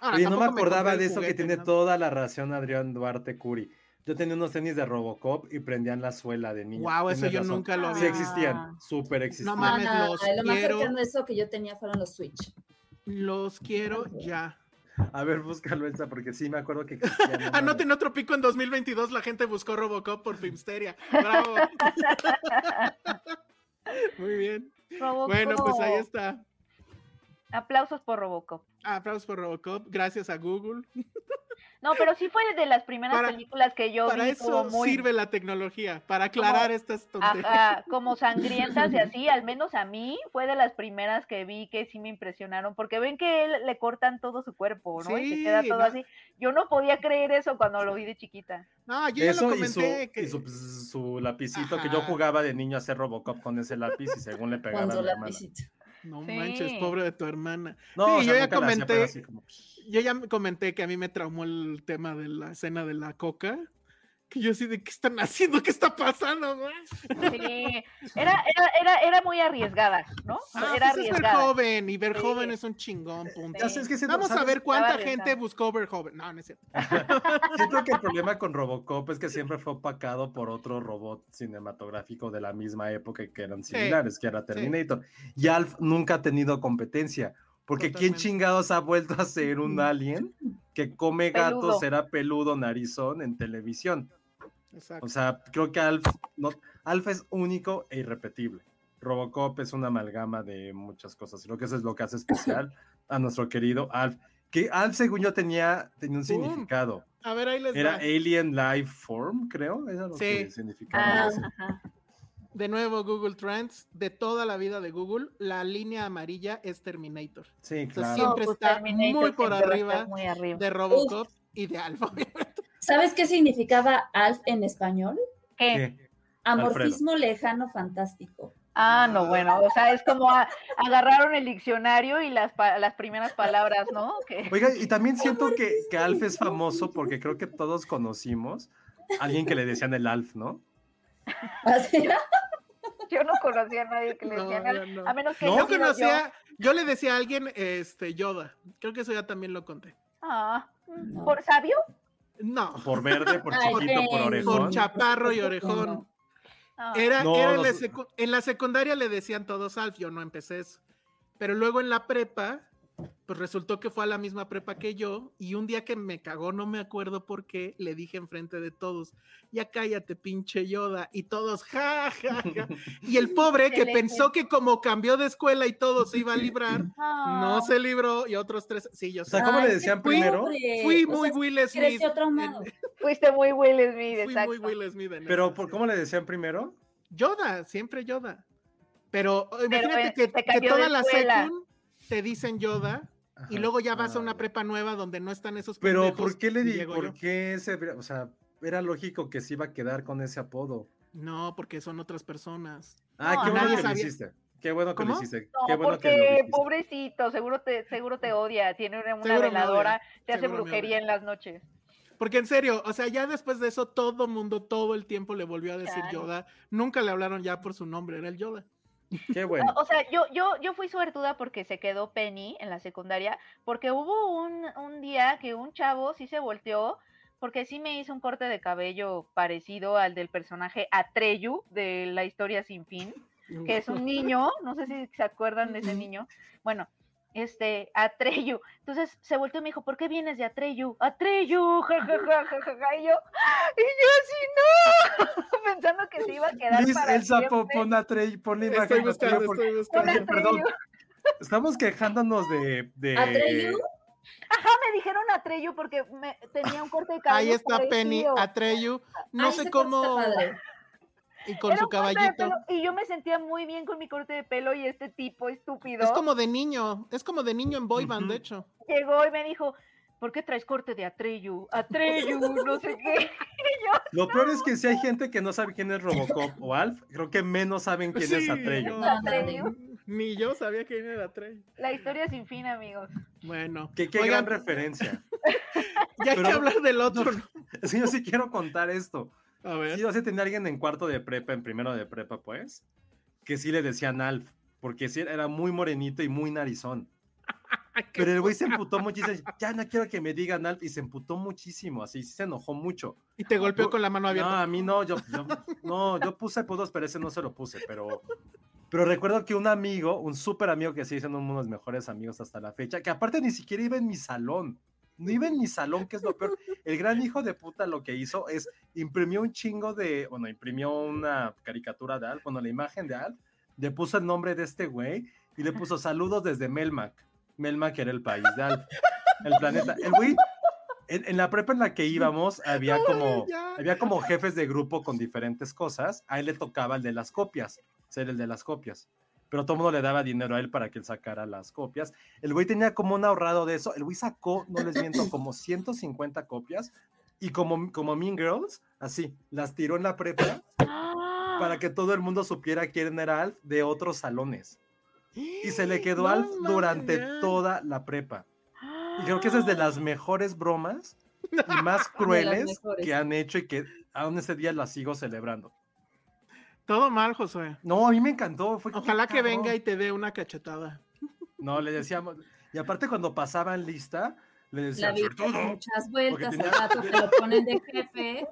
Ahora, Oye, no me acordaba de eso que tiene ¿no? toda la razón Adrián Duarte Curi. Yo tenía unos tenis de Robocop y prendían la suela de niño. Guau, eso yo razón. nunca lo Sí vi. existían, súper existían. No mames, Ah, los lo más quiero. cercano a eso que yo tenía fueron los Switch. Los quiero ya. A ver, búscalo esa, porque sí me acuerdo que existían. no Anoten mames. otro pico en 2022, la gente buscó Robocop por Filmsteria. Bravo. Muy bien. Robocop. Bueno, pues ahí está. Aplausos por Robocop. Aplausos por Robocop, gracias a Google. No, pero sí fue de las primeras Para- películas que yo Para vi eso como muy sirve la tecnología, para aclarar estas tonterías. ajá, como sangrientas y así, al menos a mí fue de las primeras que vi que sí me impresionaron, porque ven que él le cortan todo su cuerpo, ¿no? y se queda Sí, todo no. así. Yo no podía creer eso cuando lo vi de chiquita. No, yo ya Eso lo y su, comenté. que... y su, pues, su lapicito que yo jugaba de niño a hacer Robocop con ese lápiz y según le pegaba Cuando mi la hermana. visita. No Sí. manches, pobre de tu hermana. No, Sí, o sea, yo ya comenté- como, Yo ya me comenté que a mí me traumó el tema de la escena de la coca. Que yo así de, ¿qué están haciendo? ¿Qué está pasando? güey?" Sí, era, era, era, era muy arriesgada, ¿no? Ah, era pues es arriesgada. Verjoven y Verjoven Sí. es un chingón, punto. Ya sabes que siento- Vamos a ver cuánta gente buscó Verjoven. No, no es cierto. Siento que el problema con Robocop es que siempre fue opacado por otro robot cinematográfico de la misma época que eran Sí, similares, que era Terminator. Y Alf nunca ha tenido competencia, porque ¿quién Totalmente. chingados ha vuelto a ser un alien que come gatos, será peludo, narizón en televisión? Exacto. O sea, creo que Alf, no, Alf es único e irrepetible. Robocop es una amalgama de muchas cosas. Y lo que eso es lo que hace especial a nuestro querido Alf. Que Alf, según yo, tenía, tenía un significado. a ver, ahí les Era va. Alien Life Form, creo. Eso es lo Sí. que significaba. Ah. De nuevo, Google Trends. De toda la vida de Google, la línea amarilla es Terminator. Sí, sea, claro. siempre pues está Terminator muy por arriba muy arriba. De Robocop y de Alfa. ¿Sabes qué significaba Alf en español? ¿Qué? Amorfismo lejano fantástico. Ah, no, bueno, o sea, es como a- agarraron el diccionario y las, pa- las primeras palabras, ¿no? Oiga, y también siento que, que Alf es famoso porque creo que todos conocimos a alguien que le decían el Alf, ¿no? Así, yo no conocía a nadie que le decían, no, al- no. a menos que Yo conocía, yo le decía a alguien, este, Yoda. Creo que eso ya también lo conté. Ah, No. ¿por sabio? No, Por verde, por Ay, chiquito, por orejón. por chaparro y orejón. Ah, Era, No, era en, la en la secundaria le decían todos Alf, yo no empecé eso. Pero luego en la prepa, pues resultó que fue a la misma prepa que yo, y un día que me cagó, no me acuerdo por qué, le dije enfrente de todos, ya cállate, pinche Yoda, y todos, ja, ja, ja. Y el pobre que pensó que como cambió de escuela y todo se iba a librar, ah. no se libró, y otros tres, sí, yo O sea, ¿cómo Ay, le decían pobre. primero? Fui O muy sea, Will Smith. Fuiste muy Will Smith, fui exacto. muy Will Smith. en Pero, ¿por cómo le decían primero? Yoda, siempre Yoda. Pero imagínate eh, que, que toda la escuela. secund te dicen Yoda y luego ya vas a una prepa nueva donde no están esos Pero, ¿por qué le y di? llego ¿Por yo. qué se, o sea, era lógico que se iba a quedar con ese apodo? No, porque son otras personas. Ah, No, qué bueno que lo hiciste. Qué bueno que lo hiciste. No, Qué bueno que lo porque dijiste. pobrecito, seguro te, seguro te odia, tiene una, una veladora, te hace brujería en las noches. Porque en serio, o sea, ya después de eso todo mundo todo el tiempo le volvió a decir Claro. Yoda. Nunca le hablaron ya por su nombre, era el Yoda. Qué bueno. O sea, yo, yo, yo fui suertuda porque se quedó Penny en la secundaria, porque hubo un, un día que un chavo sí se volteó, porque sí me hizo un corte de cabello parecido al del personaje Atreyu de la historia sin fin, que es un niño, no sé si se acuerdan de ese niño. Bueno, este, Atreyu. Entonces se volteó y me dijo, ¿por qué vienes de Atreyu? Atreyu, ja, ja, ja, ja, ja, ja", Y yo, y yo así, no, pensando que se iba a quedar Luis, para Elsa, po- siempre. pon a Trey, pon la imagen Estoy Atreyu, buscando, porque- estoy. Perdón. Atreyu. Estamos quejándonos de. de... ¿Atreyu? Ajá, me dijeron Atreyu porque me, tenía un corte de cabello Ahí está Penny. Atreyu. No sé cómo. Y con Era su caballito. y yo me sentía muy bien con mi corte de pelo y este tipo estúpido Es como de niño, es como de niño en boy band, Ujú. de hecho. llegó y me dijo, ¿por qué traes corte de Atreyu? Atreyu, no sé qué. Lo peor es que si hay gente que no sabe quién es Robocop o Alf, creo que menos saben quién es Atreyu. no, Atreyu. Ni yo sabía quién era Atreyu. La historia sin fin, amigos. Bueno, Que qué Oigan, gran referencia. ya hay que pero- hablar del otro. ¿no? Es que yo sí quiero contar esto. A ver. Sí, o sea, tenía alguien en cuarto de prepa, en primero de prepa, pues, que sí le decían Alf, porque sí era muy morenito y muy narizón. Pero el güey se emputó muchísimo. Ya no quiero que me digan Alf y se emputó muchísimo, así, sí se enojó mucho. Y te golpeó Yo- con la mano No, abierta. a mí no, yo, yo- no, yo puse apodos, pero ese no se lo puse, pero, pero recuerdo que un amigo, un súper amigo que sigue siendo uno de los mejores amigos hasta la fecha, que aparte ni siquiera iba en mi salón, no iba en mi salón, que es lo peor. El gran hijo de puta lo que hizo es imprimió un chingo de, bueno, imprimió una caricatura de Alf, bueno, la imagen de Alf, le puso el nombre de este güey y le puso saludos desde Melmac. Melmac era el país de Alf, el planeta. El güey, en, en la prepa en la que íbamos, había como, había como jefes de grupo con diferentes cosas. A él le tocaba el de las copias, ser el de las copias. Pero todo el mundo le daba dinero a él para que él sacara las copias. El güey tenía como un ahorrado de eso. El güey sacó, no les miento, como 150 copias. Y como, como Mean Girls, así, las tiró en la prepa para que todo el mundo supiera quién era Alf de otros salones. Y se le quedó Alf durante toda la prepa. Y creo que esa es de las mejores bromas y más crueles que han hecho y que aún ese día las sigo celebrando. Todo mal, Josué. No, a mí me encantó. Fue Ojalá que venga y te dé una cachetada. No, le decíamos... Y aparte cuando pasaban lista, le La decían... da muchas vueltas, tenía- al rato te lo ponen de jefe.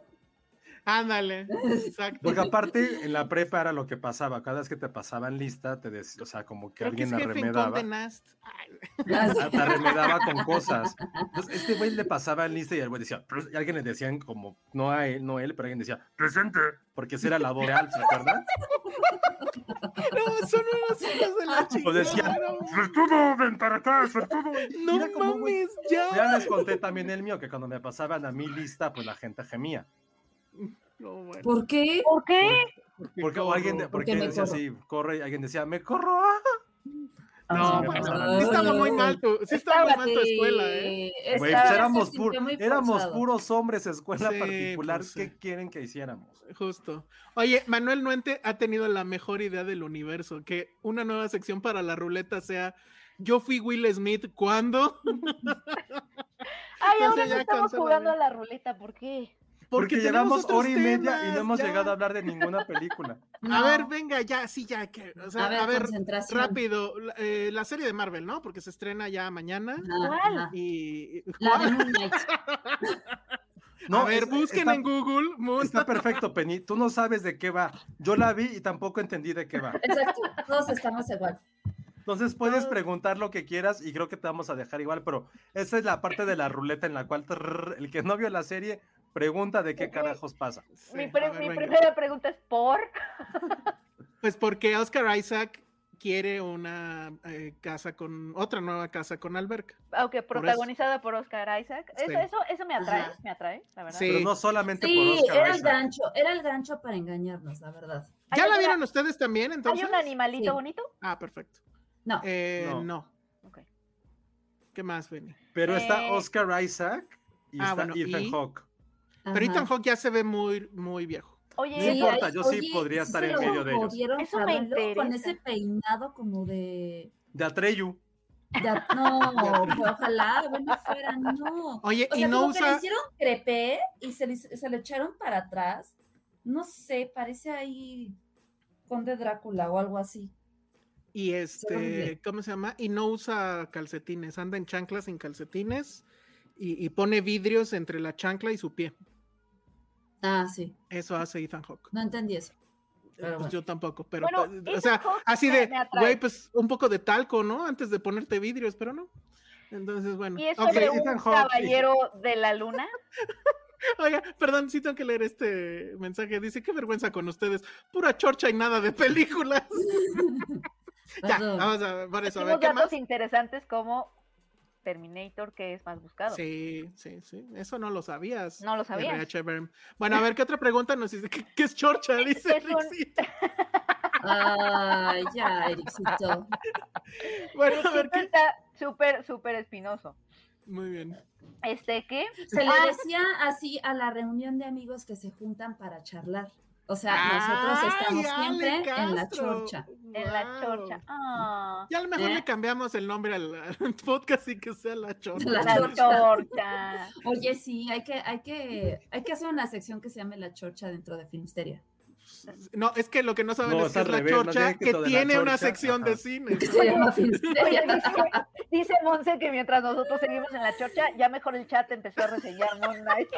Ándale. Exacto. Porque aparte en la prepa era lo que pasaba. Cada vez que te pasaban lista, te decía, o sea, como que Creo que es alguien en arremedaba. Conde Nast. Ay, a- te arremedaba con cosas. Entonces, este güey le pasaba en lista y el güey decía, y alguien le decían como, no a él, no él, pero alguien decía, presente, porque ese era la voz ¿se acuerdan? No, son unos hijos de la chingada. decía, no suertudo, ven para acá, suertudo. Y No era como, mames, ya. Ya les conté también el mío, que cuando me pasaban a mi lista, pues la gente gemía. No, bueno. ¿Por qué? ¿Por qué? Porque o alguien, de- Porque porque me decía corro. así, corre, y alguien decía, me corro. ah". No, Sí, bueno, sí estaba muy mal tu, sí estaba muy mal tu escuela, ¿eh? Güey, pues éramos, éramos puros hombres, escuela Sí, particular. pues, ¿Qué sí. quieren que hiciéramos? Justo. Oye, Manuel Nuente ha tenido la mejor idea del universo, que una nueva sección para la ruleta sea yo fui Will Smith cuando Ay, ahora Entonces no estamos jugando a la ruleta, ¿por qué? Porque, tenemos llevamos hora y media y no hemos ya. llegado a hablar de ninguna película. A ver, venga, ya, sí, ya, que, o sea, a ver, a ver, concentración. rápido, la, eh, la serie de Marvel, ¿no? Porque se estrena ya mañana ¿Cuál? y La de Moon Knight. No, a ver, es- busquen está- en Google Moon. Está perfecto, Penny. Tú no sabes de qué va. Yo la vi y tampoco entendí de qué va. Exacto, todos estamos igual. Entonces puedes preguntar lo que quieras y creo que te vamos a dejar igual, pero esa es la parte de la ruleta en la cual trrr, el que no vio la serie pregunta de qué carajos pasa. Sí, mi a pre- ver, mi venga. primera pregunta es por. Pues porque Oscar Isaac quiere una eh, casa con otra nueva casa con alberca. Aunque protagonizada por Oscar Isaac. Eso, Sí. eso, eso me atrae, Ajá. me atrae, la verdad. Sí. Pero no solamente por Sí, Oscar era el Isaac. gancho, era el gancho para engañarnos, la verdad. ¿Hay ¿Ya la vieron ustedes también entonces? ¿Hay un animalito Sí. bonito? Ah, perfecto. No, Eh, No. no. Ok. ¿Qué más, Benny? Pero está Eh, Oscar Isaac y Ah, está bueno, Ethan y- Hawke. Pero. Ethan Hawke ya se ve muy, muy viejo. Oye, No importa, yo sí podría estar se en medio de ellos. Eso me Con ese peinado como de... De Atreyu. de no, ojalá, bueno, fuera, no. Oye, O y no como que le usa. hicieron crepé y se, le- se echaron para atrás. No sé, parece ahí Conde Drácula o algo así. Y este. ¿cómo se llama? Y no usa calcetines, anda en chanclas sin calcetines y, y pone vidrios entre la chancla y su pie. Ah, sí, Eso hace Ethan Hawke. no entendí eso. Pero pues bueno. yo tampoco, pero Bueno, pues, o sea, así de, güey, pues un poco de talco, ¿no? Antes de ponerte vidrios, pero no. Entonces, bueno. ¿y es sobre Ethan un caballero de la luna? Oiga, perdón, sí tengo que leer este mensaje. Dice, qué vergüenza con ustedes. Pura chorcha y nada de películas. ya, vamos a ver, por eso, a ver, ¿qué datos más? interesantes como Terminator, que es más buscado. Sí, sí, sí. Eso no lo sabías. No lo sabías. RH Berm. Bueno, a ver, ¿qué otra pregunta nos dice? ¿Qué, qué es chorcha? Dice Es un-. Ay, ya, Ericito. Bueno, a ver, Ericito ¿qué? está súper, súper espinoso. Muy bien. Este, ¿qué? Se le Ah, decía así a la reunión de amigos que se juntan para charlar. O sea, nosotros estamos Ale siempre en la chorcha. en la chorcha. Ah, Ya a lo mejor ¿Eh? le cambiamos el nombre al, al podcast y que sea la chorcha. La chorcha. Oye, sí, hay que, hay que, hay que hacer una sección que se llame la chorcha dentro de Filmsteria. No, es que lo que no saben No, es que es la revés, chorcha que tiene una sección de cine. Que se llama Oye, Filmsteria. dice, dice Monse que mientras nosotros seguimos en la chorcha, ya mejor el chat empezó a reseñar Moon Knight.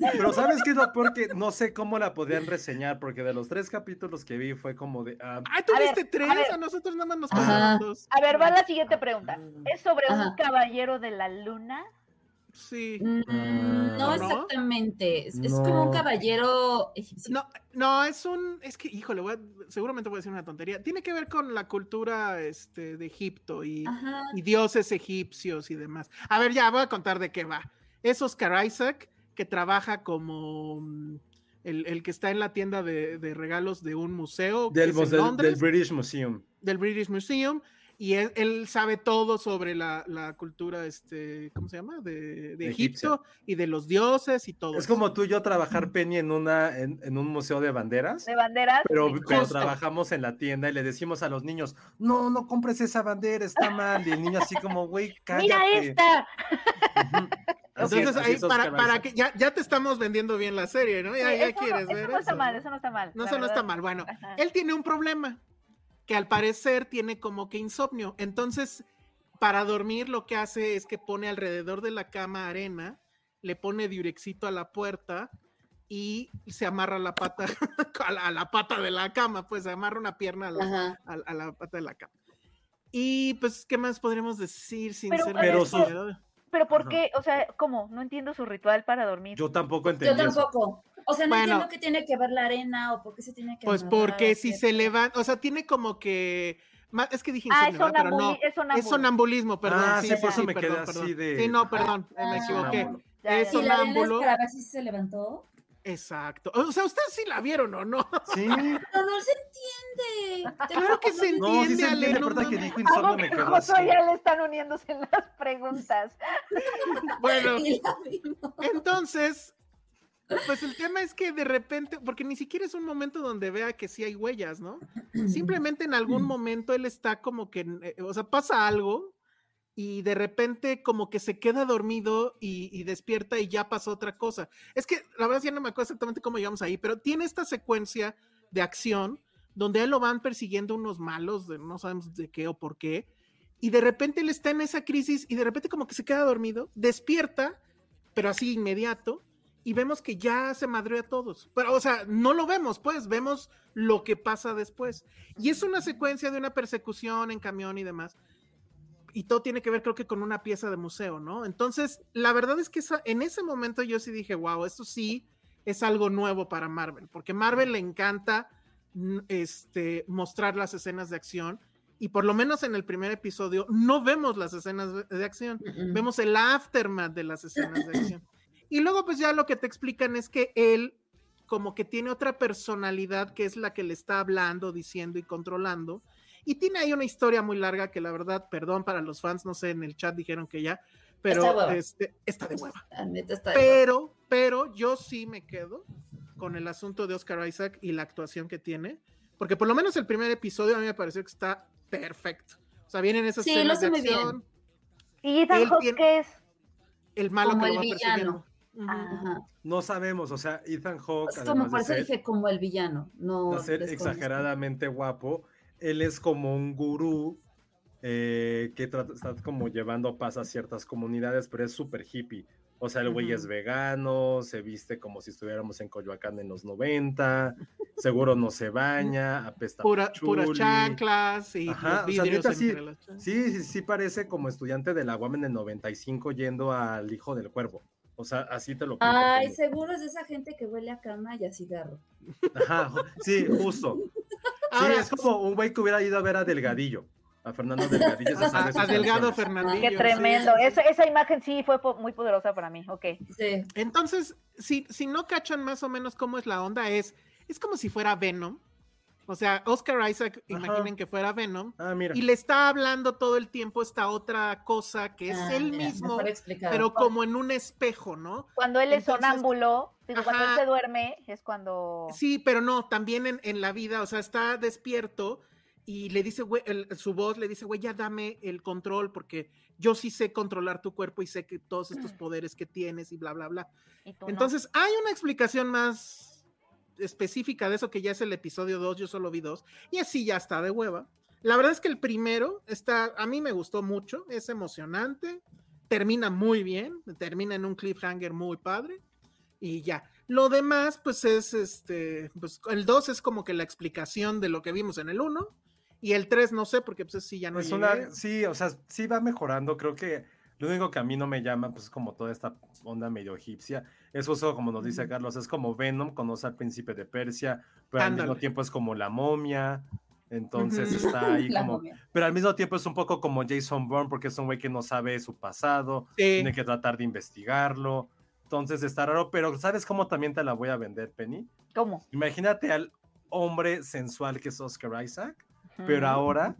Pero ¿sabes qué es lo peor? Que no sé cómo la podían reseñar, porque de los tres capítulos que vi fue como de... ah, Ay, tú A ver, viste tres, a ver. a nosotros nada más nos pasaron dos. A ver, va la siguiente pregunta. ¿Es sobre un caballero de la luna? Sí. Mm, no ¿No? exactamente. Es, es como un No. caballero egipcio. No, no, es un, es que, híjole, voy a- seguramente voy a decir una tontería. Tiene que ver con la cultura este, de Egipto y, dioses egipcios y demás. A ver, ya voy a contar de qué va. Es Oscar Isaac que trabaja como mm, el, el que está en la tienda de, de regalos de un museo que del, es en del- Londres, del British Museum. del British Museum. Y él, él sabe todo sobre la, la cultura, este, ¿cómo se llama? De, de. Egipto y de los dioses y todo. Es eso. como tú y yo trabajar, Penny, en, una, en, en un museo de banderas. ¿De banderas? Pero, pero trabajamos en la tienda y le decimos a los niños, no, no compres esa bandera, está mal. Y el niño así como, güey, cállate. ¡Mira esta! Entonces, es, ahí, es para, para que ya, ya te estamos vendiendo bien la serie, ¿no? Ya, Sí, ya quieres no, ver eso no está mal, eso no está mal. No, eso no está mal. Bueno, Ajá. él tiene un problema que al parecer tiene como que insomnio. Entonces, para dormir lo que hace es que pone alrededor de la cama arena, le pone diurexito a la puerta y se amarra la pata a la, a la pata de la cama, pues se amarra una pierna a la, a, a la pata de la cama. Y pues, ¿qué más podremos decir sin Pero- ser Pero? Pero ¿por qué? O sea, ¿cómo? No entiendo su ritual para dormir. Yo tampoco Yo entendí eso. O sea, no Bueno. entiendo qué tiene que ver la arena o por qué se tiene que Pues porque si se levanta, o sea, tiene como que. Es que dije Ah, es pero no. es sonambulo. Es sonambulismo, perdón. Ah, sí, sí, por sí, eso me perdón, quedé así perdón. de- Sí, no, perdón, me Ah. equivoqué. Ya, Es ya, ¿Y ya. la arena es sonámbulo. para ver si se levantó? Exacto. O sea, ¿ustedes sí la vieron o no? Sí, No, no se entiende. Claro que se no, sí entiende, se Ale, entiende, no verdad que dijo ¿A insomnio, me quedó así. ya le están uniéndose en las preguntas? Bueno, entonces, pues el tema es que de repente, porque ni siquiera es un momento donde vea que sí hay huellas, ¿no? Simplemente en algún momento él está como que, eh, o sea, pasa algo y de repente como que se queda dormido y, y despierta y ya pasó otra cosa. Es que la verdad ya no me acuerdo exactamente cómo llegamos ahí, pero tiene esta secuencia de acción donde a él lo van persiguiendo unos malos, de, no sabemos de qué o por qué, y de repente él está en esa crisis y de repente como que se queda dormido, despierta, pero así inmediato, y vemos que ya se madreó a todos. Pero, o sea, no lo vemos, pues, vemos lo que pasa después. Y es una secuencia de una persecución en camión y demás. Y todo tiene que ver, creo que, con una pieza de museo, ¿no? Entonces, la verdad es que esa- en ese momento yo sí dije, wow, esto sí es algo nuevo para Marvel, porque Marvel le encanta mm, este, mostrar las escenas de acción. Y por lo menos en el primer episodio no vemos las escenas de- acción, vemos el aftermath de las escenas de acción. Y luego pues ya lo que te explican es que él como que tiene otra personalidad que es la que le está hablando, diciendo y controlando. Y tiene ahí una historia muy larga que la verdad, perdón para los fans, no sé, en el chat dijeron que ya, pero Está hueva. este, está de hueva. La neta está de hueva. Pero, pero yo sí me quedo con el asunto de Oscar Isaac y la actuación que tiene, porque por lo menos el primer episodio a mí me pareció que está perfecto. O sea, vienen esas Sí, lo escenas hace de muy bien. acción, ¿Y Ethan Hawke es? el malo Como que el lo va villano. Ajá. No sabemos, o sea, Ethan Hawke, Es como por eso dije como el villano, no de ser exageradamente guapo, él es como un gurú eh, que trata- está como llevando paz a ciertas comunidades, pero es súper hippie. O sea, el güey es vegano, se viste como si estuviéramos en Coyoacán en los 90, seguro no se baña, apesta Pura, puras chanclas y Ajá, los o sea, vidrios neta, sí, entre las chanclas. Sí, sí, sí parece como estudiante de la UAM en el 95 yendo al Hijo del Cuervo. O sea, así te lo pinto, Ay, seguro es de esa gente que huele a cama y a cigarro. Ajá, sí, justo. Sí, Ahora, es como un güey que hubiera ido a ver a Delgadillo, a Fernando Delgadillo. se a, sabe a sus Delgado. Fernandillo. Qué sí. tremendo. Esa, esa imagen sí fue po- muy poderosa para mí. Ok. Sí. Entonces, si, si no cachan más o menos cómo es la onda, es, es como si fuera Venom. O sea, Oscar Isaac, Ajá. imaginen que fuera Venom. Ah, mira. Y le está hablando todo el tiempo esta otra cosa que es Ah, él mira, mismo, pero como en un espejo, ¿no? Cuando él es sonámbulo, digo, cuando él se duerme, es cuando. Sí, pero no, también en, en la vida, o sea, está despierto y le dice, güey, el- su voz le dice, güey, ya dame el control porque yo sí sé controlar tu cuerpo y sé que todos estos poderes que tienes y bla, bla, bla. no. Entonces, hay una explicación más específica de eso que ya es el episodio 2, yo solo vi dos, y así ya está de hueva. La verdad es que el primero está, a mí me gustó mucho, es emocionante, termina muy bien, termina en un cliffhanger muy padre, y ya. Lo demás, pues es este, pues el 2 es como que la explicación de lo que vimos en el 1, y el 3 no sé, porque pues sí ya no Es una, sí, o sea, sí va mejorando. Creo que lo único que a mí no me llama, pues es como toda esta onda medio egipcia. Es justo como nos dice Carlos, es como Venom, conoce al príncipe de Persia, pero al mismo tiempo es como la momia. Entonces está ahí La como. momia. Pero al mismo tiempo es un poco como Jason Bourne, porque es un güey que no sabe su pasado, Sí. tiene que tratar de investigarlo. Entonces está raro, pero ¿sabes cómo también te la voy a vender, Penny? ¿Cómo? Imagínate al hombre sensual que es Oscar Isaac, pero ahora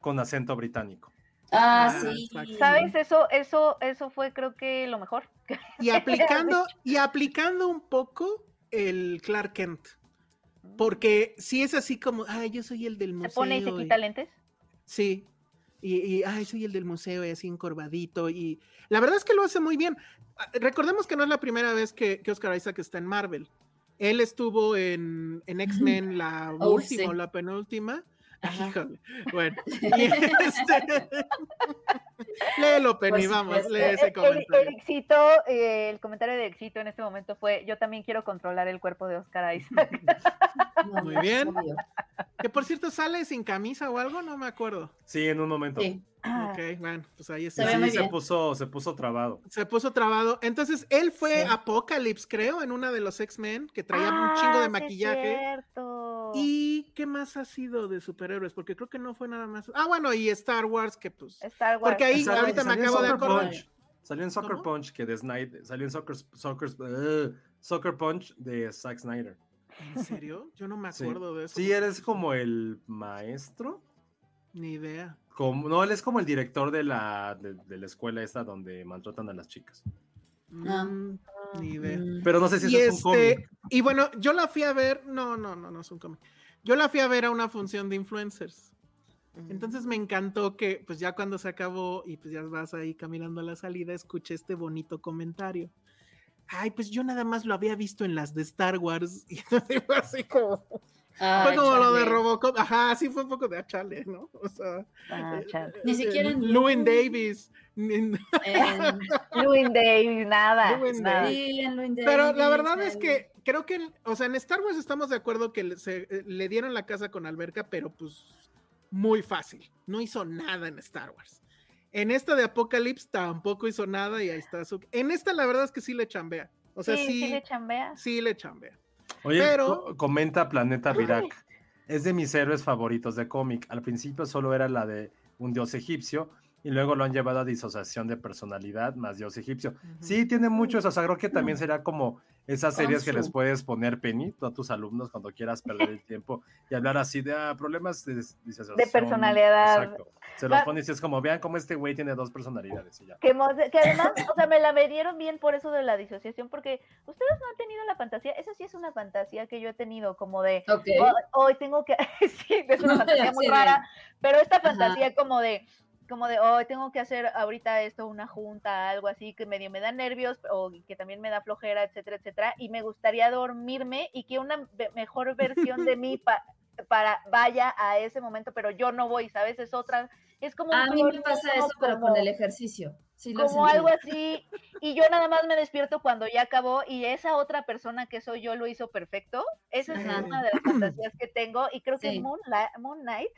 con acento británico. Ah, Ah, sí. exacto. ¿Sabes? Eso, eso, eso fue creo que lo mejor. Y aplicando, y aplicando un poco el Clark Kent. Porque si es así como, ay, yo soy el del Se museo. pone y se quita lentes. Sí. Y, y, ay, soy el del museo y así encorvadito. Y la verdad es que lo hace muy bien. Recordemos que no es la primera vez que, que Oscar Isaac está en Marvel. Él estuvo en, en X-Men, la Oh, última sí. o la penúltima. Híjole. Bueno. Y este... Léelo, Penny, vamos, lee ese el, comentario. el éxito, eh, el comentario de éxito en este momento fue: Yo también quiero controlar el cuerpo de Oscar Isaac. Muy bien. Que por cierto, sale sin camisa o algo, no me acuerdo. Sí, en un momento. Sí. Ok, bueno, pues ahí está. Se sí, se puso, se puso trabado. Se puso trabado. Entonces, él fue Sí. Apocalypse, creo, en una de los X-Men, que traía un chingo Ah, de sí es maquillaje. cierto. ¿Y qué más ha sido de superhéroes? Porque creo que no fue nada más. Ah, bueno, y Star Wars, que pues. Star Wars. Porque ahí Salió- ahorita me salió acabo de acordar. Punch. Salió en Soccer ¿Cómo? Punch, que de Snyder, salió en Soccer, Soccer, uh, Soccer Punch de Zack Snyder. ¿En serio? Yo no me Sí. acuerdo de eso. Sí, eres como el maestro. Ni idea. Como, no, él es como el director de la, de, de la escuela esta donde maltratan a las chicas. Ah. Ni idea. Pero no sé si y, eso es un este, cómic. y bueno, yo la fui a ver. No, no, no, no es un cómic. Yo la fui a ver a una función de influencers. Entonces me encantó que, pues ya cuando se acabó y pues ya vas ahí caminando a la salida, escuché este bonito comentario. Ay, pues yo nada más lo había visto en las de Star Wars. Y entonces fue así como, Ay, fue como lo de. Robocop. Ajá, sí fue un poco de achale, ¿no? O sea, Ah, eh. Ni siquiera en Blue. Davis. En- Davis, nada. Davis. Pero la Davis, verdad es que creo que, o sea, en Star Wars estamos de acuerdo que le, se- eh, le dieron la casa con alberca, pero pues muy fácil. No hizo nada en Star Wars. En esta de Apocalypse tampoco hizo nada y ahí está su... En esta la verdad es que sí le chambea. O sea, sí, sí, sí le chambea. sí le chambea. Oye, Pero- comenta Planeta Virac. Es de mis héroes favoritos de cómic. Al principio solo era la de un dios egipcio y luego lo han llevado a disociación de personalidad más dios egipcio. Sí, tiene muchos. O sea, creo que también será como esas series que les puedes poner, Penny, tú a tus alumnos cuando quieras perder el tiempo y hablar así de ah, problemas de personalidad. Exacto. Se los Va- pones y es como, vean cómo este güey tiene dos personalidades y ya. Que, además, o sea, me la medieron bien por eso de la disociación, porque ustedes no han tenido la fantasía, esa sí es una fantasía que yo he tenido, como de. "Oh, hoy tengo que, sí, es una fantasía muy rara, pero esta Ajá. fantasía como de, como de, hoy tengo que hacer ahorita esto, una junta, algo así, que medio me da nervios, o que también me da flojera, etcétera, etcétera, y me gustaría dormirme y que una mejor versión de mí pa- para vaya a ese momento, pero yo no voy, ¿sabes? Es otra, es como A mí me pasa eso, pero con el ejercicio. Sí, como algo así, y yo nada más me despierto cuando ya acabó y esa otra persona que soy yo lo hizo perfecto. Esa es Ajá. una de las fantasías que tengo y creo que Sí. Moonlight, Moon Knight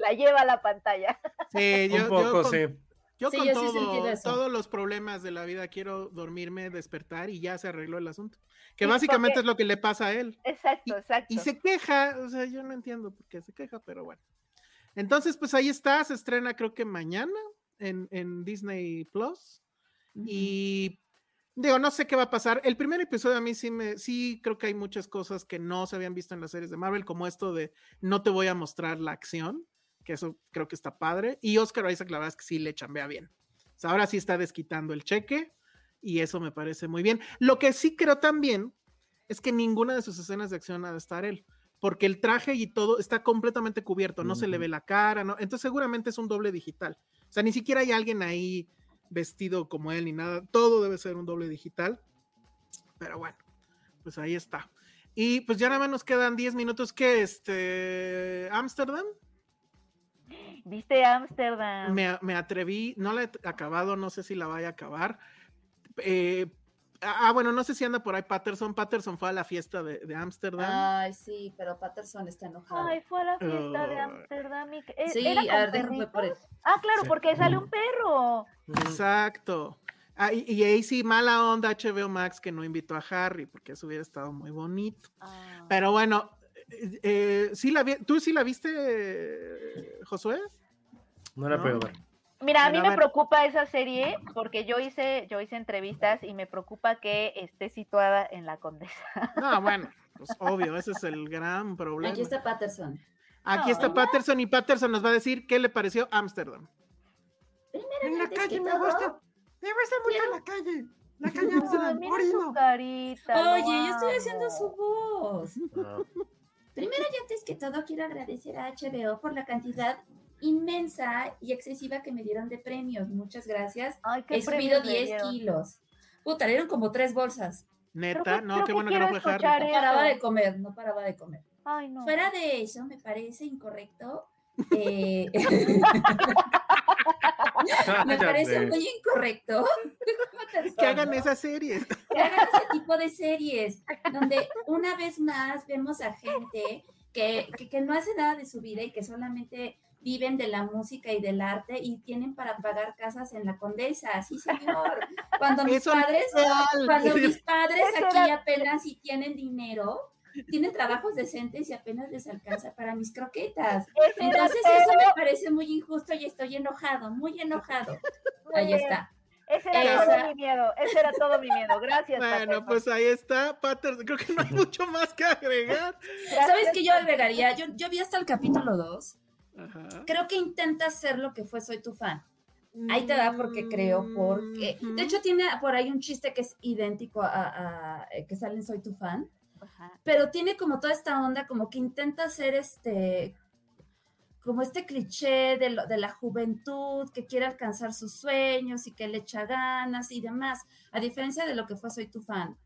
la lleva a la pantalla. Sí, yo, Un poco, yo con, sí. yo Sí, con yo todo- todos los problemas de la vida quiero dormirme, despertar y ya se arregló el asunto. Que Sí, básicamente porque- es lo que le pasa a él. Exacto, exacto. Y se queja, o sea, yo no entiendo por qué se queja, pero bueno. Entonces, pues ahí está, se estrena creo que mañana en, en Disney Plus. Y digo, no sé qué va a pasar. El primer episodio a mí sí me, sí creo que hay muchas cosas que no se habían visto en las series de Marvel, como esto de no te voy a mostrar la acción, que eso creo que está padre. Y Oscar Isaac, la verdad es que sí le chambea bien. O sea, ahora sí está desquitando el cheque y eso me parece muy bien. Lo que sí creo también es que ninguna de sus escenas de acción ha de estar él, porque el traje y todo está completamente cubierto, no se le ve la cara, ¿no? Entonces seguramente es un doble digital. O sea, ni siquiera hay alguien ahí vestido como él ni nada, todo debe ser un doble digital. Pero bueno, pues ahí está. Y pues ya nada más nos quedan 10 minutos que este Ámsterdam. ¿Viste Ámsterdam? Me, me atreví, no la he acabado, no sé si la vaya a acabar. Eh, ah, bueno, no sé si anda por ahí Patterson. Patterson fue a la fiesta de Ámsterdam. Ay, sí, pero Patterson está enojado. Ay, fue a la fiesta de. Ámsterdam. eh, sí, ¿era con a ver, déjame por eso. Ah, claro, Sí. porque sale un perro. Exacto. Ah, y, y ahí sí, mala onda HBO Max que no invitó a Harry, porque eso hubiera estado muy bonito. Ah. Pero bueno, eh, eh, ¿sí la vi- ¿tú sí la viste, eh, Josué? No la No. puedo ver. Mira, a mí me preocupa esa serie porque yo hice, yo hice entrevistas y me preocupa que esté situada en la Condesa. No, bueno, pues obvio, ese es el gran problema. Aquí está Patterson. Aquí No. está Patterson y Patterson nos va a decir qué le pareció Ámsterdam. En la calle me gusta. Me gusta mucho la calle. La calle Ay, mira su carita. Oye, yo estoy haciendo su voz. No. Primero y antes que todo quiero agradecer a HBO por la cantidad inmensa y excesiva que me dieron de premios. Muchas gracias. Ay, qué He subido premios le 10 dieron. kilos. Puta, le dieron como tres bolsas. Neta, que- no, qué que bueno que no fue Harry. No paraba de comer, no paraba de comer. Ay, no. Fuera de eso, me parece incorrecto. eh, me parece muy incorrecto Que hagan esas series. que hagan ese tipo de series, donde una vez más vemos a gente que, que, que no hace nada de su vida y que solamente viven de la música y del arte y tienen para pagar casas en la Condesa, sí señor. Cuando mis Eso padres, cuando mis padres aquí era- apenas si tienen dinero, tienen trabajos decentes y apenas les alcanza para mis croquetas. Entonces eso me parece muy injusto y estoy enojado, muy enojado. Muy Ahí bien. está. Ese era Esa- todo mi miedo. Ese era todo mi miedo. Gracias. Bueno, Patterson. pues ahí está, Patterson. Creo que no hay mucho más que agregar. Gracias. ¿Sabes qué yo agregaría? Yo, yo vi hasta el capítulo 2. Ajá. Creo que intenta ser lo que fue Soy tu fan. Ahí te da porque creo, porque... De hecho, tiene por ahí un chiste que es idéntico a, a- a- que sale en Soy tu fan, Ajá. pero tiene como toda esta onda, como que intenta hacer este... como este cliché de, lo- de la juventud que quiere alcanzar sus sueños y que le echa ganas y demás, a diferencia de lo que fue Soy tu fan.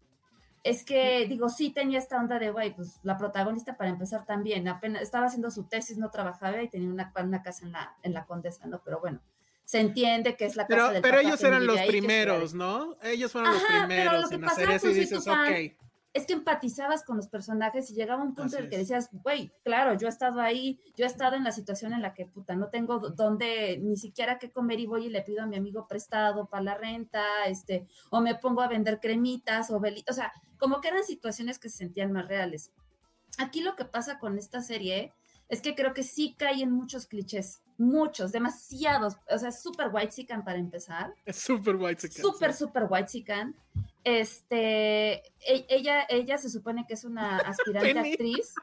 Es que, digo, sí tenía esta onda de, güey, pues la protagonista para empezar también, apenas estaba haciendo su tesis, no trabajaba y tenía una, una casa en la, en la Condesa, ¿no? Pero bueno, se entiende que es la casa Pero, del pero papá ellos eran los ahí, primeros, ¿no? Ellos fueron los Ajá, pero lo primeros que en hacer eso y Soy dices, ok. Es que empatizabas con los personajes y llegaba un punto Así en el que decías, güey, claro, yo he estado ahí, yo he estado en la situación en la que, puta, no tengo d- dónde ni siquiera qué comer y voy y le pido a mi amigo prestado para la renta, este, o me pongo a vender cremitas o velitas, o sea, como que eran situaciones que se sentían más reales. Aquí lo que pasa con esta serie es que creo que sí cae en muchos clichés, muchos, demasiados, o sea, súper white chican para empezar Es súper white súper, súper white chican. Este, e- ella, ella se supone que es una aspirante actriz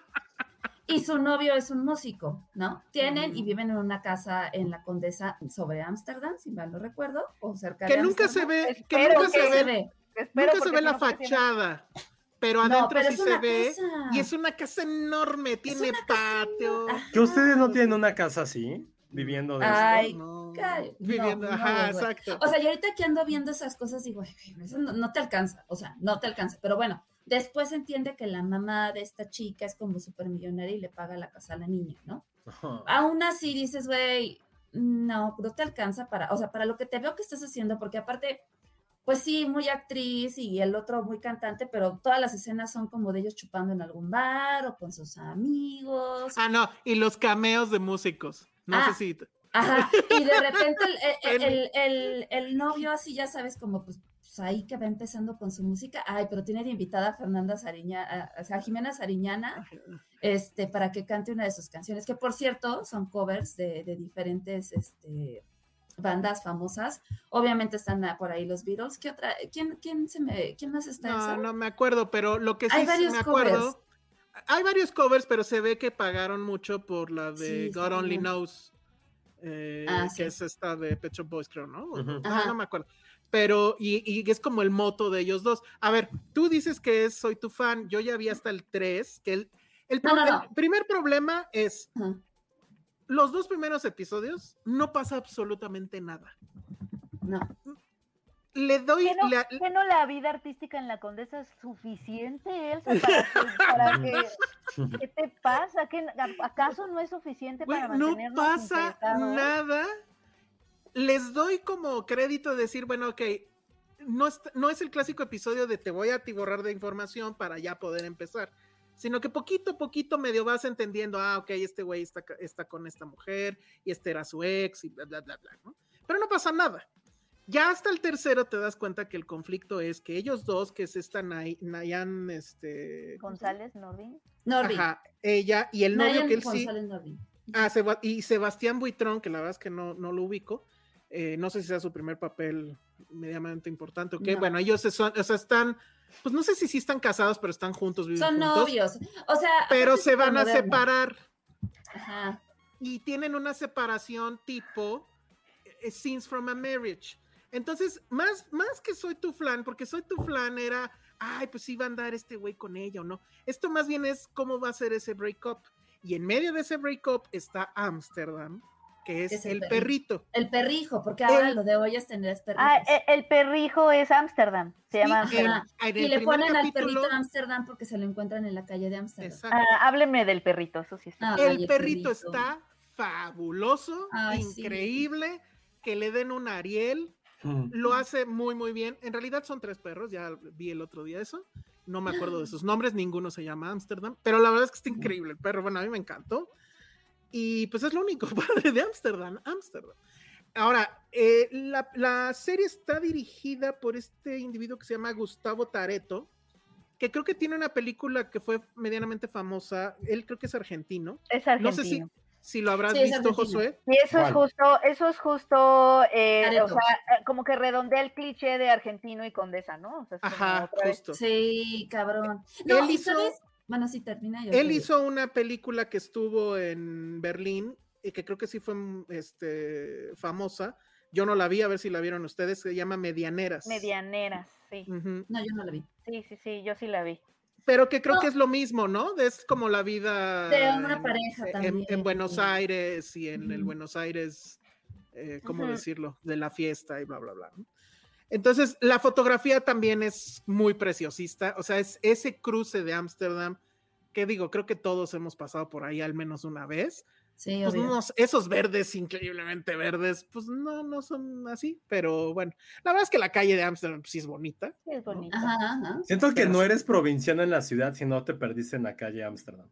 y su novio es un músico, ¿no? Tienen y Mm. viven en una casa en la Condesa sobre Ámsterdam, si mal no recuerdo, o cerca Que de nunca se Ámsterdam. ve, que Espero nunca que se se ve, nunca se ve la no, tiene- fachada. Pero No, adentro pero sí se ve. casa. Y es una casa enorme, tiene patio. ¿Que ustedes no tienen una casa así? Viviendo de Ay, No, Ay, no, viviendo, no, ajá, exacto. O sea, yo ahorita que ando viendo esas cosas digo, "Ay, güey, eso no, no te alcanza, o sea, no te alcanza. Pero bueno, después entiende que la mamá de esta chica es como súper millonaria y le paga la casa a la niña, ¿no? esto. Aún así dices, güey, no, no te alcanza para, o sea, para lo que te veo que estás haciendo, porque aparte, pues sí, muy actriz y el otro muy cantante, pero todas las escenas son como de ellos chupando en algún bar o con sus amigos. Ah, no, y los cameos de músicos. No Ah. sé si. Ajá, y de repente el, el- el- el- novio así, ya sabes, como pues, pues, ahí que va empezando con su música. Ay, pero tiene de invitada a Fernanda Sariñana, o sea, a Jimena Sariñana, este, para que cante una de sus canciones, que por cierto son covers de, de diferentes este, bandas famosas. Obviamente están por ahí los Beatles. ¿Qué otra? ¿Quién, quién, se me, quién más está? No, esa? no me acuerdo, pero lo que sí Hay varios me acuerdo. covers. Hay varios covers, pero se ve que pagaron mucho por la Sí, de está God Only cañón. Knows. eh, Ah, que sí. es esta de Pet Shop Boys, creo, ¿no? O- Ujú. no, no me acuerdo. Pero, y, y es como el moto de ellos dos. A ver, tú dices que es Soy tu fan, yo ya vi hasta el 3, que el, el, No, no, pro- no. el primer problema es, Ajá. los dos primeros episodios no pasa absolutamente nada. No. Le doy, ¿Qué no, la- qué no la vida artística en la condesa es suficiente, Elsa? Para que, para que- ¿Qué te pasa? ¿Qué, ¿Acaso no es suficiente Güey, para no mantenernos pasa interesados? nada. Les doy como crédito de decir, bueno, ok, no es, no es el clásico episodio de te voy a atiborrar de información para ya poder empezar, sino que poquito a poquito medio vas entendiendo, ah, ok, este güey está, está con esta mujer y este era su ex y bla, bla, bla, bla, ¿no? Pero no pasa nada. Ya hasta el tercero te das cuenta que el conflicto es que ellos dos, que es esta Nay- Nayan, este... González, Nordin. Norby. Ajá, ella y el novio Nayan que él sí... González Norby. Ah, y Sebastián Buitrón, que la verdad es que no, no lo ubico. eh, no sé si sea su primer papel medianamente importante o qué. No. Bueno, ellos se son, o sea, están, pues no sé si sí están casados, pero están juntos, viven Son juntos. novios. O sea, Pero se van a separar Ajá. y tienen una separación tipo eh, Scenes from a Marriage. Entonces, más, más que soy tu flan, porque soy tu flan era, ay, pues sí va a andar este güey con ella o no. Esto más bien es cómo va a ser ese breakup. Y en medio de ese breakup está Amsterdam, que es, Es el, el perrito. El perrijo, porque ahora El- lo de hoy es tener es perrijos. Ah, e- el perrijo es Ámsterdam. Se llama Sí, en- Ámsterdam. en y el le ponen al capítulo- perrito Ámsterdam porque se lo encuentran en la calle de Ámsterdam. Ah, hábleme del perrito, eso sí está. Ah, el perrito perrito. está fabuloso, Ay, sí. increíble, que le den un Ariel, Mm. lo hace muy muy bien. En realidad son tres perros, ya vi el otro día eso. No me acuerdo de sus nombres, ninguno se llama Amsterdam, pero la verdad es que está increíble el perro. Bueno, a mí me encantó. Y pues es lo único padre de Amsterdam, Amsterdam. Ahora, eh, la, la serie está dirigida por este individuo que se llama Gustavo Tareto, que creo que tiene una película que fue medianamente famosa. Él creo que es argentino. Es No sé si, argentino. Si lo habrás Sí, visto. Josué. Y eso es justo, eso es justo, eh, o sea, eh, como que redondea el cliché de argentino y condesa, ¿no? O sea, Ajá, justo. Sí, cabrón. No, Él ¿y hizo- sabes? Bueno, sí, termina. yo Él hizo una película que estuvo en Berlín y que creo que sí fue mm, este, famosa. Yo no la vi, a ver si la vieron ustedes. Se llama Medianeras. Medianeras, sí. No, yo no la vi. Sí, sí, sí, yo sí la vi. Pero que creo No. que es lo mismo, ¿no? Es como la vida De una en- pareja en, también. en Buenos Aires y en el Ujú. Buenos Aires, eh, ¿cómo Ujú. decirlo? De la fiesta y bla, bla, bla. ¿no? Entonces, la fotografía también es muy preciosista. O sea, es ese cruce de Ámsterdam, que digo, creo que todos hemos pasado por ahí al menos una vez. Sí, Pues obvio. no, esos verdes, increíblemente verdes, pues no, no son así. Pero bueno, la verdad es que la calle de Ámsterdam pues, sí es bonita. Sí, es. Ajá, ajá. Siento que no eres provinciano en la ciudad si no te perdiste en la calle Ámsterdam.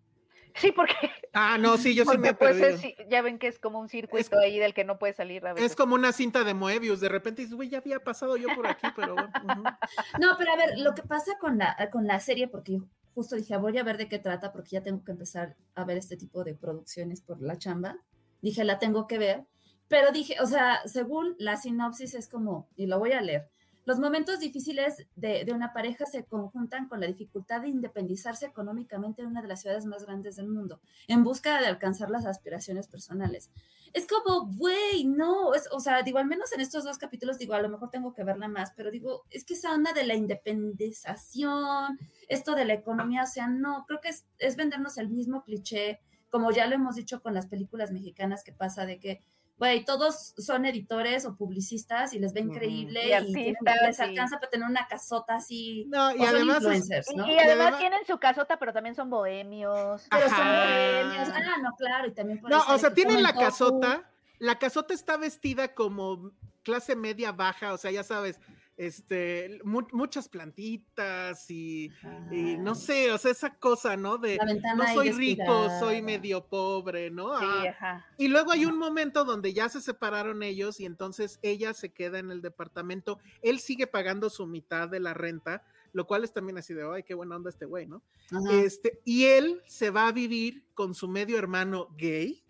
Sí, porque, Ah, no, sí, yo sí me he pues perdido. es- ya ven que es como un circuito ahí del que no puedes salir a veces. Es como una cinta de Moebius, de repente dices, güey, ya había pasado yo por aquí, pero bueno. ujú. No, pero a ver, lo que pasa con la, con la serie, porque yo justo dije, "Ah, voy a ver de qué trata, porque ya tengo que empezar a ver este tipo de producciones por la chamba. Dije, la tengo que ver. Pero dije, o sea, según la sinopsis es como, y lo voy a leer, los momentos difíciles de, una pareja se conjuntan con la dificultad de independizarse económicamente en una de las ciudades más grandes del mundo, en busca de alcanzar las aspiraciones personales. Es como, güey, no, es, o sea, digo, al menos en estos dos capítulos, digo, a lo mejor tengo que verla más, pero digo, es que esa onda de la independización, esto de la economía, o sea, no, creo que es vendernos el mismo cliché, como ya lo hemos dicho con las películas mexicanas que pasa de que, güey, todos son editores o publicistas y les ve increíble Y y, tienen- les alcanza para tener una casota así, No, y o además influencers, Y, ¿no? y Y además además- tienen su casota, pero también son bohemios. Pero son bohemios. Ah, no, claro, y también por No, o sea, tienen la tofu. casota. La casota está vestida como clase media baja, o sea, ya sabes, este, mu- muchas plantitas y, y no sé, o sea, esa cosa, ¿no? De no soy rico, soy medio pobre, ¿no? Sí, Ah, ajá. y luego hay un momento donde ya se separaron ellos y entonces ella se queda en el departamento, él sigue pagando su mitad de la renta, lo cual es también así de, ay, qué buena onda este güey, ¿no? Ajá. Este, y él se va a vivir con su medio hermano gay,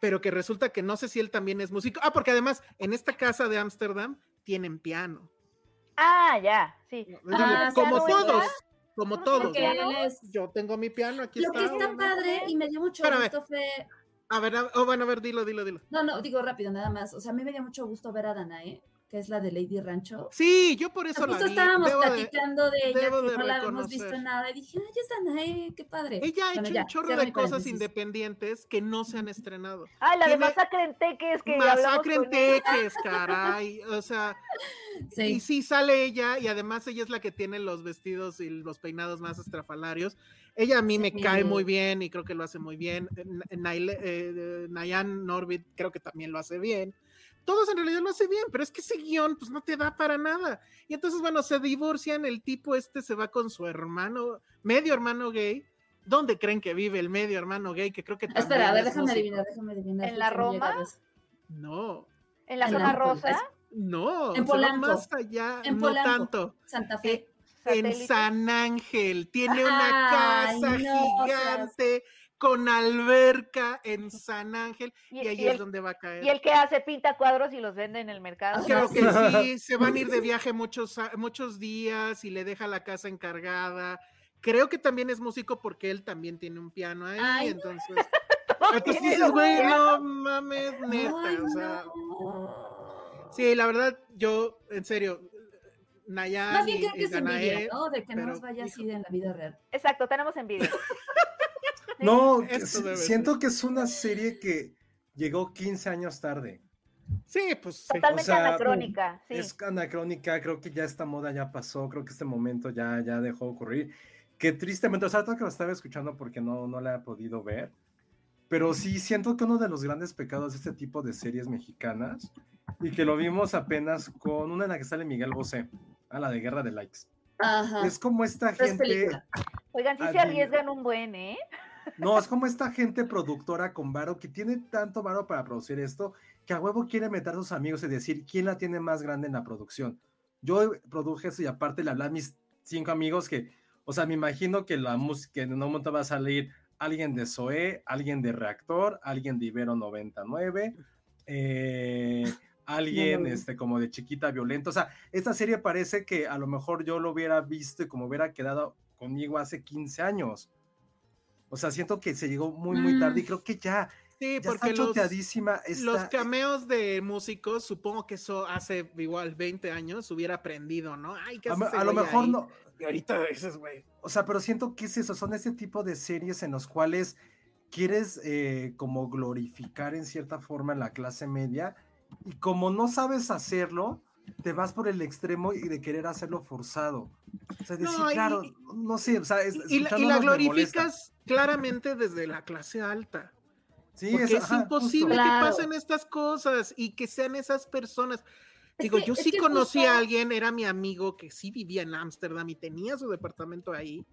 pero que resulta que no sé si él también es músico. Ah, porque además en esta casa de Ámsterdam tienen piano. Ah, ya, sí. Digo, Ah, como todos, como ¿Tú no todos. Yo tengo mi piano, aquí Lo que está. está obviamente. padre y me dio mucho Espérame. gusto fue. A ver, a- oh, bueno, a ver, dilo, dilo, dilo. No, no, digo rápido, nada más. O sea, a mí me dio mucho gusto ver a Danae, que es la de Lady Rancho. Sí, yo por eso la Justo vi. estábamos Debo platicando de, ella, debo que de no la habíamos visto nada. Y dije, ay, es Danae, qué padre. Ella ha Bueno, hecho ya, un chorro de cosas independientes que no se han estrenado. Ah, la de Masacre en Teques que Masacre en. Teques, caray. O sea, Sí. y sí sale ella, y además ella es la que tiene los vestidos y los peinados más estrafalarios. Ella a mí me Sí. cae muy bien y creo que lo hace muy bien. Eh, Nayan Norbit creo que también lo hace bien. Todos en realidad lo hace bien, pero es que ese guion pues no te da para nada. Y entonces, bueno, se divorcian, el tipo este se va con su hermano, medio hermano gay. ¿Dónde creen que vive el medio hermano gay? Que creo que también Espera, a ver, déjame músico? adivinar, déjame adivinar. ¿En la Roma? No, En la En zona rosa, no, En Polanco. más allá, En no Polanco. tanto. Santa Fe. Eh, En satélite. San Ángel, tiene una Ay, casa no, o sea, gigante con alberca en San Ángel y, Y- ahí y es el- donde va a caer. Y el que hace pinta cuadros y los vende en el mercado. Creo Ajá. que sí, se van a ir de viaje muchos, muchos días y le deja la casa encargada. Creo que también es músico porque él también tiene un piano ahí, Ay, entonces. Entonces dices, güey, no mames, neta, Ay, o sea. no. Sí, la verdad, yo, en serio, Nayan Más bien creo que es envidia, ¿no? De que no nos vaya así en la vida real. Exacto, tenemos envidia. No, Esto siento que es una serie que llegó 15 años tarde. Sí, pues. Totalmente o sea, anacrónica, sí. Es anacrónica, creo que ya esta moda ya pasó, creo que este momento ya, ya dejó de ocurrir. Que tristemente, o sea, todo que lo estaba escuchando porque no, no la he podido ver. Pero sí siento que uno de los grandes pecados de este tipo de series mexicanas, y que lo vimos apenas con una en la que sale Miguel Bosé, a la de Guerra de Likes. Ajá. Es como esta gente. Oigan, sí se arriesgan un buen, ¿eh? No, es como esta gente productora con varo que tiene tanto varo para producir esto, que a huevo quiere meter a sus amigos y decir quién la tiene más grande en la producción. Yo produje eso y aparte le hablé a mis cinco amigos que, o sea, me imagino que la música en un momento va a salir alguien de Zoé, alguien de Reactor, alguien de Ibero 99, eh, alguien No. este, como de Chiquita Violenta. O sea, esta serie parece que a lo mejor yo lo hubiera visto y como hubiera quedado conmigo hace 15 años. O sea, siento que se llegó muy, muy tarde y Mm. creo que ya, Sí, ya porque está los, esta- los cameos de músicos, supongo que eso hace igual 20 años hubiera aprendido, ¿no? Ay, ¿qué a, lo mejor ahí? no. Y ahorita dices, güey. O sea, pero siento que es eso, son ese tipo de series en los cuales quieres eh, como glorificar en cierta forma la clase media y como no sabes hacerlo, te vas por el extremo y de querer hacerlo forzado. O sea, decir, No, y- claro, no sé, o sea, es, Y, la, y la glorificas claramente desde la clase alta. Sí, Porque es, ajá, imposible justo. que Claro. pasen estas cosas y que sean esas personas. Es Digo, que- yo es sí conocí justo- a alguien, era mi amigo que sí vivía en Ámsterdam y tenía su departamento ahí.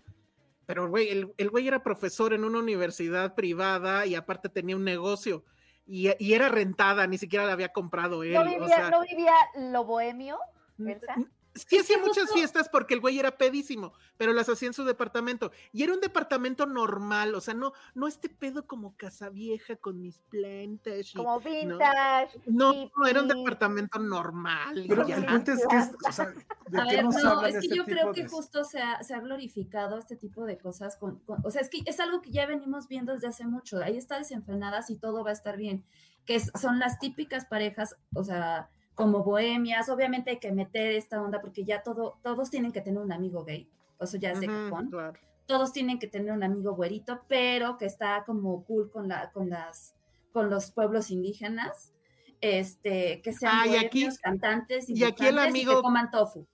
Pero, güey, el, el güey era profesor en una universidad privada y aparte tenía un negocio. Y, y era rentada, ni siquiera la había comprado él. ¿No o vivía, sea, ¿No vivía lo bohemio, Elsa? Sí hacía muchas fiestas porque el güey era pedísimo, pero las hacía en su departamento. Y era un departamento normal, o sea, no, no este pedo como casa vieja con mis plantas. y- Como no. vintage. No, hippie. no, era un departamento normal. Pero ya. el punto es que, es- o sea, ¿de A qué ver, nos no, es que este yo creo que de- justo se ha, se ha glorificado este tipo de cosas con, con- o sea, es que es algo que ya venimos viendo desde hace mucho. Ahí está desenfrenadas y todo va a estar bien. Que es- son las típicas parejas, o sea, como bohemias. Obviamente hay que meter esta onda porque ya todo, todos tienen que tener un amigo gay. Eso ya es de cajón. claro. Todos tienen que tener un amigo güerito, pero que está como cool con la, con las, con los pueblos indígenas. Este, que sean Ah, y aquí- bohemios, cantantes y aquí el dibujantes y amigo- que coman tofu.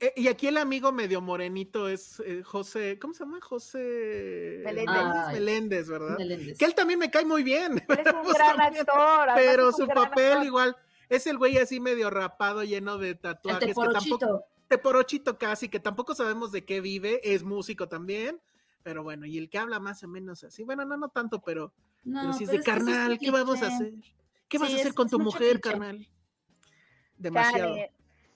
Eh, y aquí el amigo medio morenito es eh, José, ¿cómo se llama? José Meléndez. Meléndez, ¿verdad? Meléndez. Que él también me cae muy bien. Es un gran también, actor. Pero su papel actor. igual es el güey así medio rapado, lleno de El tatuajes. que teporochito. tampoco, teporochito casi, que tampoco sabemos de qué vive, es músico también. Pero bueno, y el que habla más o menos así, bueno, no, no tanto, pero, No, pero sí es pero de es que es carnal, ¿qué vamos a hacer? ¿Qué vas a hacer es- con tu mujer, cliché. carnal? Demasiado. Chale,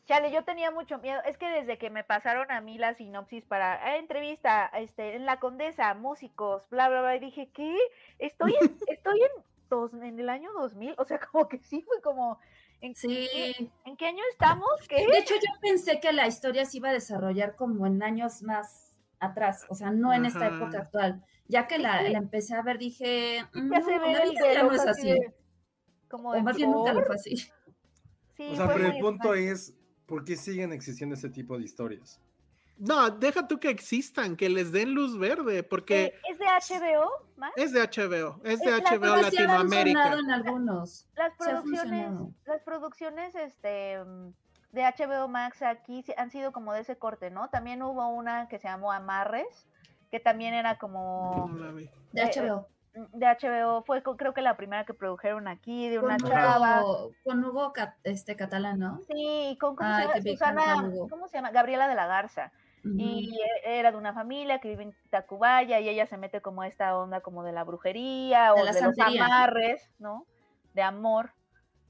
chale, yo tenía mucho miedo. Es que desde que me pasaron a mí la sinopsis para "Ah, entrevista este, en la Condesa, músicos, bla, bla, bla, y dije, ¿qué? Estoy en, estoy en, dos, en el año 2000, o sea, como que sí fue como, ¿en, Sí. qué, ¿en qué año estamos? ¿Qué? De hecho, yo pensé que la historia se iba a desarrollar como en años más atrás, o sea, no en esta época actual. Ya que la, la empecé a ver, dije, Ya "Mm, se ve la el vida de ya no es así de- como O de más bien nunca lo Thor. fue así. Sí, O sea, pero el punto es, ¿por qué siguen existiendo ese tipo de historias? No, deja tú que existan, que les den luz verde, porque Eh, ¿Es de HBO, Max? es de HBO, es de HBO ha Latinoamérica. en algunos. Las Sí ha producciones, las producciones este, mm, de HBO Max aquí han sido como de ese corte, ¿no? También hubo una que se llamó Amarres, que también era como No la vi. De Eh, HBO. mm, de HBO, fue creo que la primera que produjeron aquí, de una Con chava. Hugo, con Hugo este, Catalán, ¿no? Sí, con ¿cómo Ay, se llama? qué bacán, Susana. ¿cómo se llama? Gabriela de la Garza. Y e- era de una familia que vive en Tacubaya y ella se mete como a esta onda como de la brujería o De de, la los amarres, ¿no? De amor.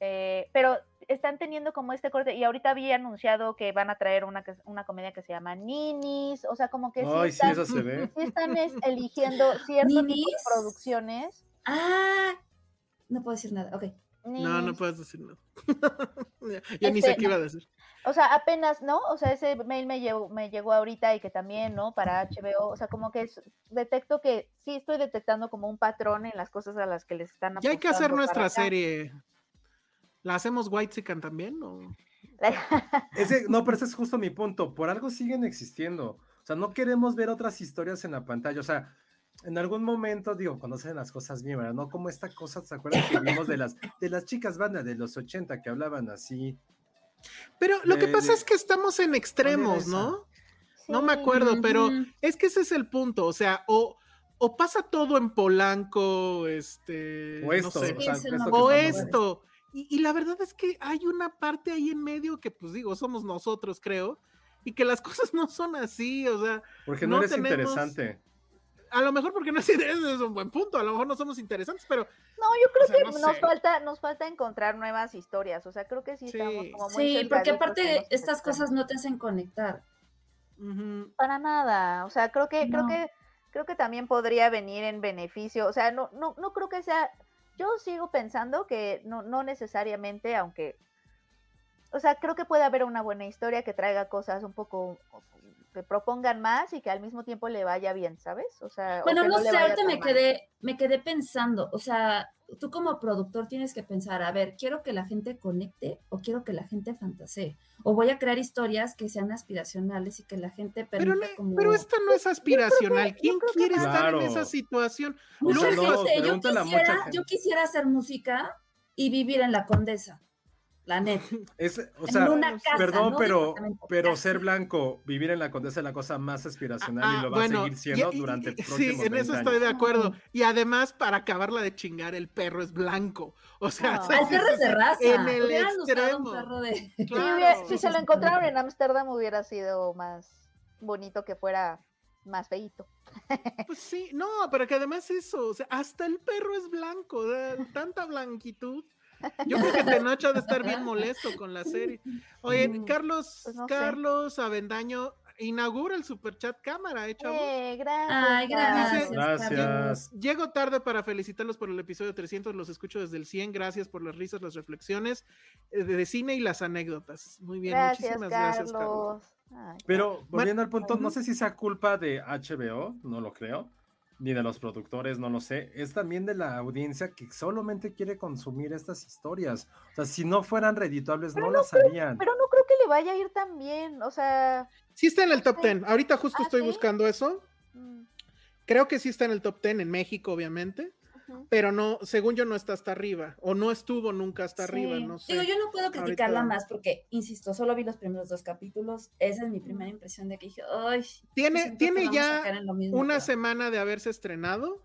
Eh, pero están teniendo como este corte y ahorita había anunciado que van a traer una, una comedia que se llama Ninis, o sea, como que sí Ay, sí, están, eso se ve. sí están es- eligiendo cierto tipo de producciones. Ah, no puedo decir nada. Ok. No, no puedes decir nada. ya ya ni sé Este, qué iba a decir. O sea, apenas, ¿no? O sea, ese mail me llegó, me llegó ahorita y que también, ¿no? Para HBO, o sea, como que es- detecto que sí estoy detectando como un patrón en las cosas a las que les están Ya hay que hacer apostando nuestra serie. ¿La hacemos White Chicken también? O... Ese, no, pero ese es justo mi punto. Por algo siguen existiendo. O sea, no queremos ver otras historias en la pantalla. O sea, en algún momento, digo, cuando hacen las cosas bien, ¿verdad? No como esta cosa, ¿se acuerdan que vimos de las, de las chicas bandas de los 80 que hablaban así? Pero lo que pasa de- es que estamos en extremos? ¿no? No me acuerdo, pero es que ese es el punto. O sea, o, o pasa todo en Polanco, este. O esto, no sé, o sea, Sí, sí, esto no, que o estamos- esto. Y, y la verdad es que hay una parte ahí en medio que, pues digo, somos nosotros, creo, y que las cosas no son así, o sea, Porque no, no eres tenemos- interesante. A lo mejor porque no es es un buen punto, a lo mejor no somos interesantes, pero No, yo creo O sea, que no nos sé. falta, nos falta encontrar nuevas historias. O sea, creo que sí, Sí. estamos como muy Sí, porque aparte estas cosas no te hacen conectar. Para nada. O sea, creo que, creo que, creo que también podría venir en beneficio. O sea, no, no, no creo que sea. Yo sigo pensando que no, no necesariamente, aunque. O sea, creo que puede haber una buena historia que traiga cosas un poco que propongan más y que al mismo tiempo le vaya bien, ¿sabes? O sea, o Bueno, que no sé, ahorita me quedé, me quedé pensando, o sea, tú como productor tienes que pensar, a ver, ¿quiero que la gente conecte o quiero que la gente fantasee? O voy a crear historias que sean aspiracionales y que la gente pero, como... pero esta no es aspiracional. ¿Quién quiere estar en esa situación? O No sea, no, yo, mucha quisiera, gente. yo quisiera hacer música y vivir en la condesa. La neta. Es, o En sea, una casa, perdón, no pero, pero ser blanco, vivir en la condesa es la cosa más aspiracional Ah, y lo va bueno, a seguir siendo y- y- durante y- próximos Sí, en 20 eso años. estoy de acuerdo. Y además, para acabarla de chingar, el perro es blanco. O sea, No. sí, perro es de raza. En el un extremo. perro de. Si, Claro. hubiera- si se lo encontraron en Ámsterdam hubiera sido más bonito que fuera más feito. Pues sí, no, pero que además eso, o sea, hasta el perro es blanco, de tanta blanquitud. Yo creo que Tenoch ha de estar bien molesto con la serie. Oye, Carlos, pues no sé. Carlos Avendaño inaugura el superchat cámara, ¿eh, chavos? Eh, gracias. Ay, gracias. Dice- Carlos. Gracias. Llego tarde para felicitarlos por el episodio 300, los escucho desde el 100, gracias por las risas, las reflexiones eh, de cine y las anécdotas. Muy bien, Gracias, muchísimas gracias, Carlos. Carlos. Ay, Pero volviendo al punto, no sé si sea culpa de HBO, no lo creo, ni de los productores, no lo sé. Es también de la audiencia que solamente quiere consumir estas historias. O sea, si no fueran redituables, no, las harían. Pero no creo que le vaya a ir tan bien, o sea... Sí está en el top. 10, ahorita justo Ah, estoy ¿sí? buscando eso. mm, Creo que sí está en el top 10 en México, obviamente, pero no, según yo no está hasta arriba, o no estuvo nunca hasta arriba, no sé. Digo, yo no puedo criticarla Ahorita- más porque, insisto, solo vi los primeros dos capítulos. Esa es mi primera impresión de que dije, ay. Tiene, tiene ya mismo una otra vez". semana de haberse estrenado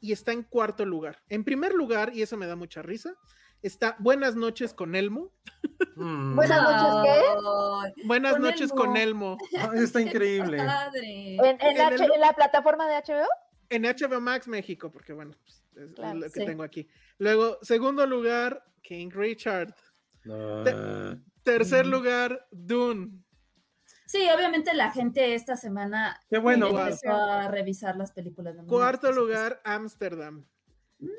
y está en cuarto lugar. En primer lugar, y eso me da mucha risa, está Buenas noches con Elmo. Mm. Buenas noches, ¿qué? Buenas Con noches con Elmo. Ay, está increíble. Padre. ¿En, en En H- el- en la plataforma de HBO? En HBO Max México, porque bueno, pues, es Claro, lo que sí. tengo aquí. Luego, segundo lugar, King Richard. No. Tercer Mm. lugar, Dune. Sí, obviamente la gente esta semana Qué bueno. empezó a revisar las películas de Cuarto lugar, Ámsterdam.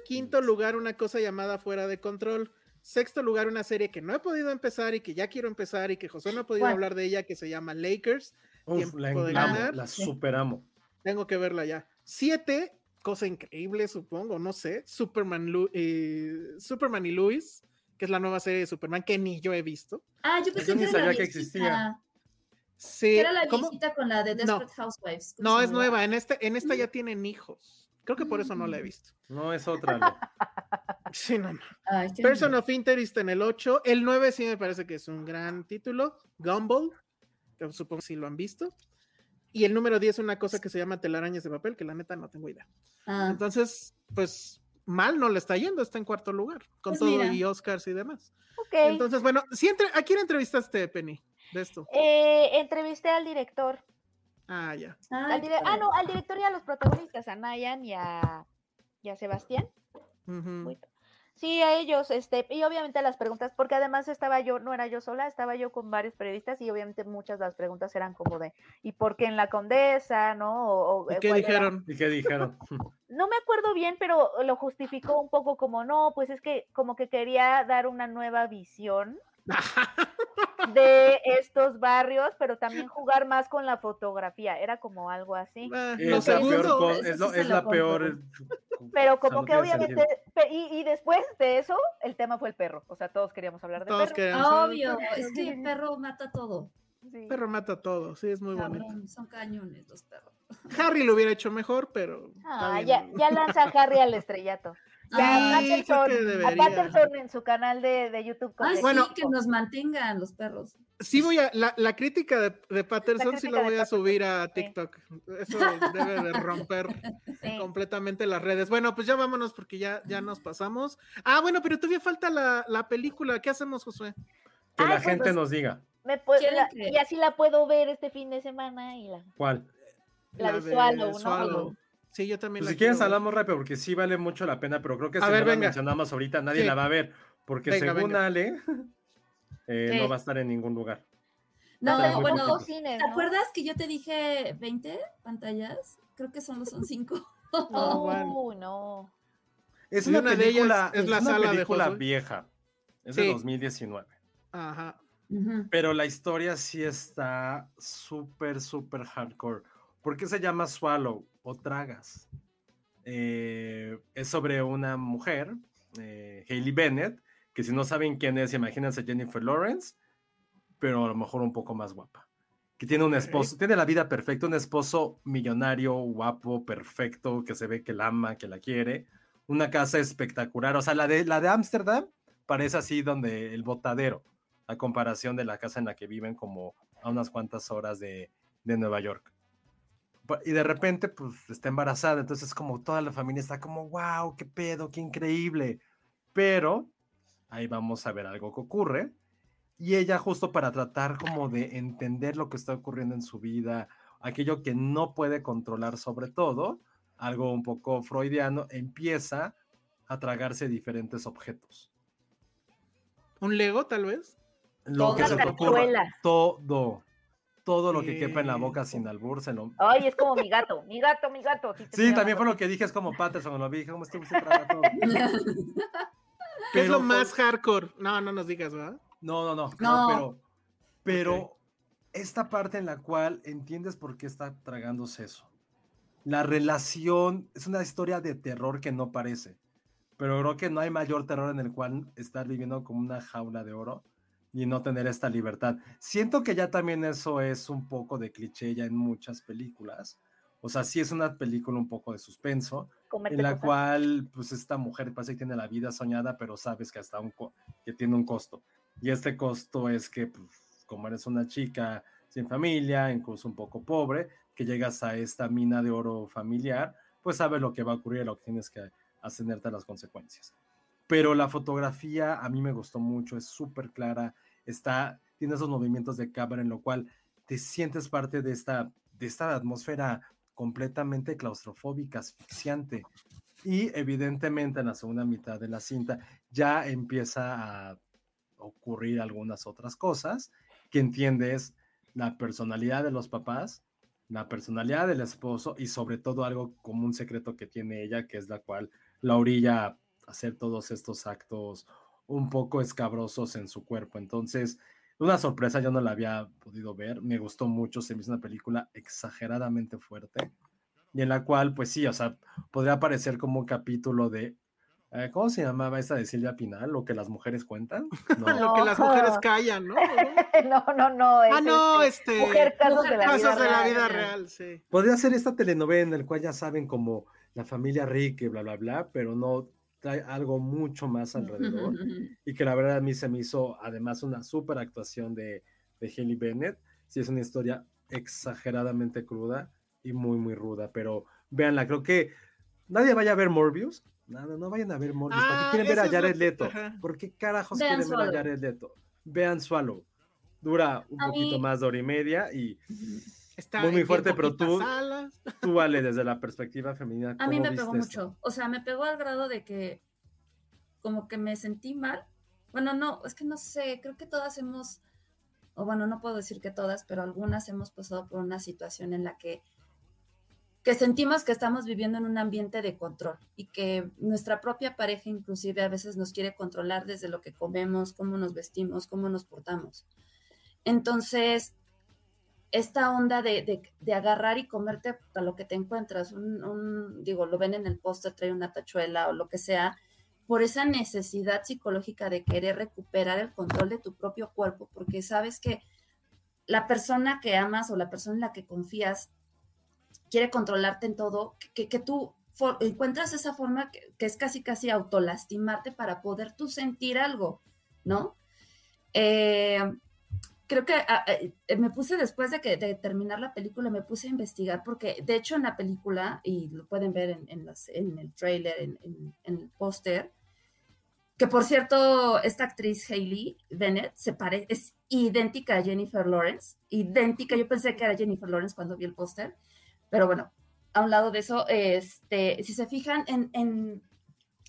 Quinto lugar, una cosa llamada Fuera de Control. Sexto lugar, una serie que no he podido empezar y que ya quiero empezar y que José no ha podido ¿Cuál? hablar de ella, que se llama Lakers. Uf, la, amo, la superamo. Tengo que verla ya. Siete, cosa increíble, supongo, no sé. Superman, Lu- eh, Superman y Luis, que es la nueva serie de Superman que ni yo he visto. Ah, yo pensé ni que era la sabía que viejita, existía. Sí, que era la ¿cómo? viejita con la de No. Desperate Housewives. ¿Cómo No, es nueva. En, este, en esta ya tienen hijos. Creo que por eso no la he Mm. visto. No es otra. Ale. Sí, no, no. Ay, Person lindo. of Interest en el 8. El 9 sí me parece que es un gran título. Gumball, que supongo que sí lo han visto. Y el número 10 una cosa que se llama telarañas de papel, que la neta no tengo idea. Ah, Entonces, pues mal no le está yendo, está en cuarto lugar, con Pues todo mira. y Oscars y demás. Ok. Entonces, bueno, sí entre- ¿a quién entrevistaste, Penny, de esto? Eh, entrevisté al director. Ah, ya. ay, Al qué dire- ah, no, al director y a los protagonistas, a Nayan y a, y a Sebastián. Muy- Sí, a ellos, este, y obviamente las preguntas, porque además estaba yo, no era yo sola, estaba yo con varios periodistas y obviamente muchas de las preguntas eran como de, ¿y por qué en la condesa, no? O, o, ¿Y eh, qué era- dijeron? ¿Y qué dijeron? No me acuerdo bien, pero lo justificó un poco como, no, pues es que como que quería dar una nueva visión de estos barrios, pero también jugar más con la fotografía, era como algo así. Es lo la peor, segundo, co- eso es, sí la peor. Pero como que obviamente, y, y después de eso, el tema fue el perro, o sea, todos queríamos hablar de todos perro. Obvio, es que el perro mata todo. Sí. Perro mata todo, sí, es muy bonito. Son cañones los perros. Harry lo hubiera hecho mejor, pero. Ah, ya, ya lanza a Harry al estrellato. Ay, Sí, Patterson, a. Patterson en su canal de, de YouTube. con Bueno, que nos mantengan los perros. Sí voy a, la, la crítica de, de Patterson sí crítica la voy a subir a sí. TikTok. Eso debe de romper Sí. completamente las redes. Bueno, pues ya vámonos porque ya, ya nos pasamos. Ah, bueno, pero todavía falta la, la película. ¿Qué hacemos, Josué? Que la pues, gente pues, nos diga. Me pu- ¿Quieren la- que- Y así la puedo ver este fin de semana y la, ¿Cuál? la de Swallow, ¿no? Sí, yo también. Pues la si quieres ver. hablamos rápido, porque sí vale mucho la pena, pero creo que A si ver, no la mencionamos ahorita, nadie Sí. la va a ver, porque Venga, según venga. Ale, eh, no va a estar en ningún lugar. No, bueno, ¿te acuerdas que yo te dije 20 pantallas? Creo que solo son 5. No, bueno. No. Es una, una de ellas película, es es la una sala película vieja, es Sí. de 2019. Ajá. Pero la historia sí está súper, súper hardcore. ¿Por qué se llama Swallow o Tragas? Eh, es sobre una mujer, eh, Hailey Bennett, que si no saben quién es, imagínense Jennifer Lawrence, pero a lo mejor un poco más guapa. Que tiene un esposo, tiene la vida perfecta, un esposo millonario, guapo, perfecto, que se ve que la ama, que la quiere. Una casa espectacular. O sea, la de la de Ámsterdam parece así donde el botadero, a comparación de la casa en la que viven como a unas cuantas horas de, de Nueva York. Y de repente, pues, está embarazada, entonces como toda la familia está como, wow, qué pedo, qué increíble. Pero ahí vamos a ver algo que ocurre. Y ella justo para tratar como de entender lo que está ocurriendo en su vida, aquello que no puede controlar sobre todo, algo un poco freudiano, empieza a tragarse diferentes objetos. ¿Un Lego, tal vez? Lo que Una se te ocurra, cazuela. todo, todo lo que quepa en la boca sin albur se lo... Ay, es como mi gato, mi gato, mi gato. Sí, también fue lo que dije, es como Patterson, lo vi, dije, como este güey se traga todo. ¿Qué es lo más hardcore? No, no nos digas, ¿verdad? No, no, no, No. no, pero, pero esta parte en la cual entiendes por qué está tragándose eso. La relación es una historia de terror que no parece, pero creo que no hay mayor terror en el cual estar viviendo como una jaula de oro y no tener esta libertad. Siento que ya también eso es un poco de cliché ya en muchas películas. O sea, sí es una película un poco de suspenso, en la cosas. cual pues esta mujer parece que tiene la vida soñada, pero sabes que hasta un que tiene un costo. Y este costo es que pues, como eres una chica sin familia, incluso un poco pobre, que llegas a esta mina de oro familiar, pues sabes lo que va a ocurrir, lo que tienes que ascenderte a las consecuencias. Pero la fotografía a mí me gustó mucho, es súper clara, está, tiene esos movimientos de cámara en lo cual te sientes parte de esta, de esta atmósfera completamente claustrofóbica, asfixiante. Y evidentemente en la segunda mitad de la cinta ya empieza a ocurrir algunas otras cosas que entiendes la personalidad de los papás, la personalidad del esposo y sobre todo algo como un secreto que tiene ella, que es la cual la orilla hacer todos estos actos un poco escabrosos en su cuerpo. Entonces, una sorpresa, yo no la había podido ver, me gustó mucho, se me hizo una película exageradamente fuerte y en la cual, pues sí, o sea, podría parecer como un capítulo de, eh, ¿cómo se llamaba esa de Silvia Pinal? Lo que las mujeres cuentan. No, Lo que las mujeres callan, ¿no? no, no, no. es, Ah, no, este, este. Mujer, casos de la vida Casos de la real. vida real, sí. Podría ser esta telenovela en la cual ya saben como la familia rica y bla, bla, bla, pero no trae algo mucho más alrededor. y que la verdad a mí se me hizo además una súper actuación de, de Haley Bennett. Sí, es una historia exageradamente cruda y muy, muy ruda, pero véanla, creo que nadie vaya a ver Morbius. Nada, no vayan a ver Morbius. ¿Para qué Ah, quieren ver a Jared Leto? ajá. ¿Por qué carajos Vean quieren ver a Swallow. Jared Leto? Vean Swallow. Dura un A poquito mí- más de hora y media y Está Muy, muy fuerte, pero tú- tú, vale, desde la perspectiva femenina. A mí ¿cómo me pegó esto? mucho. O sea, me pegó al grado de que como que me sentí mal. Bueno, no, es que no sé, creo que todas hemos, o bueno, no puedo decir que todas, pero algunas hemos pasado por una situación en la que, que sentimos que estamos viviendo en un ambiente de control y que nuestra propia pareja inclusive a veces nos quiere controlar desde lo que comemos, cómo nos vestimos, cómo nos portamos. Entonces, esta onda de, de- agarrar y comerte a lo que te encuentras, un, digo, lo ven en el póster, trae una tachuela o lo que sea, por esa necesidad psicológica de querer recuperar el control de tu propio cuerpo, porque sabes que la persona que amas o la persona en la que confías quiere controlarte en todo, que, que tú encuentras esa forma que, que es casi, casi autolastimarte para poder tú sentir algo, ¿no? Eh, creo que ah, eh, me puse después de que terminar la película, me puse a investigar porque de hecho en la película, y lo pueden ver en, en el trailer, en, en- el póster, que por cierto, esta actriz Hailey Bennett se pare, es idéntica a Jennifer Lawrence, idéntica, yo pensé que era Jennifer Lawrence cuando vi el póster, pero bueno, a un lado de eso, este, si se fijan en, en,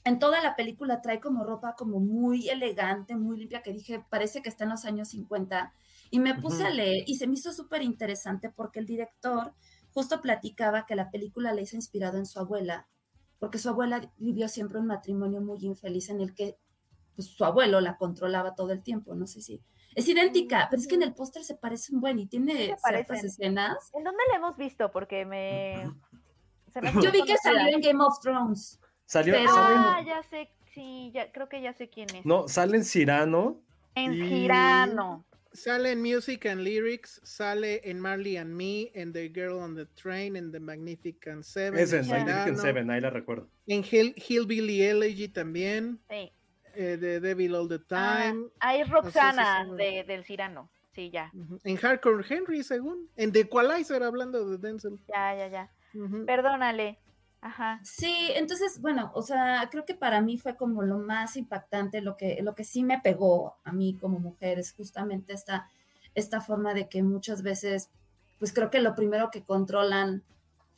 en toda la película trae como ropa como muy elegante, muy limpia, que dije, parece que está en los años 50, y me puse a leer y se me hizo súper interesante porque el director justo platicaba que la película le hizo inspirado en su abuela, porque su abuela vivió siempre un matrimonio muy infeliz en el que pues, su abuelo la controlaba todo el tiempo, no sé si... Es idéntica, pero es que en el póster se parece un buen y tiene ciertas parecen. escenas. ¿En dónde la hemos visto? Porque me. se me Yo vi que salió en Game of Thrones. Salió, Pero- Ah, ya sé, sí, ya, creo que ya sé quién es. no, sale en Cirano. en y- Girano. Sale en Music and Lyrics, sale en Marley and Me, en The Girl on the Train, en The Magnificent Seven. Es en en Magnificent Seven, ahí la recuerdo. En Hill, Hillbilly Elegy también. Sí. eh, de Devil All the Ah, Time. ahí es Así es, Roxana de, del Cirano. Sí, ya. En Hardcore Henry, según. En The Equalizer, hablando de Denzel. Ya, ya, ya. Perdónale. Ajá. Sí, entonces, bueno, o sea, creo que para mí fue como lo más impactante, lo que, lo que sí me pegó a mí como mujer es justamente esta, esta forma de que muchas veces, pues creo que lo primero que controlan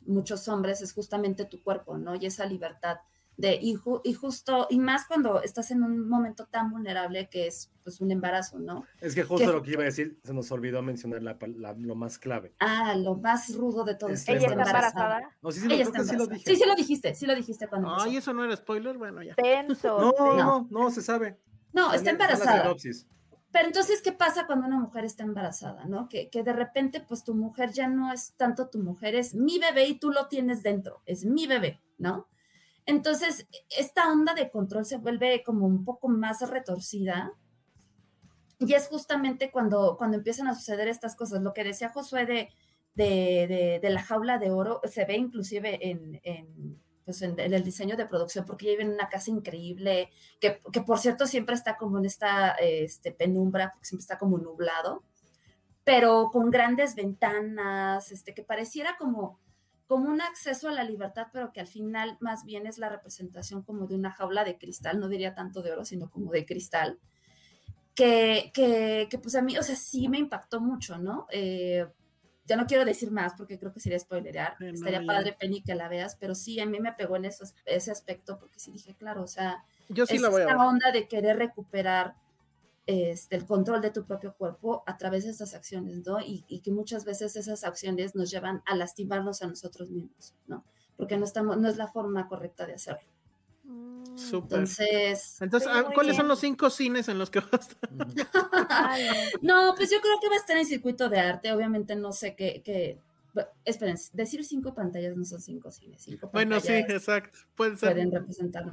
muchos hombres es justamente tu cuerpo, ¿no? Y esa libertad de, y, ju- y justo, y más cuando estás en un momento tan vulnerable que es pues un embarazo, ¿no? Es que justo ¿Qué? lo que iba a decir, se nos olvidó mencionar la, la- lo más clave. Ah, lo más rudo de todo es que Ella está embarazada. No, sí, sí, lo, Ella está que sí lo embarazada. dije. Sí, sí lo dijiste, sí lo dijiste cuando. Ay, eso no era spoiler. Bueno, ya. Tenso. No, sí. no, no, se sabe. No, está embarazada. Pero entonces, ¿qué pasa cuando una mujer está embarazada, no? Que, que de repente, pues tu mujer ya no es tanto tu mujer, es mi bebé y tú lo tienes dentro, es mi bebé, ¿no? Entonces, esta onda de control se vuelve como un poco más retorcida. Y es justamente cuando, cuando empiezan a suceder estas cosas. Lo que decía Josué de, de, la jaula de oro, se ve inclusive en, en, pues en, el diseño de producción, porque ella vive en una casa increíble, que, que por cierto siempre está como en esta este, penumbra, siempre está como nublado, pero con grandes ventanas, este, que pareciera como, como un acceso a la libertad, pero que al final más bien es la representación como de una jaula de cristal, no diría tanto de oro, sino como de cristal, que, que, que pues a mí, o sea, sí me impactó mucho, ¿no? Eh, ya no quiero decir más porque creo que sería spoilerear. Sí, Estaría padre, Penny, que la veas, pero sí, a mí me pegó en esos- ese aspecto porque sí dije, claro, o sea, Yo sí es la voy a esta ver. onda de querer recuperar este, el control de tu propio cuerpo a través de estas acciones, ¿no? Y, y que muchas veces esas acciones nos llevan a lastimarnos a nosotros mismos, ¿no? Porque no, estamos, no es la forma correcta de hacerlo. Súper. Entonces, Entonces, Sí, ah, ¿cuáles son los cinco cines en los que vas a estar? No, pues yo creo que va a estar en circuito de arte. Obviamente no sé qué, qué esperen, decir cinco pantallas no son cinco cines. Cinco Bueno, sí, pantallas exacto. Pueden ser. pueden representar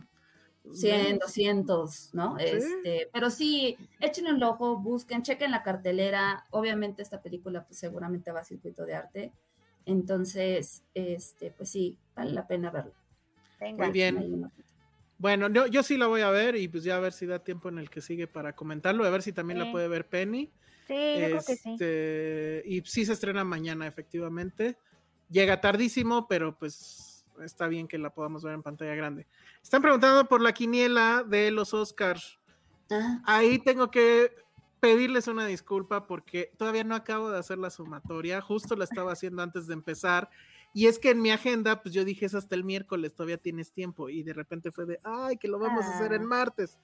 100, 200, ¿no? Este, pero sí, échenle un ojo, busquen, chequen la cartelera. Obviamente esta película pues seguramente va a circuito de arte. Entonces, este, pues sí, vale la pena verla. venga. Muy bien. Bueno, yo, yo sí la voy a ver y pues ya a ver si da tiempo en el que sigue para comentarlo, a ver si también la Sí. puede ver Penny. Sí, yo creo que sí. Este, Y sí se estrena mañana, efectivamente. Llega tardísimo, pero pues está bien que la podamos ver en pantalla grande. Están preguntando por la quiniela de los Oscars. Ah, Ahí tengo que pedirles una disculpa porque todavía no acabo de hacer la sumatoria, justo la estaba haciendo antes de empezar. Y es que en mi agenda, pues yo dije es hasta el miércoles, todavía tienes tiempo. Y de repente fue de, ay, que lo vamos a hacer en Ah. martes.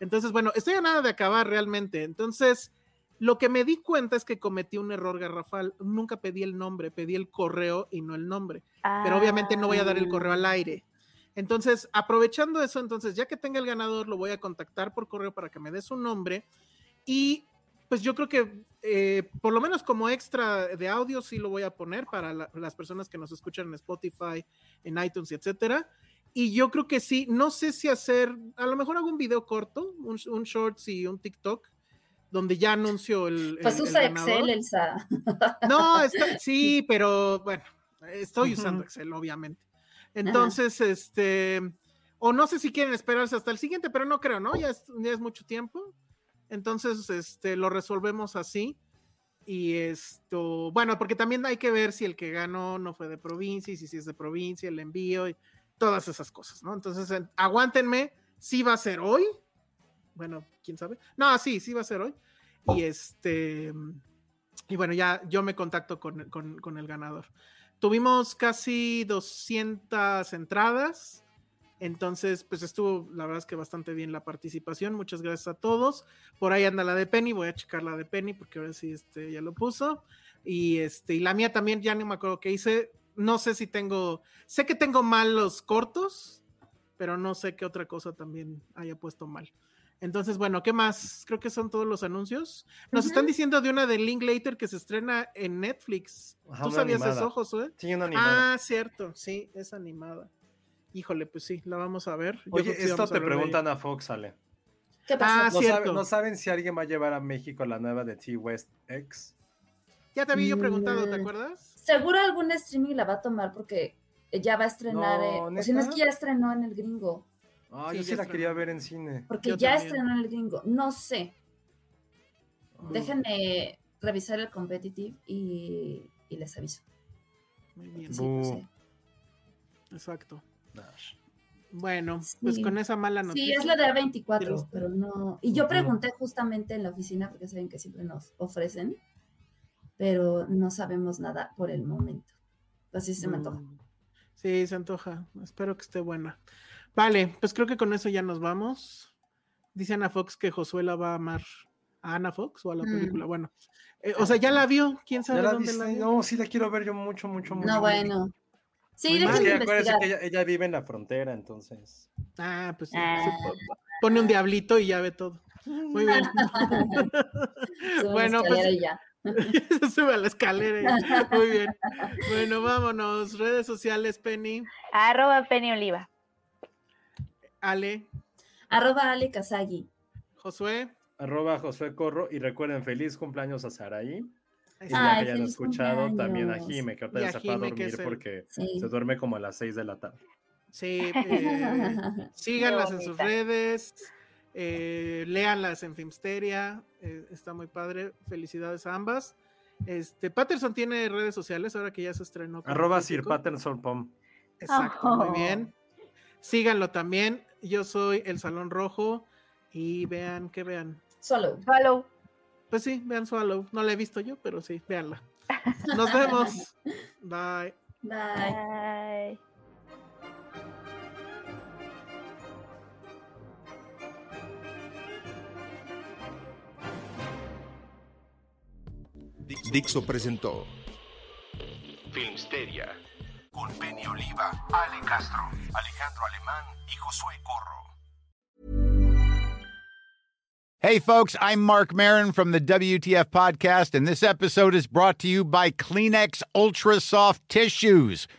Entonces, bueno, estoy a nada de acabar realmente. Entonces, lo que me di cuenta es que cometí un error garrafal. Nunca pedí el nombre, pedí el correo y no el nombre. Pero obviamente no voy a dar el correo al aire. Entonces, aprovechando eso, entonces, ya que tenga el ganador, lo voy a contactar por correo para que me dé su nombre. Y pues yo creo que eh, por lo menos como extra de audio sí lo voy a poner para la- las personas que nos escuchan en Spotify, en iTunes etcétera. Y yo creo que sí, no sé si hacer, a lo mejor hago un video corto, un, un shorts y un TikTok, donde ya anuncio el. pues el- usa. Excel, Elsa. No, está- sí, pero bueno, estoy usando Excel, obviamente. Entonces, este, o no sé si quieren esperarse hasta el siguiente, pero no creo, ¿no? Ya es, ya es mucho tiempo. Entonces, este, lo resolvemos así. Y esto, bueno, porque también hay que ver si el que ganó no fue de provincia y si, si es de provincia, el envío y todas esas cosas, ¿no? Entonces, en- aguántenme, sí va a ser hoy. Bueno, quién sabe. No, sí, sí va a ser hoy. Y este, y bueno, ya yo me contacto con, con- con el ganador. Tuvimos casi 200 entradas. Entonces, pues estuvo, la verdad es que bastante bien la participación. Muchas gracias a todos. Por ahí anda la de Penny, voy a checar la de Penny porque ahora sí este, ya lo puso. Y este, y la mía también, ya no me acuerdo qué hice. No sé si tengo, sé que tengo mal los cortos, pero no sé qué otra cosa también haya puesto mal. Entonces, bueno, ¿qué más? Creo que son todos los anuncios. Nos están diciendo de una de Linklater que se estrena en Netflix. Ajá, ¿Tú sabías animada. eso, Josué? Sí, una animada. Ah, cierto, sí, es animada. Híjole, pues sí, la vamos a ver. Oye, sí esto te preguntan a Fox, Ale. ¿Qué pasa? Ah, ¿No, cierto. sabe- no saben si alguien va a llevar a México la nueva de T-West X? Ya te había yo preguntado, ¿te Mm. acuerdas? Seguro algún streaming la va a tomar porque ya va a estrenar, No, eh, o si no es que ya estrenó en el gringo. Ah, Sí, yo sí la estrenó. quería ver en cine. Porque Yo ya también. estrenó el gringo. No sé. Ah. Déjenme revisar el competitive y, y les aviso. Muy bien. Sí, no sé. Exacto. Dash. Bueno, pues Sí. con esa mala Sí, noticia. es la de A24, Pero- pero no. Y yo pregunté justamente en la oficina, porque saben que siempre nos ofrecen, pero no sabemos nada por el momento. Así se me antoja. Mm. Sí, se antoja. Espero que esté buena. Vale, pues creo que con eso ya nos vamos. Dice Ana Fox que Josué la va a amar. ¿A Ana Fox o a la Mm. película? Bueno, eh, o sea, ya la vio. ¿Quién sabe ¿Ya la dónde viste? la vio? No, sí la quiero ver yo mucho, mucho, mucho. No, bueno. Sí, déjenme Es que acuérdense investigar. que ella, ella vive en la frontera, entonces. Ah, pues sí, Ah. sí, po- pone un diablito y ya ve todo. Muy bien. Bueno, pues- ya. Se sube a la escalera. y- Muy bien. Bueno, vámonos. Redes sociales, Penny, Arroba Penny Oliva. Ale, Arroba Ale Kazagi. Josué. Arroba Josué Corro y recuerden, feliz cumpleaños a Saraí. Y ya que Ay, hayan escuchado también a. Jime, que ahorita ya se fue a dormir el- porque Sí. se duerme como a las 6 de la tarde. Sí, eh, síganlas en sus redes, eh, léanlas en Filmsteria, eh, está muy padre, felicidades a ambas. Este, Patterson tiene redes sociales ahora que ya se estrenó. Arroba Sir crítico. Patterson Pom. Exacto, muy bien. Síganlo también, yo soy El Salón Rojo y vean, que vean. Solo. Follow. Pues sí, vean Swallow, no la he visto yo, pero sí, véanla. Nos vemos. Bye. Bye. Bye. Dixo presentó Filmsteria con Penny Oliva, Ale Castro, Alejandro Alemán y Josué Corro. Hey, folks, I'm Mark Marin from the WTF Podcast, and this episode is brought to you by Kleenex Ultra Soft Tissues,